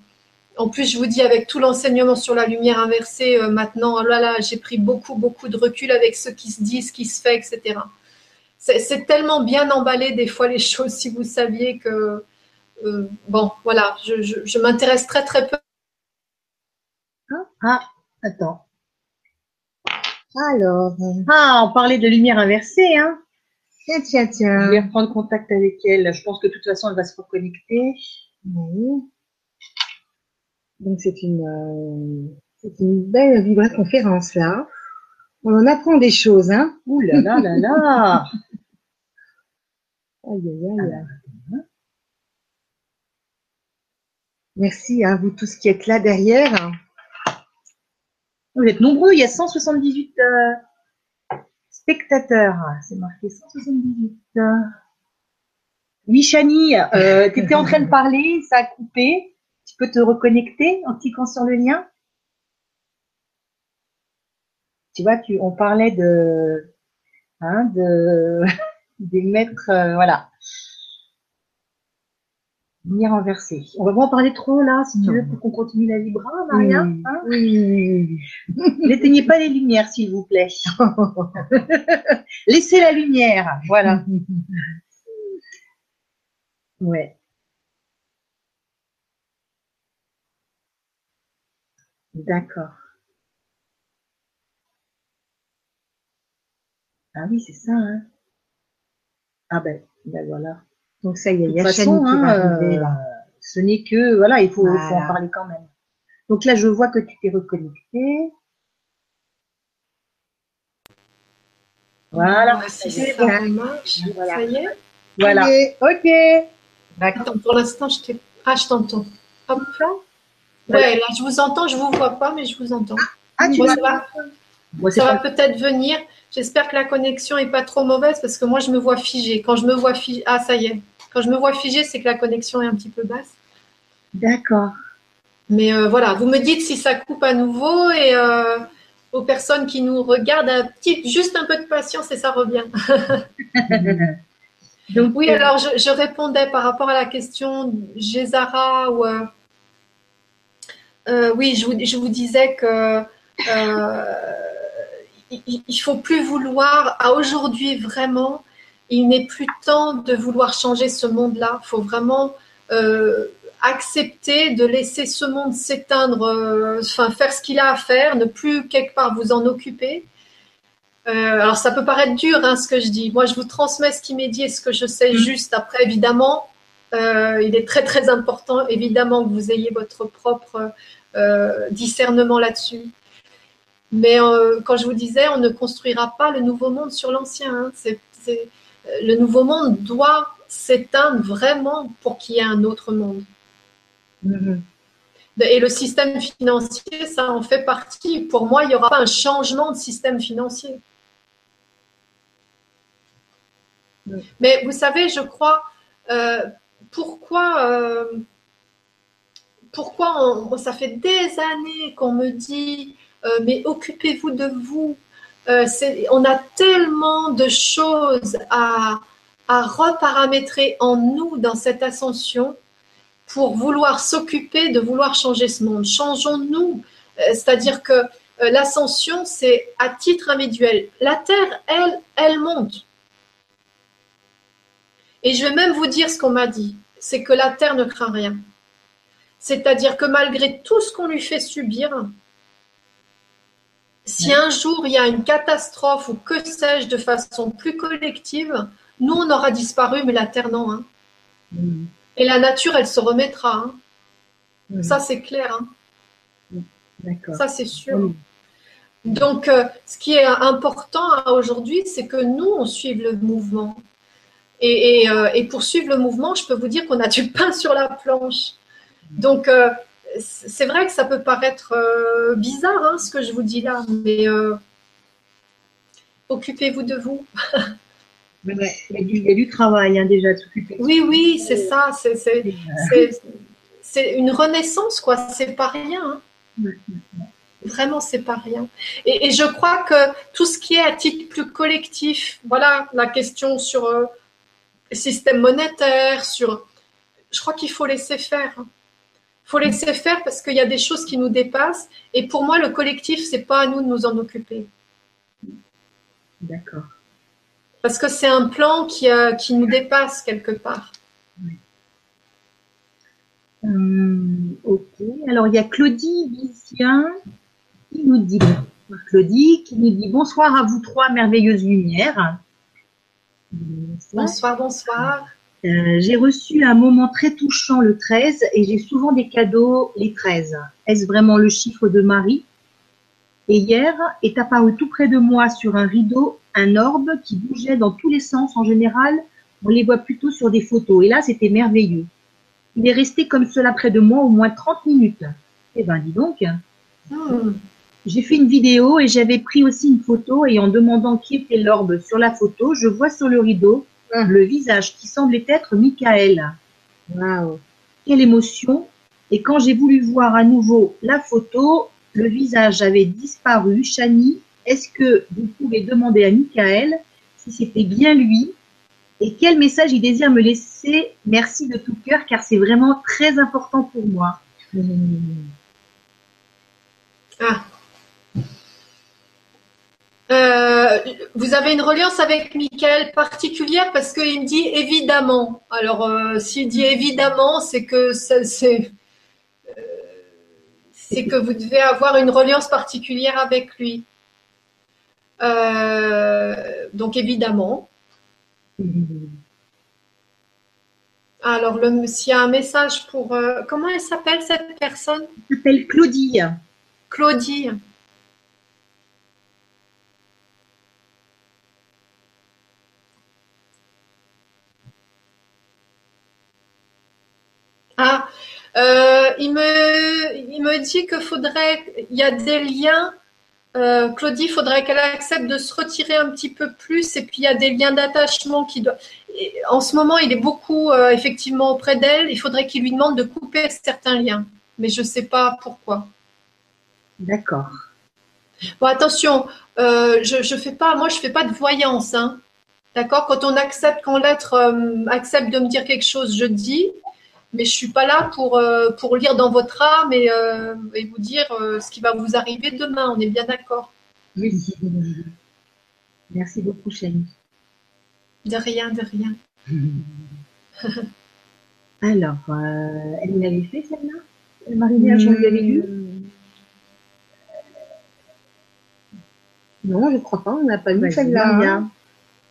en plus, je vous dis avec tout l'enseignement sur la lumière inversée, euh, maintenant, oh là j'ai pris beaucoup, beaucoup de recul avec ce qui se dit, ce qui se fait, etc. C'est tellement bien emballé des fois les (laughs) choses, si vous saviez que euh, bon, voilà, je, je m'intéresse très très peu. Ah, attends. Alors, Ah, on parlait de lumière inversée, hein. tiens, tiens, Je tiens. vais reprendre contact avec elle. Je pense que de toute façon, elle va se reconnecter. Oui. Donc c'est une, euh, c'est une belle vibra-conférence là. On en apprend des choses, hein. Ouh là là là là. (laughs) Aïe, aïe, aïe. Merci à vous tous qui êtes là derrière. Vous êtes nombreux, il y a 178 euh, spectateurs. C'est marqué 178. euh. Oui, Chani, euh, tu étais en train de parler, ça a coupé. Tu peux te reconnecter en cliquant sur le lien tu vois, tu, on parlait de, hein, de, (laughs) des maîtres, euh, voilà. Lumière inversée. On va pas en parler trop là, si tu veux, pour qu'on continue la Libra, Maria. Oui, hein oui, (laughs) N'éteignez pas les lumières, s'il vous plaît. (laughs) Laissez la lumière, voilà. (laughs) Ouais. D'accord. Ah oui, c'est ça, hein. Ah ben, ben voilà. Donc ça y est, il y a façon, va hein, arriver euh, là. ce n'est que, voilà, il faut, faut en parler quand même. Donc là, je vois que tu t'es reconnecté. Voilà. Ça bon. marche, Voilà. ça y est. Voilà. Allez. Ok. D'accord. Attends, pour l'instant, je t'ai. Ah, je t'entends. Hop là. Voilà. Ouais, là, je vous entends, je vous vois pas, mais je vous entends. Ah, tu Bon, ça va, peut-être venir. J'espère que la connexion est pas trop mauvaise parce que moi, je me vois figée. Quand je me vois figée, ah, ça y est. Quand je me vois figée, c'est que la connexion est un petit peu basse. D'accord. Mais euh, voilà, vous me dites si ça coupe à nouveau et euh, aux personnes qui nous regardent, un petit, juste un peu de patience et ça revient. (laughs) Donc, Oui, euh, alors je, je répondais par rapport à la question Gézara ou euh, oui, je vous, je vous disais que il, faut plus vouloir à aujourd'hui vraiment, il n'est plus temps de vouloir changer ce monde-là. Il faut vraiment euh, accepter de laisser ce monde s'éteindre, euh, enfin faire ce qu'il a à faire, ne plus quelque part vous en occuper. Euh, alors ça peut paraître dur hein, ce que je dis. Moi je vous transmets ce qui m'est dit et ce que je sais juste. Après évidemment, il est très très important évidemment que vous ayez votre propre discernement là-dessus. Mais euh, quand je vous disais, on ne construira pas le nouveau monde sur l'ancien. hein. C'est- c'est- le nouveau monde doit s'éteindre vraiment pour qu'il y ait un autre monde. mhm. Et le système financier, ça en fait partie. Pour moi, il n'y aura pas un changement de système financier. Oui. Mais vous savez, je crois, euh, pourquoi, euh, pourquoi on- ça fait des années qu'on me dit, euh, mais occupez-vous de vous. Euh, on a tellement de choses à, reparamétrer en nous dans cette ascension pour vouloir s'occuper de vouloir changer ce monde. Changeons-nous. Euh, C'est-à-dire que euh, l'ascension, c'est à titre individuel. La Terre, elle, elle monte. Et je vais même vous dire ce qu'on m'a dit, c'est que la Terre ne craint rien. C'est-à-dire que malgré tout ce qu'on lui fait subir, si un jour il y a une catastrophe ou que sais-je de façon plus collective, nous on aura disparu, mais la Terre non. hein. Mhm. Et la nature, elle se remettra. hein. Mhm. Ça, c'est clair. hein. D'accord. Ça, c'est sûr. Donc, euh, ce qui est important aujourd'hui, c'est que nous, on suive le mouvement. Et, et, euh, et pour suivre le mouvement, je peux vous dire qu'on a du (laughs) pain sur la planche. Donc, euh, c'est vrai que ça peut paraître euh, bizarre, hein, ce que je vous dis là, mais euh, occupez-vous de vous. (laughs) Ouais. Il, y a du, il y a du travail hein, déjà s'occuper. Oui, oui, c'est ça. C'est- Euh, une renaissance, quoi. C'est pas rien. hein. Ouais. Vraiment, c'est pas rien. Et, et je crois que tout ce qui est à titre plus collectif, voilà, la question sur euh, le système monétaire, sur, je crois qu'il faut laisser faire. Il faut laisser faire parce qu'il y a des choses qui nous dépassent. Et pour moi, le collectif, c'est pas à nous de nous en occuper. D'accord. Parce que c'est un plan qui, euh, qui nous dépasse quelque part. Hum, ok. Alors, il y a Claudie Vizien qui nous dit, bonsoir Claudie, qui nous dit bonsoir à vous trois merveilleuses lumières. Bonsoir. Bonsoir, bonsoir. Euh, j'ai reçu un moment très touchant le 13 et j'ai souvent des cadeaux les 13. Est-ce vraiment le chiffre de Marie? Et hier est apparu tout près de moi sur un rideau un orbe qui bougeait dans tous les sens. En général, on les voit plutôt sur des photos. Et là, c'était merveilleux. Il est resté comme cela près de moi au moins 30 minutes. Eh ben, dis donc. Hmm. J'ai fait une vidéo et j'avais pris aussi une photo et en demandant qui était l'orbe sur la photo, je vois sur le rideau Le visage qui semblait être Michael. Waouh. Quelle émotion Et quand j'ai voulu voir à nouveau la photo, le visage avait disparu. Chani est-ce que vous pouvez demander à Michael si c'était bien lui? Et quel message il désire me laisser? Merci de tout cœur car c'est vraiment très important pour moi. Ah. Euh, vous avez une reliance avec Michael particulière parce qu'il me dit évidemment. Alors, euh, s'il dit évidemment, c'est que c'est euh, c'est que vous devez avoir une reliance particulière avec lui. donc, évidemment. Alors, s'il y a un message pour... comment elle s'appelle cette personne? Elle s'appelle Claudie. Claudie. Ah, euh, il, me, il me dit que faudrait, il y a des liens. Euh, Claudie, il faudrait qu'elle accepte de se retirer un petit peu plus. Et puis il y a des liens d'attachement qui doivent. En ce moment, il est beaucoup euh, effectivement auprès d'elle. Il faudrait qu'il lui demande de couper certains liens, mais je ne sais pas pourquoi. D'accord. Bon, attention, je, je fais pas, moi je fais pas de voyance, hein. D'accord? Quand on accepte, quand l'être accepte de me dire quelque chose, je dis mais je suis pas là pour, euh, pour lire dans votre âme et, euh, et vous dire euh, ce qui va vous arriver demain. On est bien d'accord. Oui. Merci beaucoup, Chani. De rien, de rien. (laughs) Alors, elle l'avait fait celle-là? Marie-Neige, j'en lui avais lu Non, je ne crois pas, on n'a pas lu celle-là.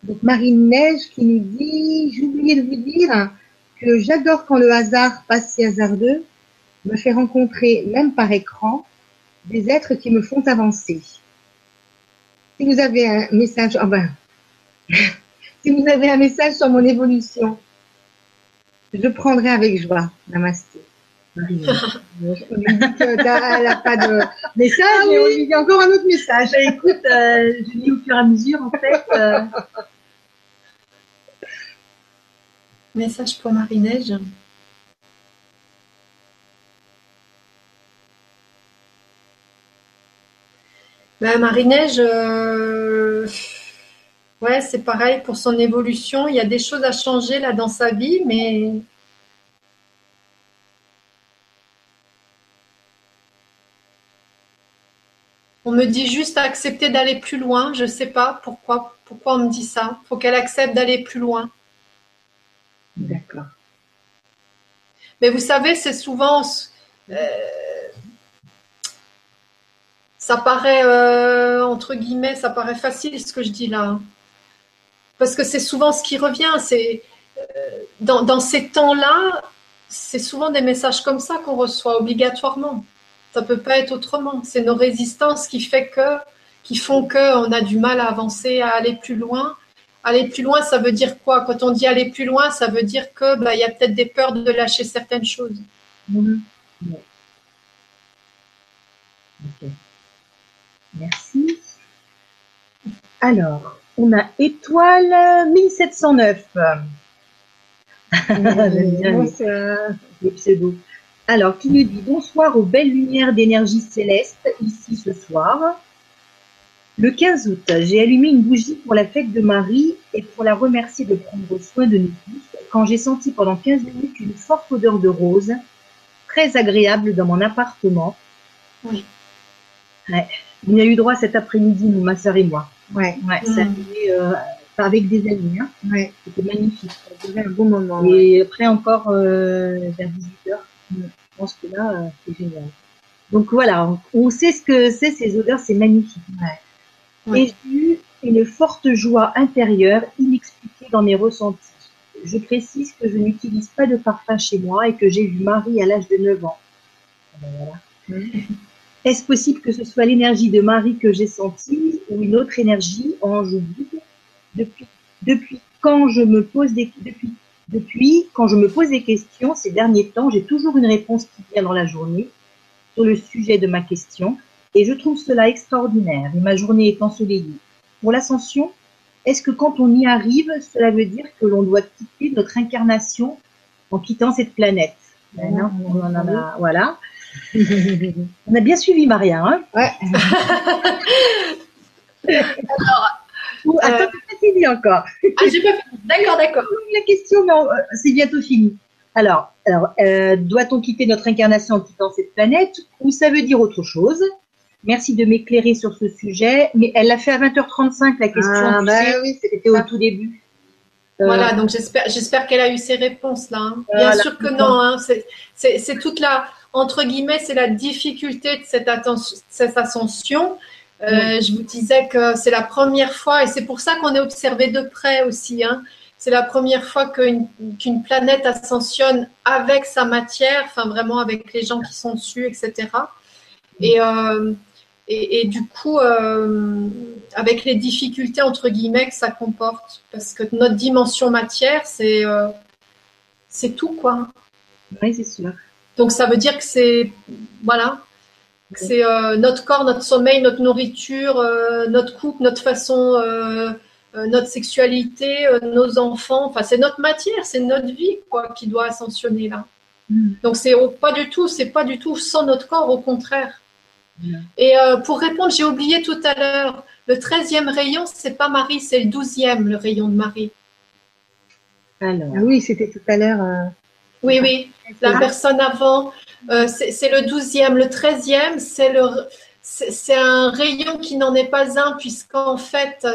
Donc Marie-Neige qui nous dit, j'ai oublié de vous dire, que j'adore quand le hasard, pas si hasardeux, me fait rencontrer, même par écran, des êtres qui me font avancer. Si vous avez un message, oh ben, (laughs) si vous avez un message sur mon évolution, je prendrai avec joie. Namasté. on lui (laughs) dit qu'elle n'a pas de message ah et on lui dit encore un autre message. Bah, écoute, euh, je lis au fur et à mesure, en fait. Euh, Message pour Marie-Neige. Ben, Marie-Neige, euh, c'est pareil pour son évolution. Il y a des choses à changer là dans sa vie, mais on me dit juste accepter d'aller plus loin. Je ne sais pas pourquoi, pourquoi on me dit ça. Il faut qu'elle accepte d'aller plus loin. D'accord. Mais vous savez, c'est souvent. Euh, ça paraît, euh, entre guillemets, ça paraît facile ce que je dis là. Hein. Parce que c'est souvent ce qui revient. C'est euh, dans, ces temps-là, c'est souvent des messages comme ça qu'on reçoit obligatoirement. Ça peut pas être autrement. C'est nos résistances qui font qu'on a du mal à avancer, à aller plus loin. Aller plus loin, ça veut dire quoi? Quand on dit aller plus loin, ça veut dire que bah, il y a peut-être des peurs de lâcher certaines choses. Mhm. Merci. Alors, on a étoile 1709. (laughs) J'aime bien les, pseudos. Alors, qui nous dit bonsoir aux belles lumières d'énergie céleste ici ce soir. Le 15 août, j'ai allumé une bougie pour la fête de Marie et pour la remercier de prendre soin de nous tous quand j'ai senti pendant 15 minutes une forte odeur de rose, très agréable dans mon appartement. Oui. On y a eu droit cet après-midi, ma soeur et moi. Ouais. ouais Ça mm. euh, avec des amis. Hein. Ouais. C'était magnifique. C'était un bon moment. Et après encore euh, vers 18h. Je pense que là, euh, c'est génial. Donc voilà, on, sait ce que c'est ces odeurs, c'est magnifique. Ouais. Et j'ai eu une forte joie intérieure inexpliquée dans mes ressentis. Je précise que je n'utilise pas de parfum chez moi et que j'ai vu Marie à l'âge de 9 ans. (laughs) Est-ce possible que ce soit l'énergie de Marie que j'ai sentie ou une autre énergie en joue depuis, depuis quand je me pose des depuis, depuis quand je me pose des questions ces derniers temps, j'ai toujours une réponse qui vient dans la journée sur le sujet de ma question et je trouve cela extraordinaire, et ma journée est ensoleillée. Pour l'ascension, est-ce que quand on y arrive, cela veut dire que l'on doit quitter notre incarnation en quittant cette planète? Ben non, on en a, voilà. (laughs) on a bien suivi Maria. Hein? Ouais. (laughs) Alors, attends, euh, pas fini encore. Ah, j'ai pas D'accord, d'accord. La question, mais euh, c'est bientôt fini. Alors, alors euh, doit-on quitter notre incarnation en quittant cette planète ou ça veut dire autre chose? Merci de m'éclairer sur ce sujet. Mais elle l'a fait à 20h35 la question. Ah, bah oui, c'était au tout début. Voilà, donc j'espère, j'espère qu'elle a eu ses réponses là. Hein. Bien sûr que non. Hein. C'est toute la, entre guillemets, c'est la difficulté de cette, cette ascension. Euh, je vous disais que c'est la première fois, et c'est pour ça qu'on est observé de près aussi. Hein. C'est la première fois qu'une planète ascensionne avec sa matière, enfin vraiment avec les gens qui sont dessus, etc. Euh, et, et, du coup, euh, avec les difficultés entre guillemets que ça comporte, parce que notre dimension matière, c'est c'est tout quoi. Oui, c'est sûr. Donc ça veut dire que c'est voilà, c'est euh, notre corps, notre sommeil, notre nourriture, euh, notre couple, notre façon, euh, notre sexualité, nos enfants. Enfin, c'est notre matière, c'est notre vie quoi qui doit ascensionner là. Mm. Donc c'est pas du tout, c'est pas du tout sans notre corps, au contraire. Et pour répondre, j'ai oublié tout à l'heure, le 13e rayon, c'est pas Marie, c'est le 12e, le rayon de Marie. Alors. Ah oui, c'était tout à l'heure. Oui, oui, la personne avant, euh, c'est le douzième. Le treizième, c'est le c'est un rayon qui n'en est pas un, puisqu'en fait,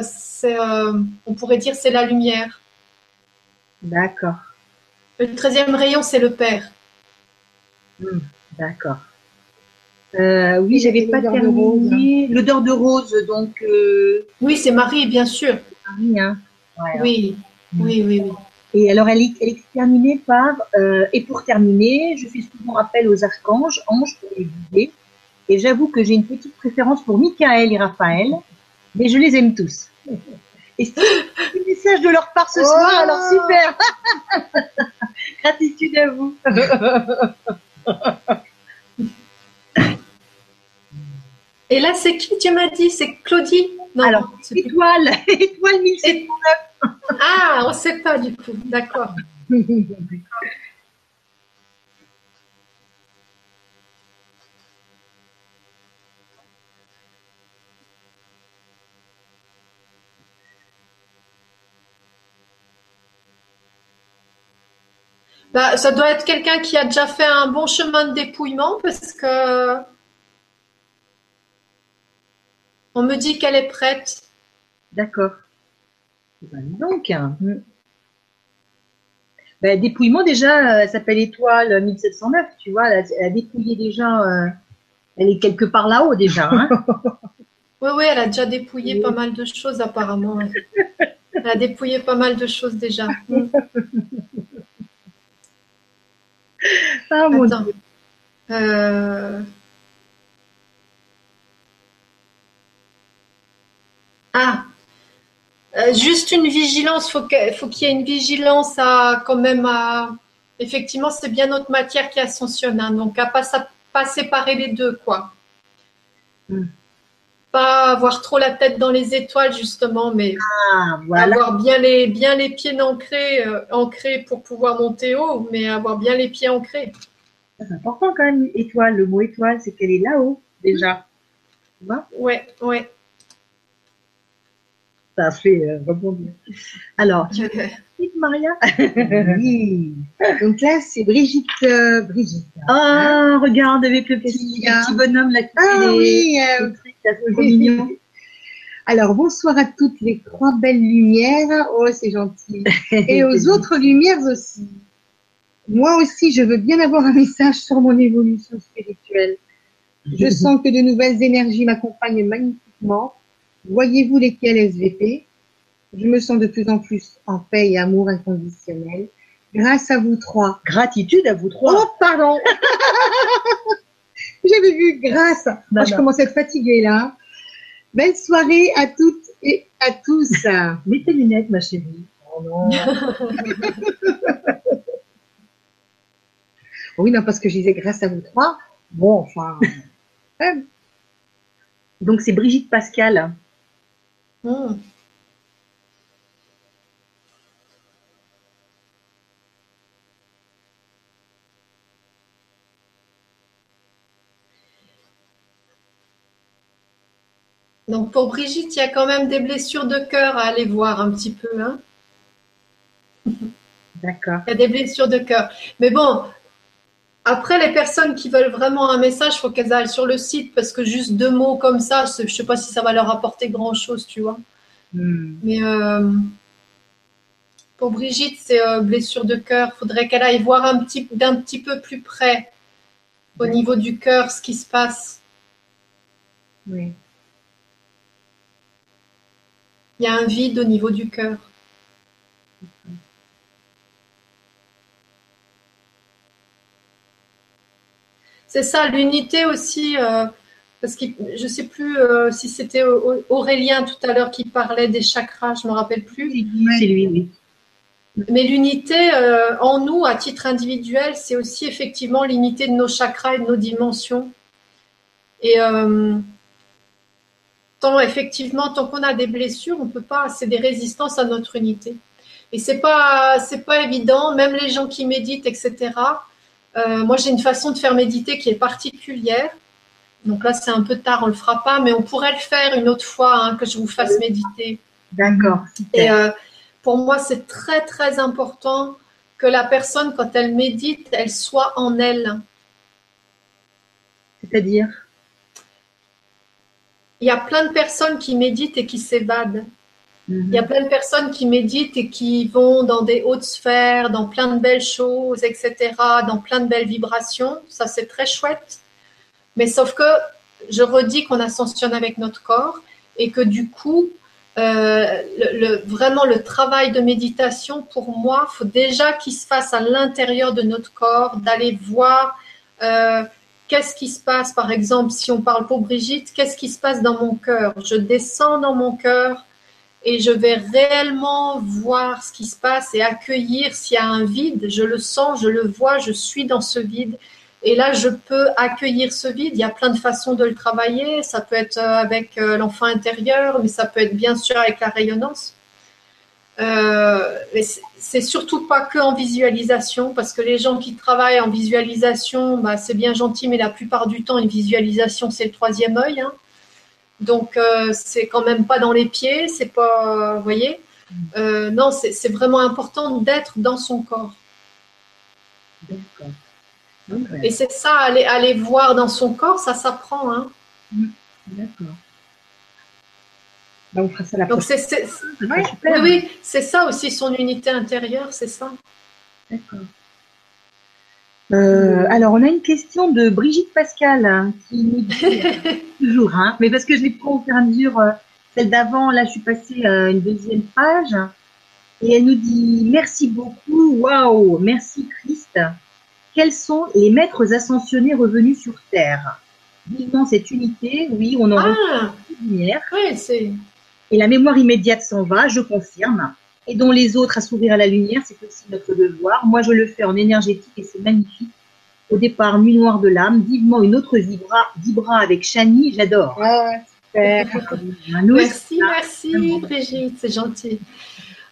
euh, on pourrait dire c'est la lumière. D'accord. Le treizième rayon, c'est le Père. Hmm, d'accord. Euh, oui, j'avais pas terminé. L'odeur de rose, donc. Oui, c'est Marie, bien sûr. Marie, hein. oui, oui, oui, oui. Et alors, elle est, terminée par euh, Et pour terminer, je fais souvent appel aux archanges, anges pour les guider. Et j'avoue que j'ai une petite préférence pour Michael et Raphaël, mais je les aime tous. Et c'est un message de leur part ce soir, alors super (laughs) Gratitude à vous (laughs) Et là, c'est qui tu m'as dit? C'est Claudie? Non, Alors, étoile, (laughs) étoile 1709 ah, on ne sait pas du coup. D'accord. Bah, ça doit être quelqu'un qui a déjà fait un bon chemin de dépouillement parce que on me dit qu'elle est prête. D'accord. Donc, hein. ben, dépouillement déjà, elle s'appelle Étoile 1709, tu vois, elle a, dépouillé déjà, euh, elle est quelque part là-haut déjà. Hein. (laughs) (laughs) oui, oui, elle a déjà dépouillé pas mal de choses apparemment. Elle a dépouillé pas mal de choses déjà. (laughs) ah mon Dieu. Euh, ah, euh, juste une vigilance, faut faut qu'il y ait une vigilance à quand même à. Effectivement, c'est bien notre matière qui ascensionne, hein, donc à pas pas séparer les deux quoi. Hmm. Pas avoir trop la tête dans les étoiles justement, mais ah, avoir bien les bien les pieds ancrés, euh, ancrés pour pouvoir monter haut, mais avoir bien les pieds ancrés. C'est important quand même, étoile. Le mot étoile, c'est qu'elle est là-haut déjà. Tu vois? Ouais, ouais ça a fait euh, rebondir. Alors, (laughs) tu Maria (laughs) Oui. Donc là, c'est Brigitte. Euh, Brigitte. Ah, regarde avec le petit, bonhomme là qui ah, oui, euh, mignon. Alors, bonsoir à toutes les trois belles lumières. Oh, c'est gentil. (laughs) Et aux autres lumières aussi. Moi aussi, je veux bien avoir un message sur mon évolution spirituelle. Je sens que de nouvelles énergies m'accompagnent magnifiquement Voyez-vous lesquels SVP Je me sens de plus en plus en paix et amour inconditionnel. Grâce à vous trois. Gratitude à vous trois. Oh, pardon (laughs) J'avais vu grâce. Moi, je commence à être fatiguée là. Belle soirée à toutes et à tous. (laughs) Mets tes lunettes, ma chérie. Oh non. (laughs) oui, non, parce que je disais grâce à vous trois. Bon, enfin. Donc, c'est Brigitte Pascal. Hmm. Donc pour Brigitte, il y a quand même des blessures de cœur à aller voir un petit peu. Hein D'accord. Il y a des blessures de cœur. Mais bon, après, les personnes qui veulent vraiment un message, il faut qu'elles aillent sur le site parce que juste deux mots comme ça, je ne sais pas si ça va leur apporter grand-chose, tu vois. Hmm. Mais euh, pour Brigitte, c'est euh, blessure de cœur. Il faudrait qu'elle aille voir un petit, d'un petit peu plus près au niveau du cœur ce qui se passe. Oui. Il y a un vide au niveau du cœur. C'est ça, l'unité aussi, euh, parce que je ne sais plus euh, si c'était Aurélien tout à l'heure qui parlait des chakras, je ne me rappelle plus. C'est lui, oui. Mais l'unité euh, en nous, à titre individuel, c'est aussi effectivement l'unité de nos chakras et de nos dimensions. Et tant effectivement, tant qu'on a des blessures, on peut pas, c'est des résistances à notre unité. Et c'est pas, c'est pas évident. Même les gens qui méditent, etc. Euh, moi, j'ai une façon de faire méditer qui est particulière. Donc là, c'est un peu tard, on le fera pas, mais on pourrait le faire une autre fois hein, que je vous fasse méditer. D'accord. Et euh, pour moi, c'est très très important que la personne, quand elle médite, elle soit en elle. C'est-à-dire? Il y a plein de personnes qui méditent et qui s'évadent. Il y a plein de personnes qui méditent et qui vont dans des hautes sphères, dans plein de belles choses, etc., dans plein de belles vibrations. Ça, c'est très chouette. Mais sauf que je redis qu'on ascensionne avec notre corps et que du coup, euh, vraiment le travail de méditation, pour moi, faut déjà qu'il se fasse à l'intérieur de notre corps, d'aller voir euh, qu'est-ce qui se passe. Par exemple, si on parle pour Brigitte, qu'est-ce qui se passe dans mon cœur? Je descends dans mon cœur et je vais réellement voir ce qui se passe et accueillir s'il y a un vide. Je le sens, je le vois, je suis dans ce vide. Et là, je peux accueillir ce vide. Il y a plein de façons de le travailler. Ça peut être euh, avec euh, l'enfant intérieur, mais ça peut être bien sûr avec la rayonnance. Euh, c'est surtout pas que en visualisation, parce que les gens qui travaillent en visualisation, bah, c'est bien gentil, mais la plupart du temps, une visualisation, c'est le troisième œil. Hein. Donc, euh, c'est quand même pas dans les pieds, c'est pas, vous voyez. Euh, non, c'est vraiment important d'être dans son corps. D'accord. Et c'est ça, aller, aller voir dans son corps, ça s'apprend. Hein. Mm. D'accord. On fera ça la Donc, c'est, oui, oui, c'est ça aussi son unité intérieure, c'est ça. D'accord. Euh, alors, on a une question de Brigitte Pascal hein, qui nous dit (laughs) toujours, hein, mais parce que je l'ai pris au fur et à mesure, euh, celle d'avant, là, je suis passée à une deuxième page, et elle nous dit merci beaucoup, waouh, merci Christ. Quels sont les maîtres ascensionnés revenus sur Terre? Vivement cette unité, oui, on en ah, lumière. Oui, c'est. Et la mémoire immédiate s'en va, je confirme aidons les autres à s'ouvrir à la lumière, c'est aussi notre devoir. Moi, je le fais en énergétique et c'est magnifique. Au départ, Nuit Noire de l'âme, vivement une autre vibra, vibra avec Chani, j'adore. Ouais, super. merci, merci Brigitte, c'est gentil.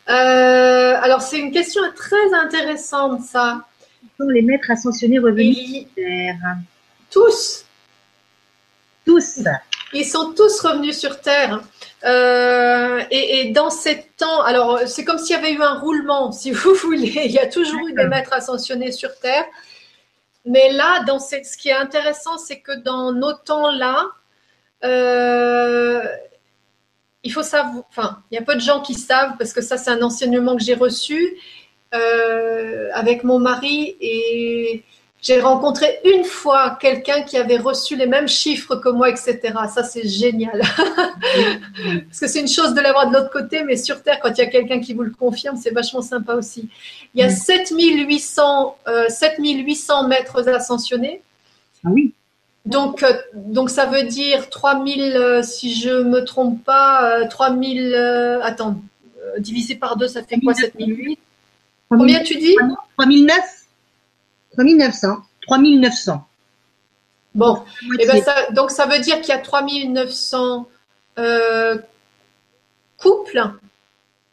Euh, alors, c'est une question très intéressante, ça. sont les maîtres ascensionnés revenus sur Terre Tous. Tous. Ils sont tous revenus sur Terre. Euh, et, dans ces temps, alors c'est comme s'il y avait eu un roulement, si (laughs) vous voulez. Il y a toujours eu des maîtres ascensionnés sur Terre. Mais là, dans ce qui est intéressant, c'est que dans nos temps-là, euh, il faut savoir, enfin, il y a peu de gens qui savent, parce que ça, c'est un enseignement que j'ai reçu euh, avec mon mari. Et j'ai rencontré une fois quelqu'un qui avait reçu les mêmes chiffres que moi, etc. Ça, c'est génial. (laughs) Parce que c'est une chose de l'avoir de l'autre côté, mais sur Terre, quand il y a quelqu'un qui vous le confirme, c'est vachement sympa aussi. Il y a 7800, euh, 7800 mètres ascensionnés. Ah oui. Donc, euh, donc ça veut dire 3000, euh, si je me trompe pas, 3000, euh, attends, divisé par deux, ça fait quoi 7008 Combien tu dis? 3009 3900. 3900. Bon, et eh ben ça, donc ça veut dire qu'il y a 3900 euh, couples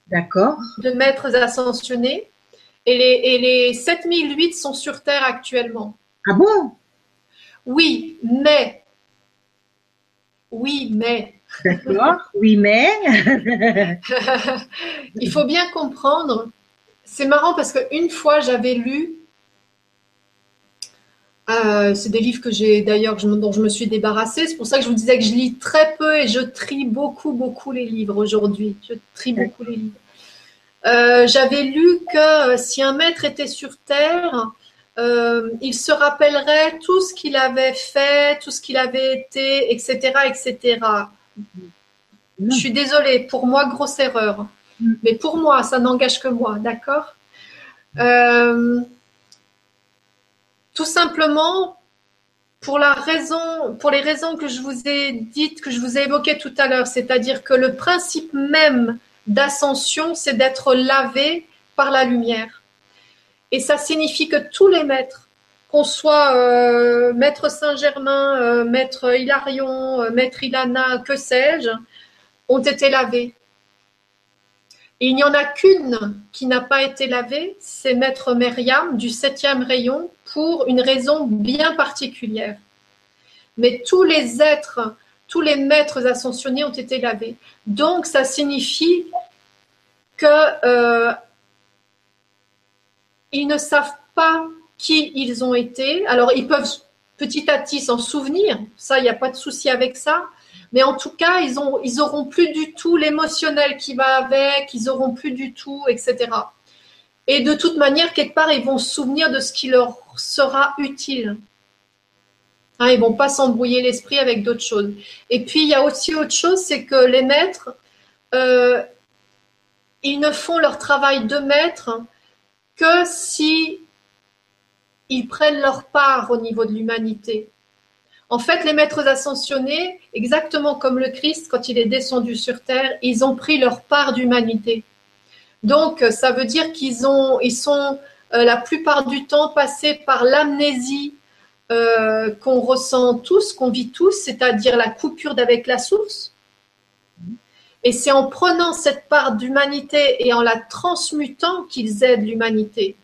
D'accord. de maîtres ascensionnés et les, et les 7008 sont sur Terre actuellement. Ah bon? Oui, mais Oui, mais. D'accord. Oui, mais. (laughs) Il faut bien comprendre. C'est marrant parce qu'une fois, j'avais lu. Euh, c'est des livres que j'ai d'ailleurs dont je me suis débarrassée. C'est pour ça que je vous disais que je lis très peu et je trie beaucoup, beaucoup les livres aujourd'hui. Je trie beaucoup les livres. Euh, j'avais lu que euh, si un maître était sur Terre, euh, il se rappellerait tout ce qu'il avait fait, tout ce qu'il avait été, etc., etc. Je suis désolée, pour moi, grosse erreur. Mm. Mais pour moi, ça n'engage que moi, d'accord? Tout simplement, pour les raisons que je vous ai dites, que je vous ai évoquées tout à l'heure, c'est-à-dire que le principe même d'ascension, c'est d'être lavé par la lumière. Et ça signifie que tous les maîtres, qu'on soit euh, maître Saint-Germain, euh, maître Hilarion, euh, maître Ilana, que sais-je, ont été lavés. Il n'y en a qu'une qui n'a pas été lavée, c'est maître Myriam du septième rayon pour une raison bien particulière. Mais tous les êtres, tous les maîtres ascensionnés ont été lavés. Donc ça signifie que euh, ils ne savent pas qui ils ont été. Alors ils peuvent petit à petit s'en souvenir, ça il n'y a pas de souci avec ça. Mais en tout cas, ils, ont, ils plus du tout l'émotionnel qui va avec, ils auront plus du tout, etc. Et de toute manière, quelque part, ils vont se souvenir de ce qui leur sera utile. Hein, ils vont pas s'embrouiller l'esprit avec d'autres choses. Et puis, il y a aussi autre chose, c'est que les maîtres, euh, ils ne font leur travail de maître que si ils prennent leur part au niveau de l'humanité. En fait, les maîtres ascensionnés, exactement comme le Christ, quand il est descendu sur terre, ils ont pris leur part d'humanité. Donc, ça veut dire qu'ils ont, ils sont euh, la plupart du temps passés par l'amnésie euh, qu'on ressent tous, qu'on vit tous, c'est-à-dire la coupure d'avec la source. Et c'est en prenant cette part d'humanité et en la transmutant qu'ils aident l'humanité.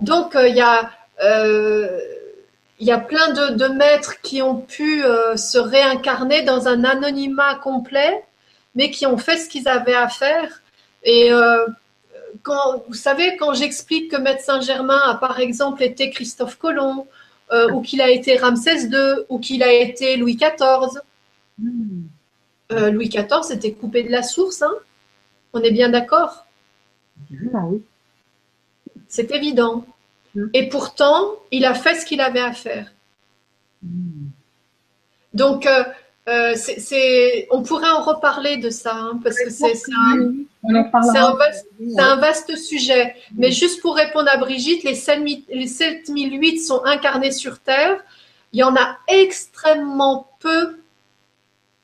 Donc, il y a euh, il y a plein de, de maîtres qui ont pu euh, se réincarner dans un anonymat complet, mais qui ont fait ce qu'ils avaient à faire. Et euh, quand, vous savez, quand j'explique que Maître Saint-Germain a par exemple été Christophe Colomb, euh, ou qu'il a été Ramsès II, ou qu'il a été Louis XIV. Euh, Louis XIV était coupé de la source, hein on est bien d'accord? Oui. C'est évident. Et pourtant, il a fait ce qu'il avait à faire. Donc, euh, on pourrait en reparler de ça, hein, parce que c'est un, vaste, c'est un vaste sujet. Mais juste pour répondre à Brigitte, les 7000 les 7008 sont incarnés sur Terre. Il y en a extrêmement peu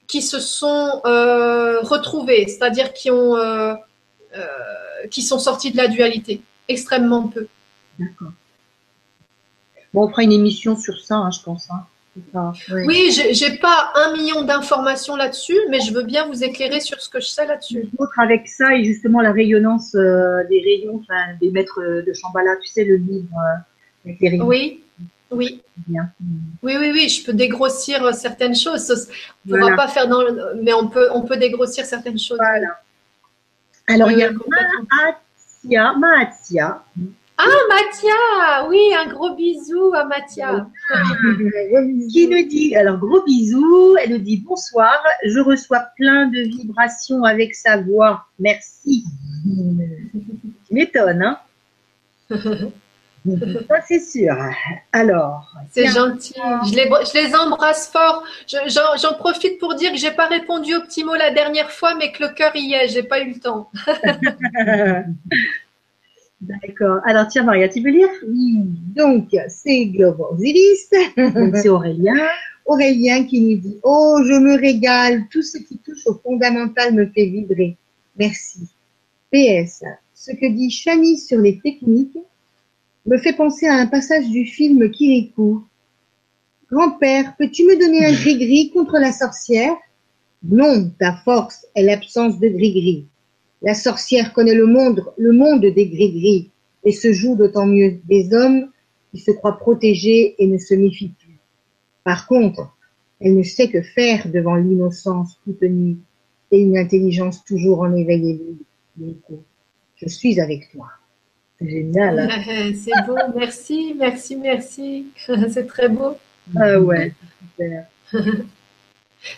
qui se sont euh, retrouvés, c'est-à-dire qui, ont, euh, qui sont sortis de la dualité. Extrêmement peu. D'accord. Bon, on fera une émission sur ça, hein, je pense. Hein. Ouais. Oui, j'ai j'ai pas un million d'informations là-dessus, mais je veux bien vous éclairer sur ce que je sais là-dessus. Autre avec ça et justement la rayonnance euh, des rayons, enfin des maîtres de Shambhala, tu sais le livre euh, avec les rayons. Oui, oui, Bien. oui, oui, oui, je peux dégrossir euh, certaines choses. On ne Voilà. pourra pas faire dans le... Mais on peut, on peut dégrossir certaines choses. Voilà. Alors Oui, il y a oui, complètement. Ah, Mathia Oui, un gros bisou à Mathia. qui nous dit, alors gros bisous, elle nous dit bonsoir, je reçois plein de vibrations avec sa voix, merci. Tu m'étonnes, hein? Ça c'est sûr. Alors, C'est gentil. Je les, je les embrasse fort. Je- J'en j'en profite pour dire que j'ai pas répondu au petit mot la dernière fois, mais que le cœur y est. J'ai pas eu le temps. (laughs) D'accord. Alors tiens Maria, tu veux lire? Oui, donc c'est Globo Osiris, Donc c'est Aurélien. (laughs) Aurélien qui nous dit Oh, je me régale, tout ce qui touche au fondamental me fait vibrer. Merci. PS, ce que dit Chani sur les techniques me fait penser à un passage du film Kirikou. Grand-père, peux-tu me donner un gris-gris contre la sorcière? Non, ta force est l'absence de gris-gris. La sorcière connaît le monde, le monde des gris-gris et se joue d'autant mieux des hommes qui se croient protégés et ne se méfient plus. Par contre, elle ne sait que faire devant l'innocence soutenue et une intelligence toujours en éveil et. Je suis avec toi. C'est génial. hein. (laughs) C'est beau, merci, merci, merci. (laughs) C'est très beau. Ah ouais, super. (laughs)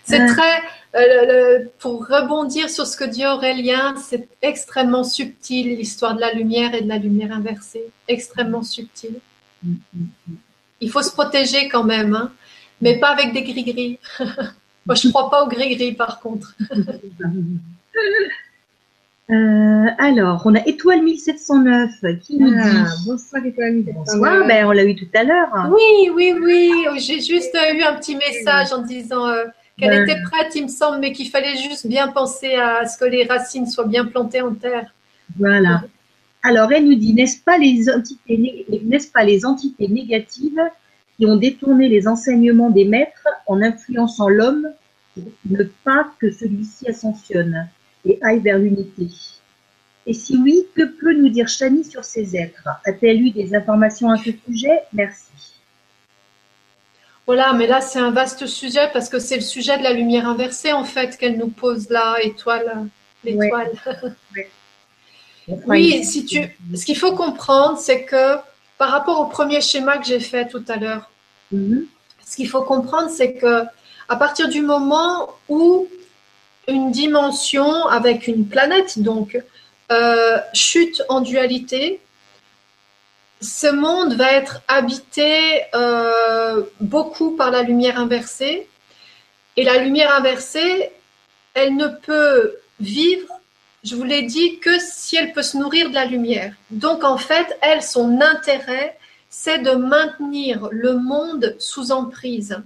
C'est très, euh, le- pour rebondir sur ce que dit Aurélien, c'est extrêmement subtil l'histoire de la lumière et de la lumière inversée. Extrêmement subtil. Mm, mm, mm. Il faut se protéger quand même, hein, mais pas avec des gris-gris. (laughs) Moi, je crois pas aux gris-gris par contre. (laughs) Euh, alors, on a Étoile 1709 qui nous Ah, dit bonsoir Étoile. Bonsoir, ben, on l'a eu tout à l'heure. Oui, oui, oui. J'ai juste eu un petit message en disant euh, qu'elle Ouais. était prête, il me semble, mais qu'il fallait juste bien penser à ce que les racines soient bien plantées en terre. Voilà. Alors, elle nous dit, n'est-ce pas les entités, n'est-ce pas les entités négatives qui ont détourné les enseignements des maîtres en influençant l'homme pour ne pas que celui-ci ascensionne et aille vers l'unité? Et si oui, que peut nous dire Chani sur ces êtres? A-t-elle eu des informations à ce sujet? Merci. Voilà, mais là, c'est un vaste sujet parce que c'est le sujet de la lumière inversée, en fait, qu'elle nous pose là, étoile, l'étoile. Oui, (laughs) si tu, ce qu'il faut comprendre, c'est que par rapport au premier schéma que j'ai fait tout à l'heure, Mhm. ce qu'il faut comprendre, c'est que à partir du moment où une dimension avec une planète, donc, euh, chute en dualité, ce monde va être habité euh, beaucoup par la lumière inversée. Et la lumière inversée, elle ne peut vivre, je vous l'ai dit, que si elle peut se nourrir de la lumière. Donc en fait, elle, son intérêt, c'est de maintenir le monde sous emprise.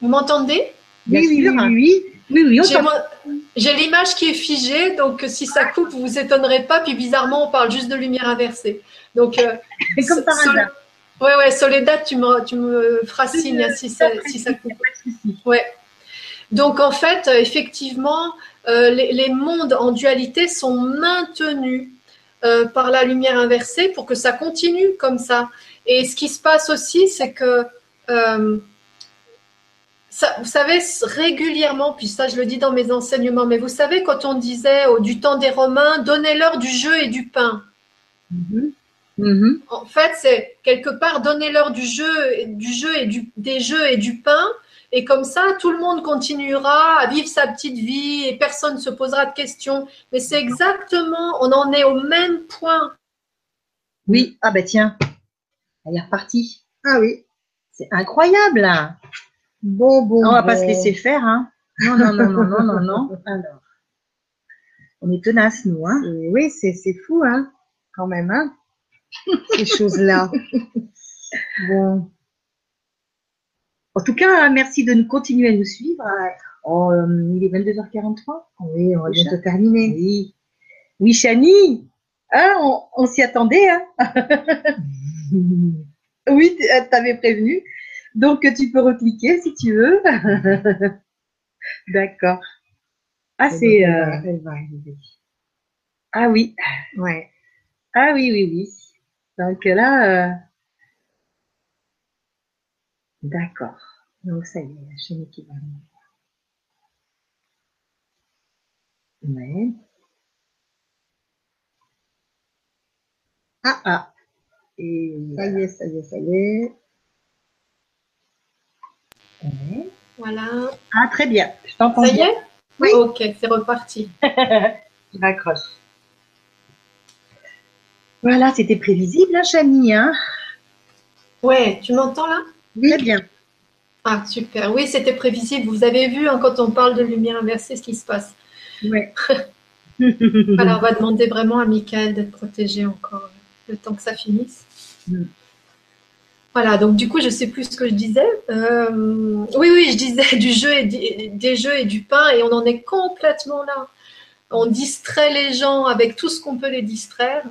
Vous m'entendez? Bien Oui, oui, oui, oui. Oui, oui, J'ai l'image qui est figée, donc si ça coupe, vous vous étonnerez pas. Puis bizarrement, on parle juste de lumière inversée. Donc, euh, (laughs) comme par Sol- hasard. Ouais, ouais, Soledad, tu me, tu me feras signe hein, si ça, si ça coupe. Ouais. Donc en fait, euh, effectivement, euh, les, les mondes en dualité sont maintenus euh, par la lumière inversée pour que ça continue comme ça. Et ce qui se passe aussi, c'est que euh, ça, vous savez, régulièrement, puis ça je le dis dans mes enseignements, mais vous savez quand on disait au, du temps des Romains, donnez-leur du jeu et du pain. Mhm. Mhm. En fait, c'est quelque part donner-leur du jeu, du jeu et du, des jeux et du pain, et comme ça, tout le monde continuera à vivre sa petite vie et personne ne se posera de questions. Mais c'est exactement, on en est au même point. Oui, ah bah tiens, elle est repartie. Ah oui. C'est incroyable. Bon, bon. On va bon. pas se laisser faire, hein. Non, non, non, non, non, non, non. (laughs) Alors, on est tenaces, nous, hein. Et oui, c'est fou, hein, quand même, hein, ces choses-là. (laughs) Bon, En tout cas, merci de nous continuer à nous suivre. Oh, euh, il est 22h43. oui, on va bientôt terminer. Oui. Oui, Chani. Hein, on, on s'y attendait, hein. (laughs) Oui, t'avais prévenu. Donc, tu peux recliquer si tu veux. (laughs) D'accord. Ah, c'est. Elle euh, va- elle va arriver. Ah oui. Ouais. Ah oui, oui, oui. Donc là, euh, d'accord. Donc ça y est, la chaîne qui va arriver. Ouais. Ah, Ah. Et ça y est, ça y est, ça y est. Voilà. Ah, très bien. Je t'entends Ça y est? Oui. Ok, c'est reparti. (laughs) Je raccroche. Voilà, c'était prévisible, hein, Chani, hein? Ouais, tu m'entends là? Très bien. Ah, super. Oui, c'était prévisible. Vous avez vu hein, quand on parle de lumière inversée ce qui se passe. Ouais. (laughs) Alors, on va demander vraiment à Michael d'être protégé encore le temps que ça finisse. Mm. Voilà, donc du coup, je sais plus ce que je disais. Euh, oui, oui, je disais du jeu et des, des jeux et du pain, et on en est complètement là. On distrait les gens avec tout ce qu'on peut les distraire,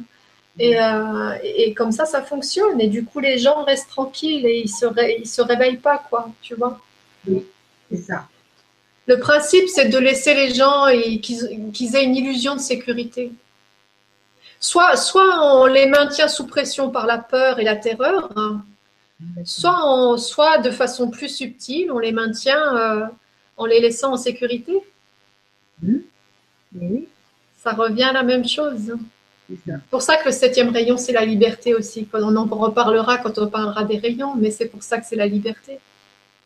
et, euh, et comme ça, ça fonctionne. Et du coup, les gens restent tranquilles et ils se, ré- ils se réveillent pas, quoi, tu vois. C'est ça. Le principe, c'est de laisser les gens et qu'ils qu'ils aient une illusion de sécurité. Soit, soit on les maintient sous pression par la peur et la terreur, hein, Soit, soit de façon plus subtile, on les maintient euh, en les laissant en sécurité. Oui, Ça revient à la même chose. c'est pour ça que le septième rayon, c'est la liberté aussi. On en reparlera quand on parlera des rayons, mais c'est pour ça que c'est la liberté.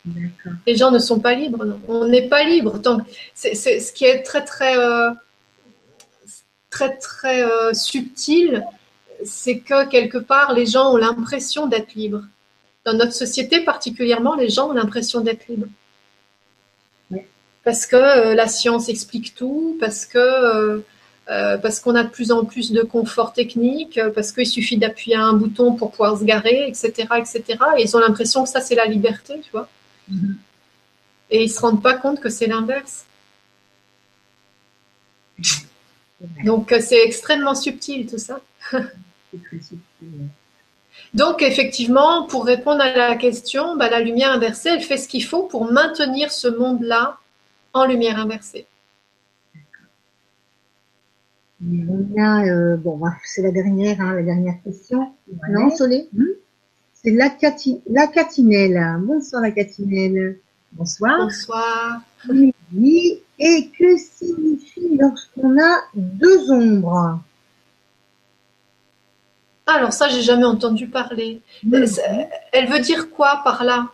D'accord. Les gens ne sont pas libres. non. On n'est pas libre. Donc, c'est, c'est- ce qui est très, très, euh, très, très euh, subtil, c'est que quelque part, les gens ont l'impression d'être libres. Dans notre société particulièrement, les gens ont l'impression d'être libres. Parce que euh, la science explique tout, parce que euh, euh, parce qu'on a de plus en plus de confort technique, parce qu'il suffit d'appuyer un bouton pour pouvoir se garer, etc., etc. Et ils ont l'impression que ça, c'est la liberté, tu vois. Mhm. Et ils se rendent pas compte que c'est l'inverse. Donc c'est extrêmement subtil tout ça. c'est très subtil. Donc effectivement, pour répondre à la question, bah, la lumière inversée, elle fait ce qu'il faut pour maintenir ce monde-là en lumière inversée. On a, euh, bon, bah, c'est la dernière, hein, la dernière question. Ouais. Non, Solé Hmm. C'est la, Cati- la Catinelle. Bonsoir, la Catinelle. Bonsoir. Bonsoir. Oui. Et que signifie lorsqu'on a deux ombres? Alors ça, j'ai jamais entendu parler. Euh, Elle veut dire quoi par là?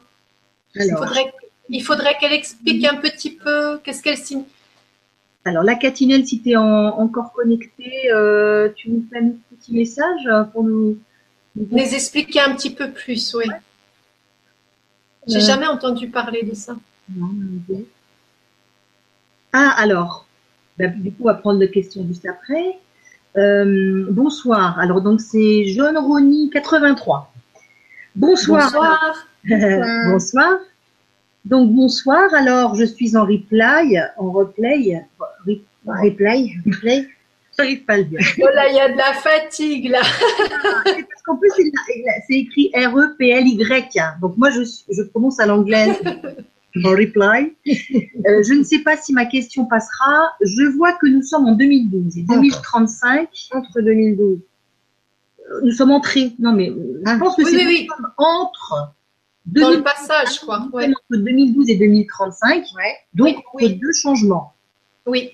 Il Alors, faudrait, il faudrait qu'elle explique un petit peu qu'est-ce qu'elle signifie. Alors, la Catinelle, si tu es encore connecté, euh, tu nous fais un petit message pour nous. Les expliquer un petit peu plus, oui. J'ai Euh. jamais entendu parler de ça. Non, non, non. Ah, alors, bah, du coup, on va prendre la question juste après. Euh, bonsoir. Alors, donc, c'est John Ronny 83. Bonsoir. Bonsoir. Bonsoir. (laughs) bonsoir. Donc, bonsoir. Alors, je suis en reply, en replay. Re- replay, replay. J'arrive pas à le dire. (laughs) Oh là, il y a de la fatigue là. C'est parce qu'en plus, c'est écrit R-E-P-L-Y. Donc, moi, je, je prononce à l'anglais (laughs) en reply. (laughs) Euh, je ne sais pas si ma question passera. Je vois que nous sommes en 2012 et 2035. Entre 2012. euh, Nous sommes entrés. Non, mais euh, je Ah, pense que oui, c'est oui, oui. entre, Dans le 2000 passage, quoi. Ouais. entre 2012 et 2035. Ouais. Donc, Oui, entre deux changements. Oui.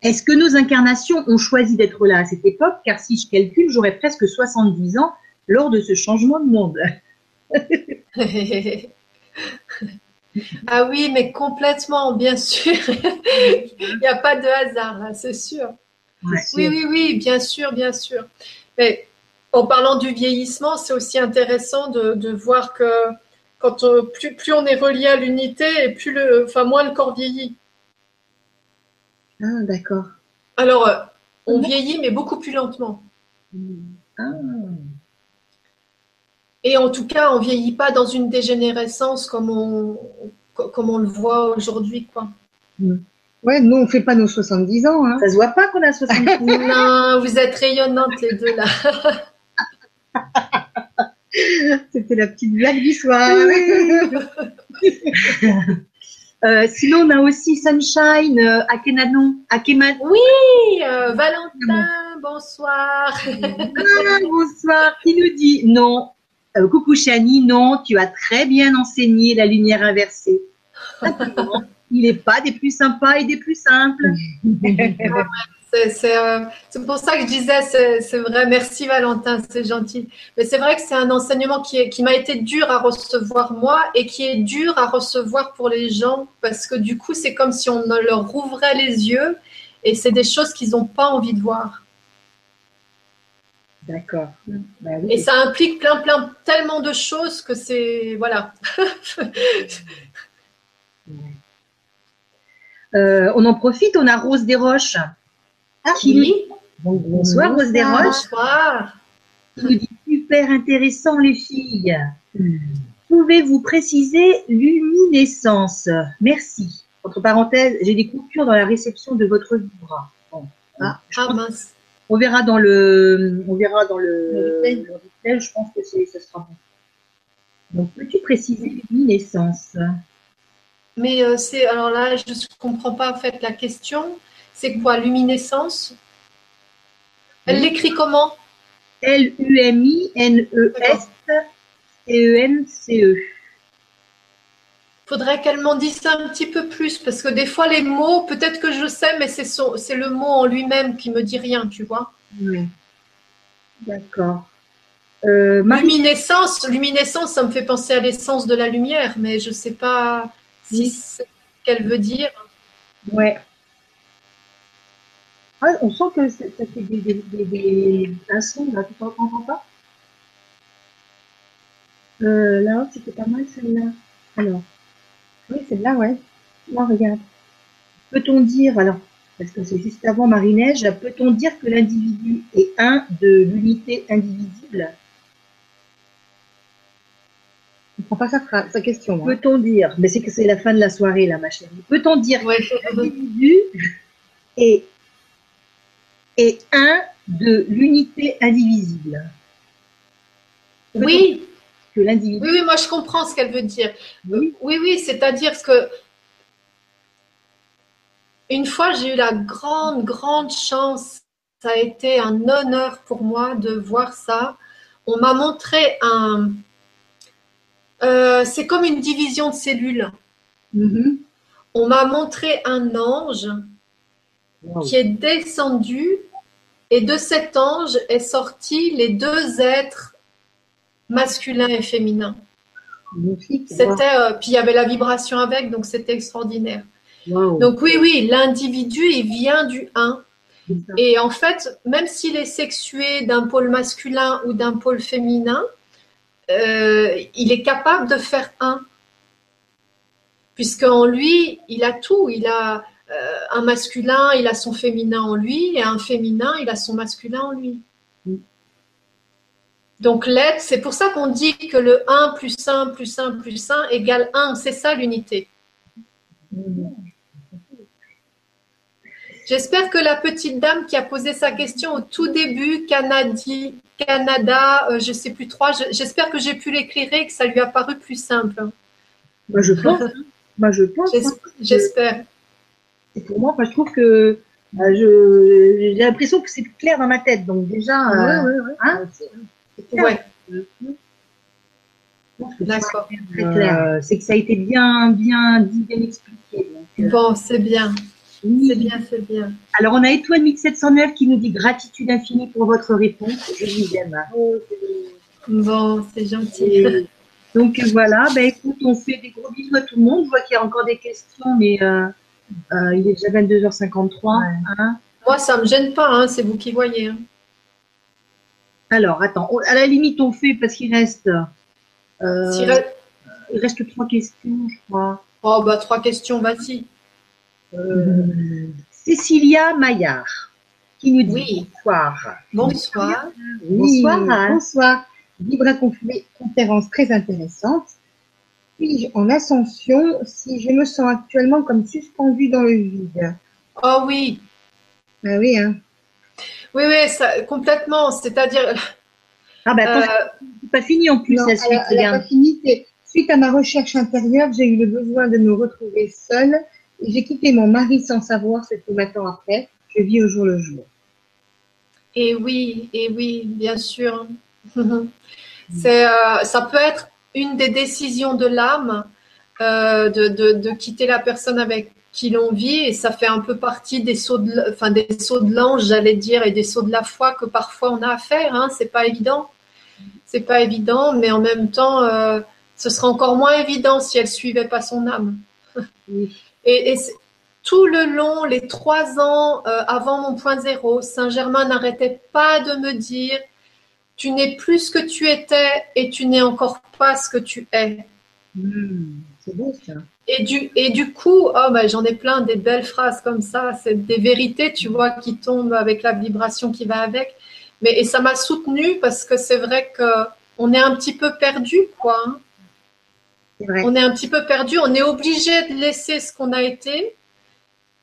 Est-ce que nos incarnations ont choisi d'être là à cette époque? Car si je calcule, j'aurais presque 70 ans lors de ce changement de monde. (laughs) (laughs) ah oui, mais complètement, bien sûr. (laughs) Il n'y a pas de hasard c'est sûr. Ouais. Oui, oui, oui, bien sûr, bien sûr. Mais en parlant du vieillissement, c'est aussi intéressant de, de voir que quand on- plus, plus on est relié à l'unité et plus le, enfin moins le corps vieillit. Ah, d'accord. Alors, on vieillit, mais beaucoup plus lentement. Ah. Et en tout cas, on vieillit pas dans une dégénérescence comme on, co- comme on le voit aujourd'hui, quoi. Ouais, nous, on fait pas nos 70 ans, hein. Ça se voit pas qu'on a 70 ans. (laughs) Non, vous êtes rayonnantes les deux là. (laughs) C'était la petite blague du soir. (laughs) Euh, sinon, on a aussi Sunshine euh, à Kenanon, à Keman. Oui, euh, Valentin, bonsoir. Ah, bonsoir. Qui nous dit non? Euh, coucou Chani, non, tu as très bien enseigné la lumière inversée. Il n'est pas des plus sympas et des plus simples. (laughs) Euh, c'est pour ça que je disais, c'est vrai, merci Valentin, c'est gentil. Mais c'est vrai que c'est un enseignement qui, qui m'a été dur à recevoir moi et qui est dur à recevoir pour les gens parce que du coup, c'est comme si on leur rouvrait les yeux et c'est des choses qu'ils n'ont pas envie de voir. D'accord. Bah oui. Et ça implique plein, plein, tellement de choses que c'est. Voilà. (laughs) Euh, on en profite, on a Rose Desroches. Qui nous- Oui, Donc, bonsoir Rose Desroches. bonsoir. qui nous dit super intéressant les filles. Pouvez-vous préciser luminescence Merci. Entre parenthèses, j'ai des coupures dans la réception de votre livre. Bon. Ah. Ah mince. On verra dans le, on verra dans le, Le replay. le replay, Je pense que c'est, ce sera bon. Donc, peux-tu préciser luminescence Mais euh, c'est. Alors là, je ne comprends pas en fait la question. C'est quoi, luminescence? Elle l'écrit comment? L-U-M-I-N-E-S T-E-N-C-E. Faudrait qu'elle m'en dise un petit peu plus parce que des fois les mots, peut-être que je sais, mais c'est son, c'est le mot en lui-même qui me dit rien, tu vois. Oui. D'accord. Euh, Marie- Luminescence, luminescence, ça me fait penser à l'essence de la lumière, mais je sais pas si c'est ce qu'elle veut dire. Ouais. Ah, on sent que ça ça fait des, des, des, des- un son, là, tu t'entends pas? Euh, Là, c'était pas mal celle-là. Alors, Oui, celle-là, ouais. Là, regarde. peut-on dire, alors, parce que c'est juste avant Marie-Neige, peut-on dire que l'individu est un de l'unité indivisible? Je comprends pas sa, phrase, sa question. moi. Peut-on dire, mais c'est que c'est la fin de la soirée là, ma chérie. Peut-on dire Ouais. que l'individu est, est un de l'unité indivisible? Oui, Que l'individu. oui, oui, moi je comprends ce qu'elle veut dire. Oui. Oui, oui, c'est-à-dire que une fois j'ai eu la grande, grande chance, ça a été un honneur pour moi de voir ça. On m'a montré un. euh, c'est comme une division de cellules. Mhm. On m'a montré un ange Wow. qui est descendu et de cet ange est sorti les deux êtres masculins et. Magnifique. C'était euh, puis il y avait la vibration avec donc c'était extraordinaire. Wow. Donc oui oui, l'individu il vient du un C'est ça. et en fait même s'il est sexué d'un pôle masculin ou d'un pôle féminin, euh, il est capable de faire un puisqu'en lui il a tout, il a euh, un masculin, il a son féminin en lui et un féminin, il a son masculin en lui. Donc l'être, c'est pour ça qu'on dit que le 1 plus 1 plus 1 plus 1 égale 1. C'est ça l'unité. J'espère que la petite dame qui a posé sa question au tout début, Canadi, Canada, euh, je sais plus trois, je- j'espère que j'ai pu l'éclairer et que ça lui a paru plus simple. Moi je pense. Moi je pense. J'es- hein. J'espère. Et pour moi, je trouve que je j'ai l'impression que c'est clair dans ma tête. Donc déjà, euh, Ouais, ouais, ouais. hein. Ouais, d'accord. c'est que ça a été bien, bien dit, bien expliqué. Donc, euh, Bon, c'est bien, oui. c'est bien, c'est bien. Alors on a Étoile 1709 qui nous dit gratitude infinie pour votre réponse. Je vous aime. Bon, c'est gentil. Et donc voilà, ben écoute, on fait des gros bisous à tout le monde. Je vois qu'il y a encore des questions, mais euh, euh, il est déjà 22h53. hein. Moi, ça me gêne pas, hein, c'est vous qui voyez. hein. Alors attends, on- à la limite on fait parce qu'il reste, euh, reste- il reste trois questions, je crois. Oh, bah, trois questions, vas-y. Euh, Cécilia Maillard qui nous dit Oui. bonsoir. Bonsoir. Oui. Bonsoir. Bonsoir. Vibra conférence très intéressante. Puis-je en ascension si je me sens actuellement comme suspendue dans le vide? Oh oui, Ah oui, hein. Oui, oui, ça, complètement. C'est-à-dire, Ah ben attends, euh, c'est pas fini en plus Non, la suite, elle pas fini. C'est- Suite à ma recherche intérieure, j'ai eu le besoin de me retrouver seule et j'ai quitté mon mari sans savoir ce que maintenant après. Je vis au jour le jour. Et oui, et oui, bien sûr. (laughs) C'est, euh, ça peut être une des décisions de l'âme euh, de, de, de quitter la personne avec qui l'on vit et ça fait un peu partie des sauts de, l- enfin, des sauts de l'ange, j'allais dire, et des sauts de la foi que parfois on a à faire. Hein, c'est pas évident. C'est pas évident, mais en même temps, euh, ce serait encore moins évident si elle suivait pas son âme. Oui. (laughs) Et, tout le long, les trois ans euh, avant mon point zéro, Saint-Germain n'arrêtait pas de me dire Tu n'es plus ce que tu étais et tu n'es encore pas ce que tu es. Hmm, c'est beau ça. Et du, et du coup, oh ben, j'en ai plein des belles phrases comme ça, c'est des vérités, tu vois, qui tombent avec la vibration qui va avec. Mais, et ça m'a soutenue parce que c'est vrai que on est un petit peu perdu, quoi. hein. Vrai. On est un petit peu perdu, on est obligé de laisser ce qu'on a été.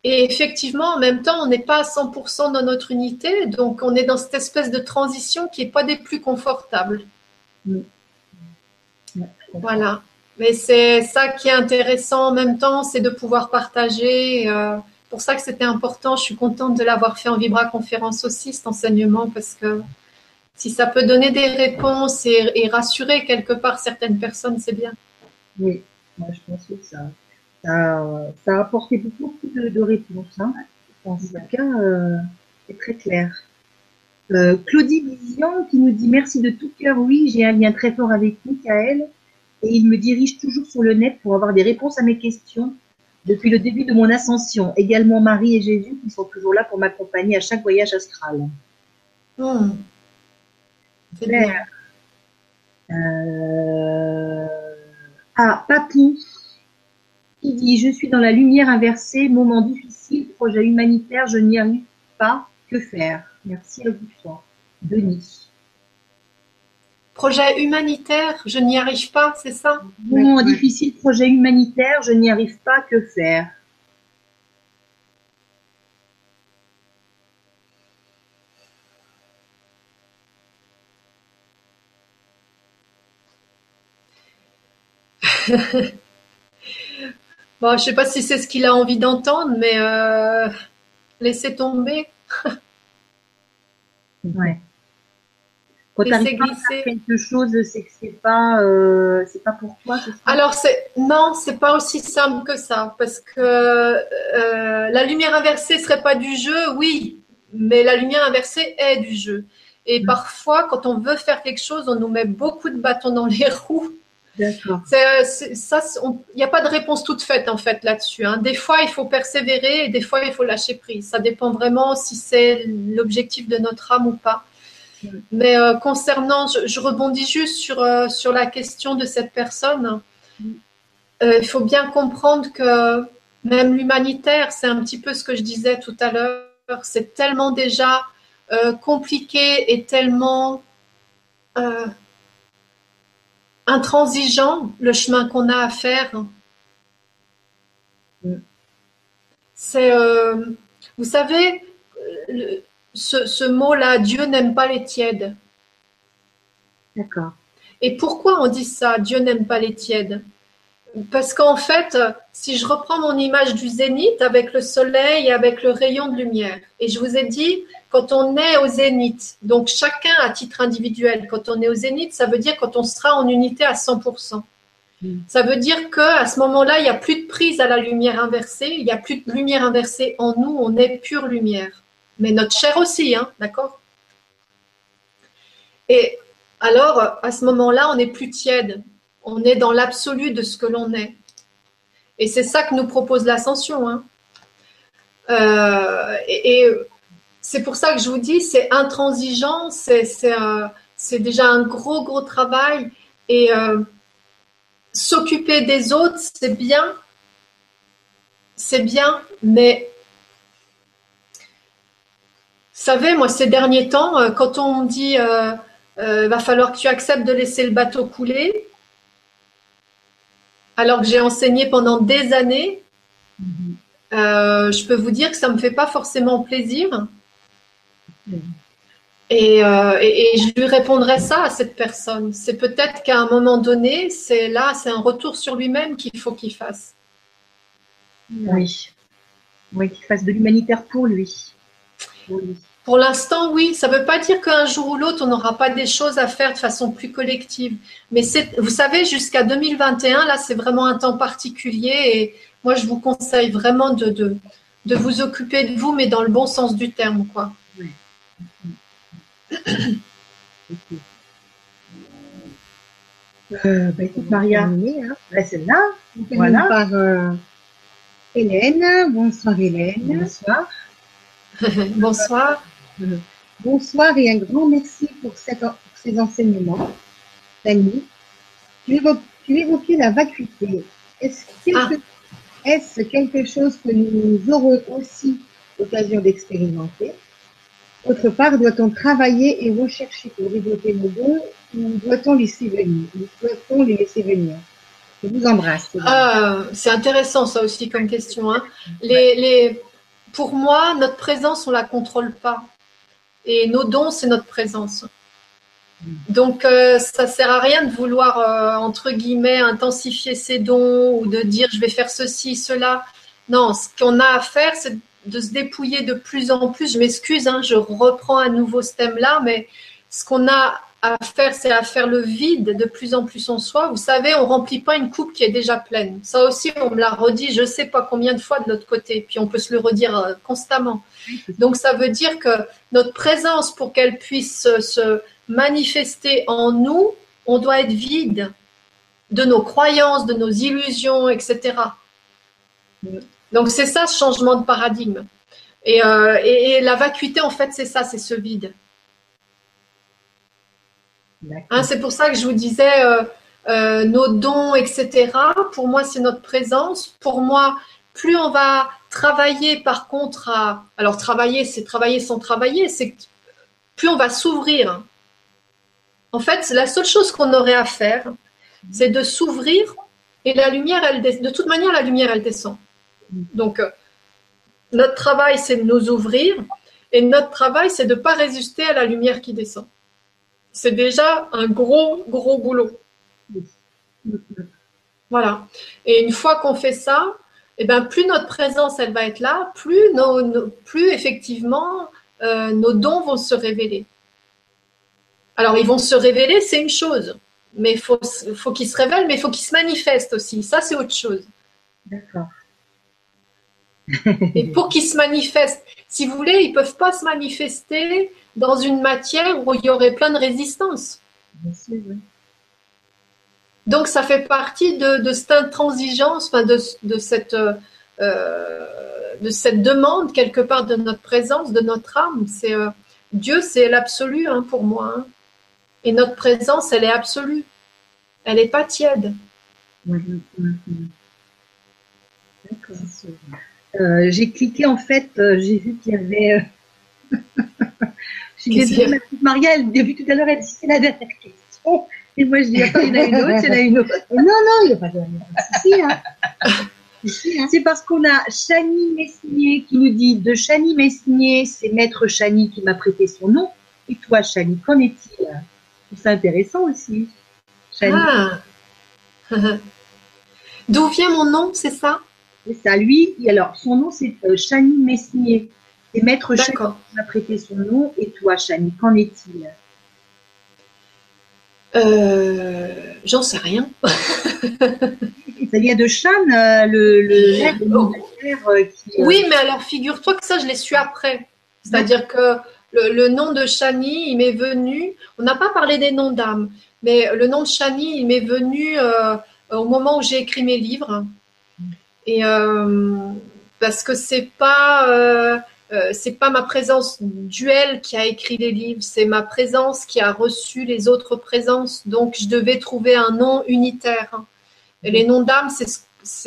Et effectivement, en même temps, on n'est pas à 100% dans notre unité, donc on est dans cette espèce de transition qui n'est pas des plus confortables. Mm. Voilà. Mais c'est ça qui est intéressant en même temps, c'est de pouvoir partager. euh, pour ça que c'était important. Je suis contente de l'avoir fait en Vibra conférence aussi, cet enseignement, parce que Si ça peut donner des réponses et, rassurer quelque part certaines personnes, c'est bien. Oui, moi je pense que ça, ça, a apporté beaucoup de, réponses. Hein. En cas, euh, c'est très clair. Euh, Claudie Vision qui nous dit merci de tout cœur. Oui, j'ai un lien très fort avec Michael et il me dirige toujours sur le net pour avoir des réponses à mes questions depuis le début de mon ascension. Également Marie et Jésus qui sont toujours là pour m'accompagner à chaque voyage astral. Euh... Ah, Papou qui dit Je suis dans la lumière inversée, moment difficile, projet humanitaire, je n'y arrive pas, que faire? Merci à vous Denis. Projet humanitaire, je n'y arrive pas, c'est ça? Moment difficile, projet humanitaire, je n'y arrive pas, que faire? (laughs) Bon, je ne sais pas si c'est ce qu'il a envie d'entendre, mais euh, laissez tomber. (laughs) ouais. Quand tu glisser. quelque chose, c'est que c'est pas, euh, c'est pas pour toi. Alors c'est non, c'est pas aussi simple que ça, parce que euh, la lumière inversée serait pas du jeu, oui, mais la lumière inversée est du jeu. Et mm. parfois, quand on veut faire quelque chose, on nous met beaucoup de bâtons dans les (laughs) roues D'accord. Ça, il n'y a pas de réponse toute faite en fait là-dessus. Hein. Des fois, il faut persévérer et des fois, il faut lâcher prise. Ça dépend vraiment si c'est l'objectif de notre âme ou pas. Mais euh, concernant, je, rebondis juste sur, euh, sur la question de cette personne. il faut bien comprendre que même l'humanitaire, c'est un petit peu ce que je disais tout à l'heure, c'est tellement déjà compliqué et tellement intransigeant le chemin qu'on a à faire. C'est, euh, vous savez, ce, mot-là, Dieu n'aime pas les tièdes. D'accord. Et pourquoi on dit ça, Dieu n'aime pas les tièdes? Parce qu'en fait, si je reprends mon image du zénith avec le soleil et avec le rayon de lumière, et je vous ai dit, quand on est au zénith, donc chacun à titre individuel, quand on est au zénith, ça veut dire quand on sera en unité à 100%. Hmm. Ça veut dire qu'à ce moment-là, il n'y a plus de prise à la lumière inversée, il n'y a plus de lumière inversée en nous, on est pure lumière. Mais notre chair aussi, hein, d'accord? Et alors, à ce moment-là, on n'est plus tiède, on est dans l'absolu de ce que l'on est. Et c'est ça que nous propose l'ascension. Hein. Euh, et, c'est pour ça que je vous dis, c'est intransigeant, c'est déjà un gros, gros travail. Et euh, s'occuper des autres, c'est bien, c'est bien, mais savez, moi, ces derniers temps, euh, quand on me dit euh, euh, va falloir que tu acceptes de laisser le bateau couler, alors que j'ai enseigné pendant des années, mm-hmm. je peux vous dire que ça ne me fait pas forcément plaisir. Euh, et, je lui répondrai ça à cette personne. C'est peut-être qu'à un moment donné, c'est là, c'est un retour sur lui-même qu'il faut qu'il fasse. Oui. Oui, qu'il fasse de l'humanitaire pour lui. Pour l'instant, oui. Ça ne veut pas dire qu'un jour ou l'autre, on n'aura pas des choses à faire de façon plus collective. Mais vous savez, jusqu'à 2021, là, c'est vraiment un temps particulier. Et moi, je vous conseille vraiment de, de, de vous occuper de vous, mais dans le bon sens du terme, quoi. Euh, bah, écoute, Maria, hein. Bah, c'est là. Voilà. Par euh, Hélène. Bonsoir Hélène. Bonsoir. (laughs) Bonsoir. Bonsoir et un grand merci pour, ces enseignements. Dani, tu, évoquais la vacuité. Ah. Est-ce quelque chose que nous aurons aussi l'occasion d'expérimenter? Autre part, doit-on travailler et rechercher pour développer nos dons ou doit-on laisser venir Doit-on les laisser venir? Je vous embrasse. Ah, c'est intéressant ça aussi comme question. Hein. Les, les, pour moi, notre présence, on la contrôle pas. Et nos dons, c'est notre présence. Donc, euh, ça sert à rien de vouloir, euh, entre guillemets, intensifier ses dons ou de dire je vais faire ceci, cela. Non, ce qu'on a à faire, c'est de se dépouiller de plus en plus. Je m'excuse, hein, je reprends à nouveau ce thème-là, mais ce qu'on a faire, c'est à faire le vide de plus en plus en soi. Vous savez, on remplit pas une coupe qui est déjà pleine. Ça aussi, on me l'a redit, je sais pas combien de fois de l'autre côté. Puis on peut se le redire euh, constamment. Donc ça veut dire que notre présence, pour qu'elle puisse se manifester en nous, on doit être vide de nos croyances, de nos illusions, etc. Donc c'est ça ce changement de paradigme. Euh, et la vacuité, en fait, c'est ça, c'est ce vide. Hein, c'est pour ça que je vous disais euh, euh, nos dons, etc. Pour moi, c'est notre présence. Pour moi, plus on va travailler, par contre, à alors travailler, c'est travailler sans travailler, c'est plus on va s'ouvrir. En fait, la seule chose qu'on aurait à faire, c'est de s'ouvrir et la lumière, elle de toute manière, la lumière, elle descend. Donc, euh, notre travail, c'est de nous ouvrir et notre travail, c'est de ne pas résister à la lumière qui descend c'est déjà un gros, gros boulot. Voilà. Et une fois qu'on fait ça, eh ben, plus notre présence elle va être là, plus, nos, plus effectivement euh, nos dons vont se révéler. Alors ils vont se révéler, c'est une chose, mais il faut, faut qu'ils se révèlent, mais il faut qu'ils se manifestent aussi. Ça, c'est autre chose. D'accord. Et pour qu'ils se manifestent, si vous voulez, ils ne peuvent pas se manifester dans une matière où il y aurait plein de résistance. Donc ça fait partie de, cette intransigeance, enfin de, cette, euh, de cette demande quelque part de notre présence, de notre âme. C'est euh, Dieu, c'est l'absolu hein, pour moi. Hein. Et notre présence, elle est absolue. Elle n'est pas tiède. Euh, j'ai cliqué en fait, j'ai vu qu'il y avait (laughs) Suis désolée, ma petite tout à l'heure, elle dit c'est la dernière question. Et moi, je dis, attends, il y en a une autre, il y en a une autre. (laughs) non, non, il n'y a pas de souci. Hein. Hein. C'est parce qu'on a Chani Messinier qui nous dit de Chani Messinier, c'est Maître Chani qui m'a prêté son nom. Et toi, Chani, qu'en est-il? C'est intéressant aussi. Chani. Ah. (laughs) D'où vient mon nom, c'est ça? C'est ça, lui. Alors, son nom, c'est euh, Chani Messinier. Et Maître Chani m'a prêté son nom. Et toi, Chani, qu'en est-il? Euh, J'en sais rien. (laughs) Ça vient de Chan, euh, le, le, oh. euh, qui, Oui, mais alors figure-toi que ça, je l'ai su après. C'est-à-dire que le, nom de Chani, il m'est venu. On n'a pas parlé des noms d'âmes, mais le nom de Chani, il m'est venu au moment où j'ai écrit mes livres. Et parce que c'est pas euh, c'est pas ma présence duelle qui a écrit les livres, c'est ma présence qui a reçu les autres présences. Donc, je devais trouver un nom unitaire. Et les noms d'âme, c'est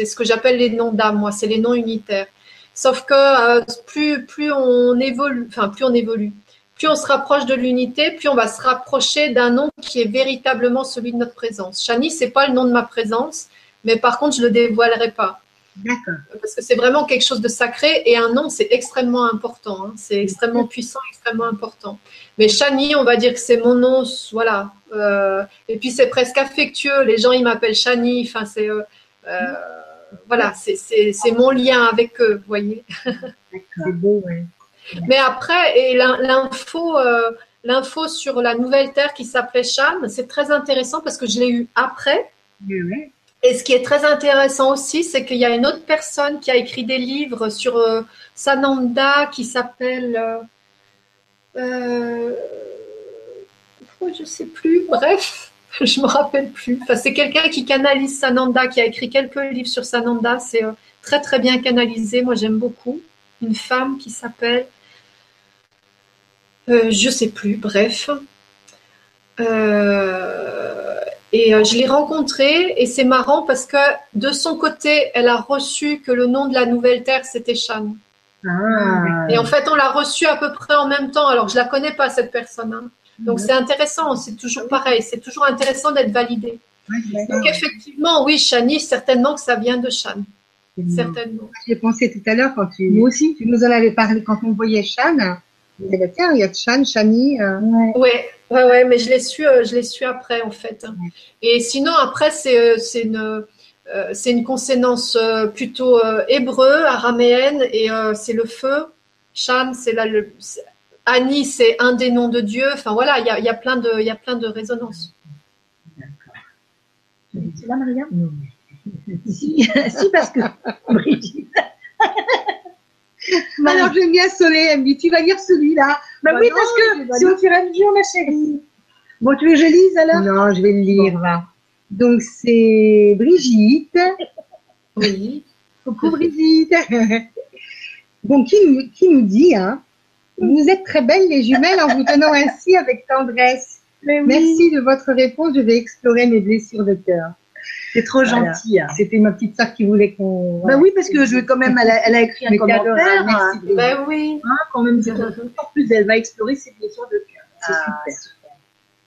ce, que j'appelle les noms d'âme, moi, c'est les noms unitaires. Sauf que euh, plus, plus on évolue, enfin, plus on évolue, plus on se rapproche de l'unité, plus on va se rapprocher d'un nom qui est véritablement celui de notre présence. Chani, c'est pas le nom de ma présence, mais par contre, je le dévoilerai pas. Parce que c'est vraiment quelque chose de sacré et un nom, c'est extrêmement important. Hein. C'est extrêmement puissant, extrêmement important. Mais Chani, on va dire que c'est mon nom, voilà. Euh, et puis c'est presque affectueux. Les gens, ils m'appellent Chani. Enfin, c'est euh, euh, voilà, c'est mon lien avec eux, vous voyez. C'est beau, ouais. Mais après, et l'info, l'info sur la nouvelle terre qui s'appelait Chan, c'est très intéressant parce que je l'ai eu après. Oui, et ce qui est très intéressant aussi, c'est qu'il y a une autre personne qui a écrit des livres sur euh, Sananda qui s'appelle. Euh, euh, je ne sais plus, bref, (laughs) je ne me rappelle plus. C'est quelqu'un qui canalise Sananda, qui a écrit quelques livres sur Sananda. C'est très très bien canalisé. Moi, j'aime beaucoup. Une femme qui s'appelle. je ne sais plus, bref. Et euh, je l'ai rencontrée et c'est marrant parce que de son côté, elle a reçu que le nom de la nouvelle terre, c'était Shan. Ah. Et en fait, on l'a reçu à peu près en même temps. Alors, je la connais pas, cette personne. Hein. Donc, c'est intéressant. C'est toujours pareil. C'est toujours intéressant d'être validé. Donc, effectivement, oui, Shani, certainement que ça vient de Shan. Certainement. J'ai pensé tout à l'heure quand tu, Moi aussi. tu nous en avais parlé, quand on voyait Shan, tiens, il y a Shan, Shani. Euh... Ouais. Ouais, ouais, mais je l'ai su, euh, je l'ai su après en fait. Et sinon après c'est euh, une euh, c'est une consonance plutôt hébreu, araméenne et c'est le feu. Shan, c'est là Annie, c'est un des noms de Dieu. Enfin voilà, il y a, plein de, y a plein de résonances. C'est là, Maria? (laughs) Si, si, parce que Brigitte. (laughs) (laughs) Alors j'aime bien Soleil, elle me dit tu vas lire celui-là. Bah, oui, parce que c'est au fur et à mesure, ma chérie. Bon, tu veux que je lise alors? Non, je vais le lire. Donc c'est Brigitte. Oui. Coucou Brigitte. (laughs) Bon, qui, nous- qui nous dit, hein, vous êtes très belles les jumelles en vous tenant ainsi avec tendresse. Oui, Merci de votre réponse, je vais explorer mes blessures de cœur. C'est trop Voilà. gentil. hein. C'était ma petite sœur qui voulait qu'on... Bah oui, parce que je quand même, elle a, elle a écrit un Mais commentaire. merci, hein, Brigitte. Ben oui. hein, quand même, c'est encore plus, elle va explorer ses blessures de cœur. C'est Ah, super.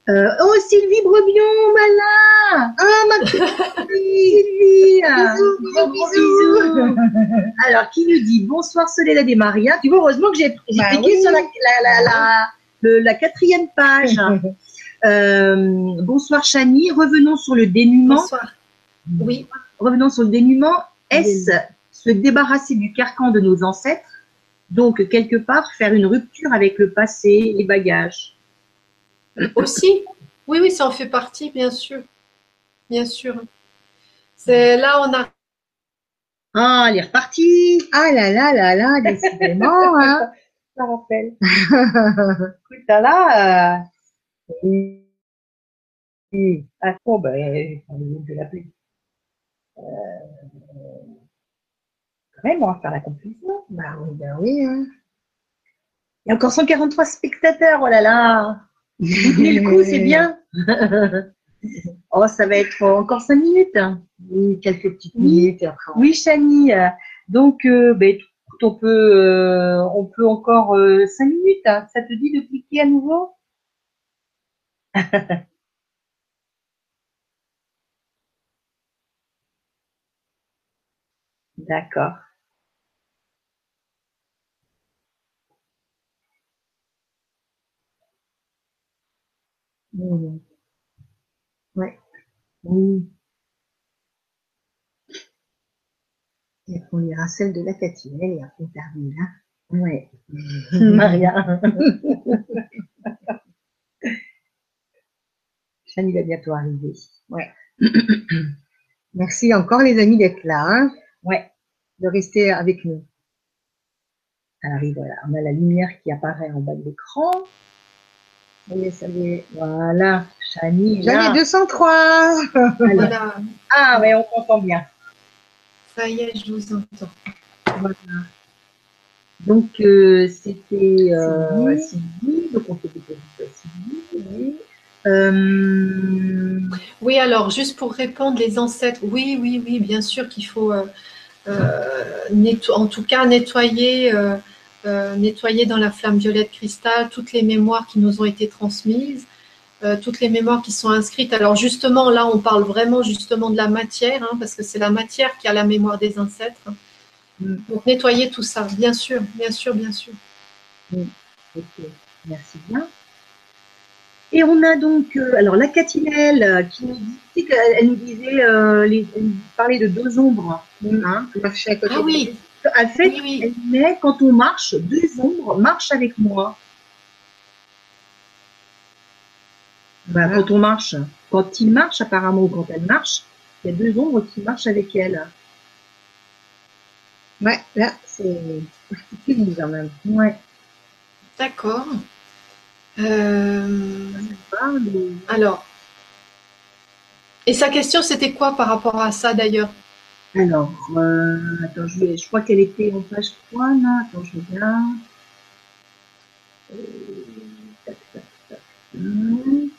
Euh, oh, Sylvie Brebion, malin Ah, ma petite (laughs) Sylvie Bisous, Gros bisous, bisous. Alors, qui nous dit bonsoir Soledad et Maria Tu vois, heureusement que j'ai Bah cliqué oui. sur la, la, la, la, le- la quatrième page. (laughs) Euh, bonsoir Chani, revenons sur le dénuement. Bonsoir. Oui. Revenons sur le dénuement. Est-ce se débarrasser du carcan de nos ancêtres Donc, quelque part, faire une rupture avec le passé, les bagages? Aussi. Oui, oui, ça en fait partie, bien sûr. Bien sûr. C'est là, on a. Ah, elle est repartie Ah là là là là, décidément, (laughs) hein. Ça rappelle. (laughs) Écoute, là, euh. Ah, bon, ben, je vais l'appeler. Euh, quand même, on va faire la conclusion. Bah oui, bah oui, hein. Il y a encore 143 spectateurs, oh là là tenez le coup, c'est bien (laughs) Oh, ça va être encore 5 minutes. Oui, quelques petites Oui. minutes après. on- Oui, Chani. euh, Donc, euh, écoute, on peut, euh, on peut encore 5 minutes. hein. Ça te dit de cliquer à nouveau? (laughs) D'accord. Mhm. Ouais. Oui. Et on lira celle de la catinelle et après on termine là. Ouais. (laughs) Maria. Chani va bientôt arriver. (clears throat) Merci encore les amis d'être là, hein, Ouais. De rester avec nous. Arrive, voilà. On a la lumière qui apparaît en bas de l'écran. Oui, ça y est. Voilà. Chani. est là. J'avais 203. Alors, Voilà. Ah, mais on t'entend bien. Ça y est, je vous entends. Voilà. Donc, euh, c'était euh, Sylvie. Sylvie. Donc, on fait des petites à Sylvie. oui. Euh, Oui, alors, juste pour répondre, les ancêtres, oui, oui, oui, bien sûr qu'il faut, en tout cas, nettoyer, euh, euh, nettoyer dans la flamme violette cristal toutes les mémoires qui nous ont été transmises, euh, toutes les mémoires qui sont inscrites. Alors, justement, là, on parle vraiment justement de la matière, hein, parce que c'est la matière qui a la mémoire des ancêtres. Donc, nettoyer tout ça, bien sûr, bien sûr, bien sûr. merci bien. Et on a donc, euh, alors la catinelle euh, qui nous dit, elle nous disait, euh, les, elle nous parlait de deux ombres. Hein. Marcher à côté Ah oui, En fait, oui, oui. elle met, quand on marche, deux ombres marchent avec moi. Bah, Ah. Quand on marche, quand il marche apparemment, ou quand elle marche, il y a deux ombres qui marchent avec elle. Ouais, là, c'est particulier quand même. Ouais. D'accord. Euh, Ah, alors, et sa question, c'était quoi par rapport à ça d'ailleurs? Alors, euh, attends, je, vais- je crois qu'elle était en page 3, là. Attends, je regarde. Euh, tac, tac, tac, tac. Oui,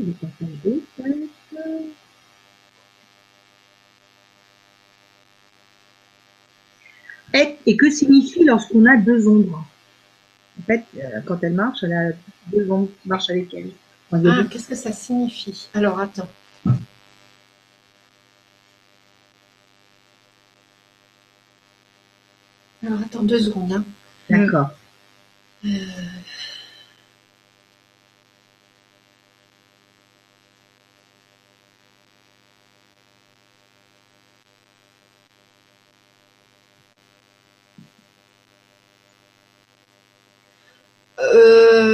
elle est en page 2, peut-être. Et, et que signifie lorsqu'on a deux ombres En fait, euh, quand elle marche, elle a deux ombres qui marchent avec elle. Ah, deux- qu'est-ce que ça signifie? Alors, attends. Alors, attends deux secondes. hein. D'accord. euh,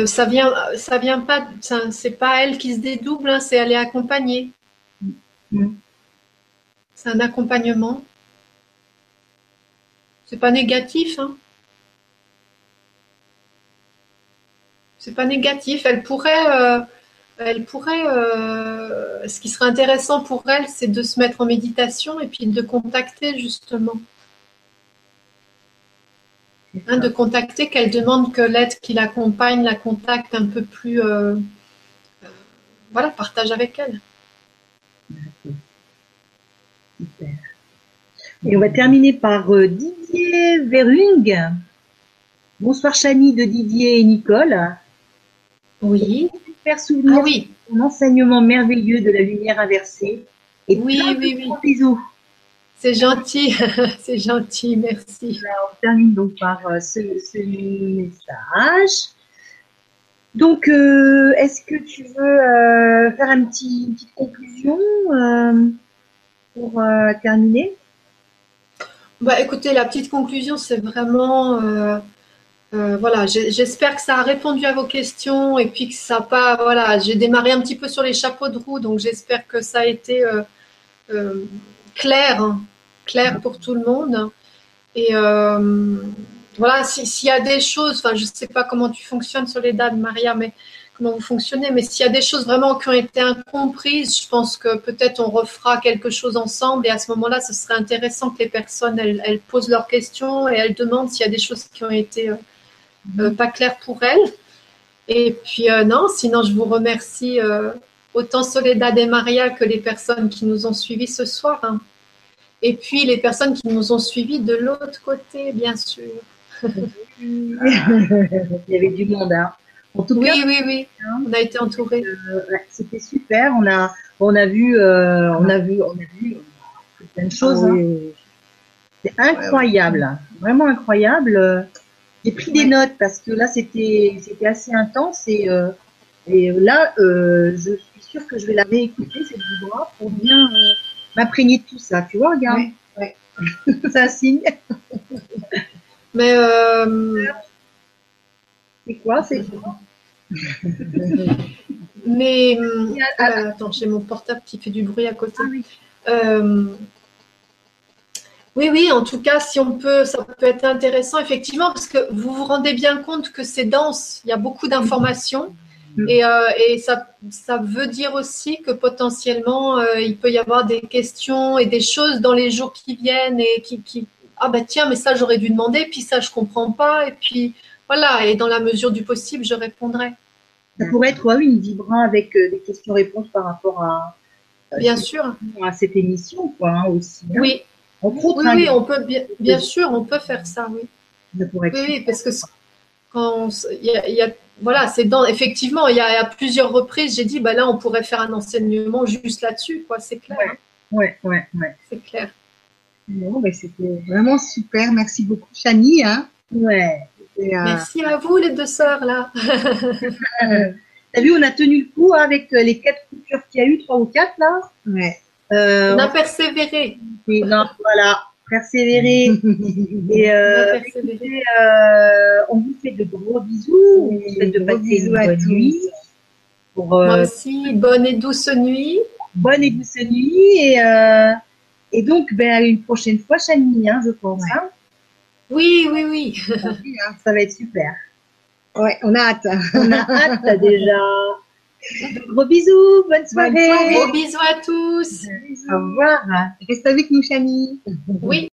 ça vient, ça vient pas, c'est pas elle qui se dédouble, hein, c'est elle est accompagnée. Mm. C'est un accompagnement. C'est pas négatif, hein. C'est pas négatif. Elle pourrait, euh, elle pourrait. euh, ce qui serait intéressant pour elle, c'est de se mettre en méditation et puis de contacter justement. Hein, de contacter, qu'elle demande que l'aide qui l'accompagne la contacte un peu plus. euh, euh, voilà, partage avec elle. Super. Et on va terminer par euh, Didier Verung. Bonsoir Chani de Didier et Nicole. Oui. Faire souvenir Ah oui. son enseignement merveilleux de la lumière inversée. Et Oui, plein de oui, oui. gros bisous. C'est gentil. (laughs) c'est gentil. Merci. On termine donc par euh, ce, ce message. Donc, euh, est-ce que tu veux euh, faire un petit, une petite conclusion euh, pour terminer? Bah, écoutez, la petite conclusion, c'est vraiment, voilà, j'espère que ça a répondu à vos questions et puis que ça n'a pas, voilà, j'ai démarré un petit peu sur les chapeaux de roue, donc j'espère que ça a été clair, hein, clair pour tout le monde. Et euh, voilà, si- s'il y a des choses, enfin, je ne sais pas comment tu fonctionnes dates, Maria, mais comment vous fonctionnez, mais s'il y a des choses vraiment qui ont été incomprises, je pense que peut-être on refera quelque chose ensemble et à ce moment-là, ce serait intéressant que les personnes, elles, posent leurs questions et elles demandent s'il y a des choses qui ont été euh, euh, pas claires pour elles. Et puis non, sinon je vous remercie autant Soledad et Maria que les personnes qui nous ont suivis ce soir. hein. Et puis les personnes qui nous ont suivis de l'autre côté, bien sûr. (laughs) Il y avait du monde. Hein. En tout Oui, cas, oui, oui, on a été entourés. euh, c'était super. On a, on a vu, euh, on a vu, on a vu plein de choses. Ah hein. C'est incroyable, vraiment incroyable. J'ai pris des notes parce que là c'était c'était assez intense et euh, et là euh, je suis sûre que je vais la réécouter cette vidéo pour bien euh, m'imprégner de tout ça. Tu vois, regarde, Ouais, (laughs) c'est un signe. (laughs) Mais euh, C'est quoi C'est (laughs) Mais Ah, ah là, attends, j'ai mon portable qui fait du bruit à côté. Ah oui. Euh, oui, oui, en tout cas, si on peut, ça peut être intéressant, effectivement, parce que vous vous rendez bien compte que c'est dense, il y a beaucoup d'informations. Et, euh, et ça, ça veut dire aussi que potentiellement, euh, il peut y avoir des questions et des choses dans les jours qui viennent et qui, qui ah bah tiens, mais ça j'aurais dû demander, puis ça je comprends pas, et puis voilà, et dans la mesure du possible, je répondrai. Ça pourrait être ouais, une vibrant avec euh, des questions-réponses par rapport à, Bien sûr. à cette émission, quoi, hein, aussi. hein. Oui, autres, oui, hein, oui, on peut bien, bien sûr, on peut faire ça, oui. ça pourrait être Oui, oui, parce que quand on s- il y a, il y a- voilà, c'est dans effectivement, il y a à plusieurs reprises, j'ai dit, bah là, on pourrait faire un enseignement juste là-dessus, quoi. C'est clair, hein, Ouais, ouais, ouais. c'est clair. Bon, ben, c'était vraiment super. Merci beaucoup, Chani. Hein. Ouais. Et, euh, Merci à vous, les deux sœurs là. (laughs) T'as vu, on a tenu le coup hein, avec euh, les quatre coutures qu'il y a eu, trois ou quatre là. ouais. Euh, On a persévéré. et non, voilà, (laughs) persévérer. Et On euh, écoutez, euh, on vous fait de gros bisous. On vous souhaite de Gros passer bisous une à bonne tous. nuit. Pour Moi euh, aussi, bonne et douce nuit. bonne et douce nuit. Et, euh, et donc, ben, à une prochaine fois, Chani, hein, je pense. hein. Oui, oui, oui. Ça va être super. Ouais, on a hâte. On a hâte déjà. (laughs) Gros bisous, bonne soirée. soirée. Gros bisous à tous. Au revoir. Reste avec nous, Chani. Oui.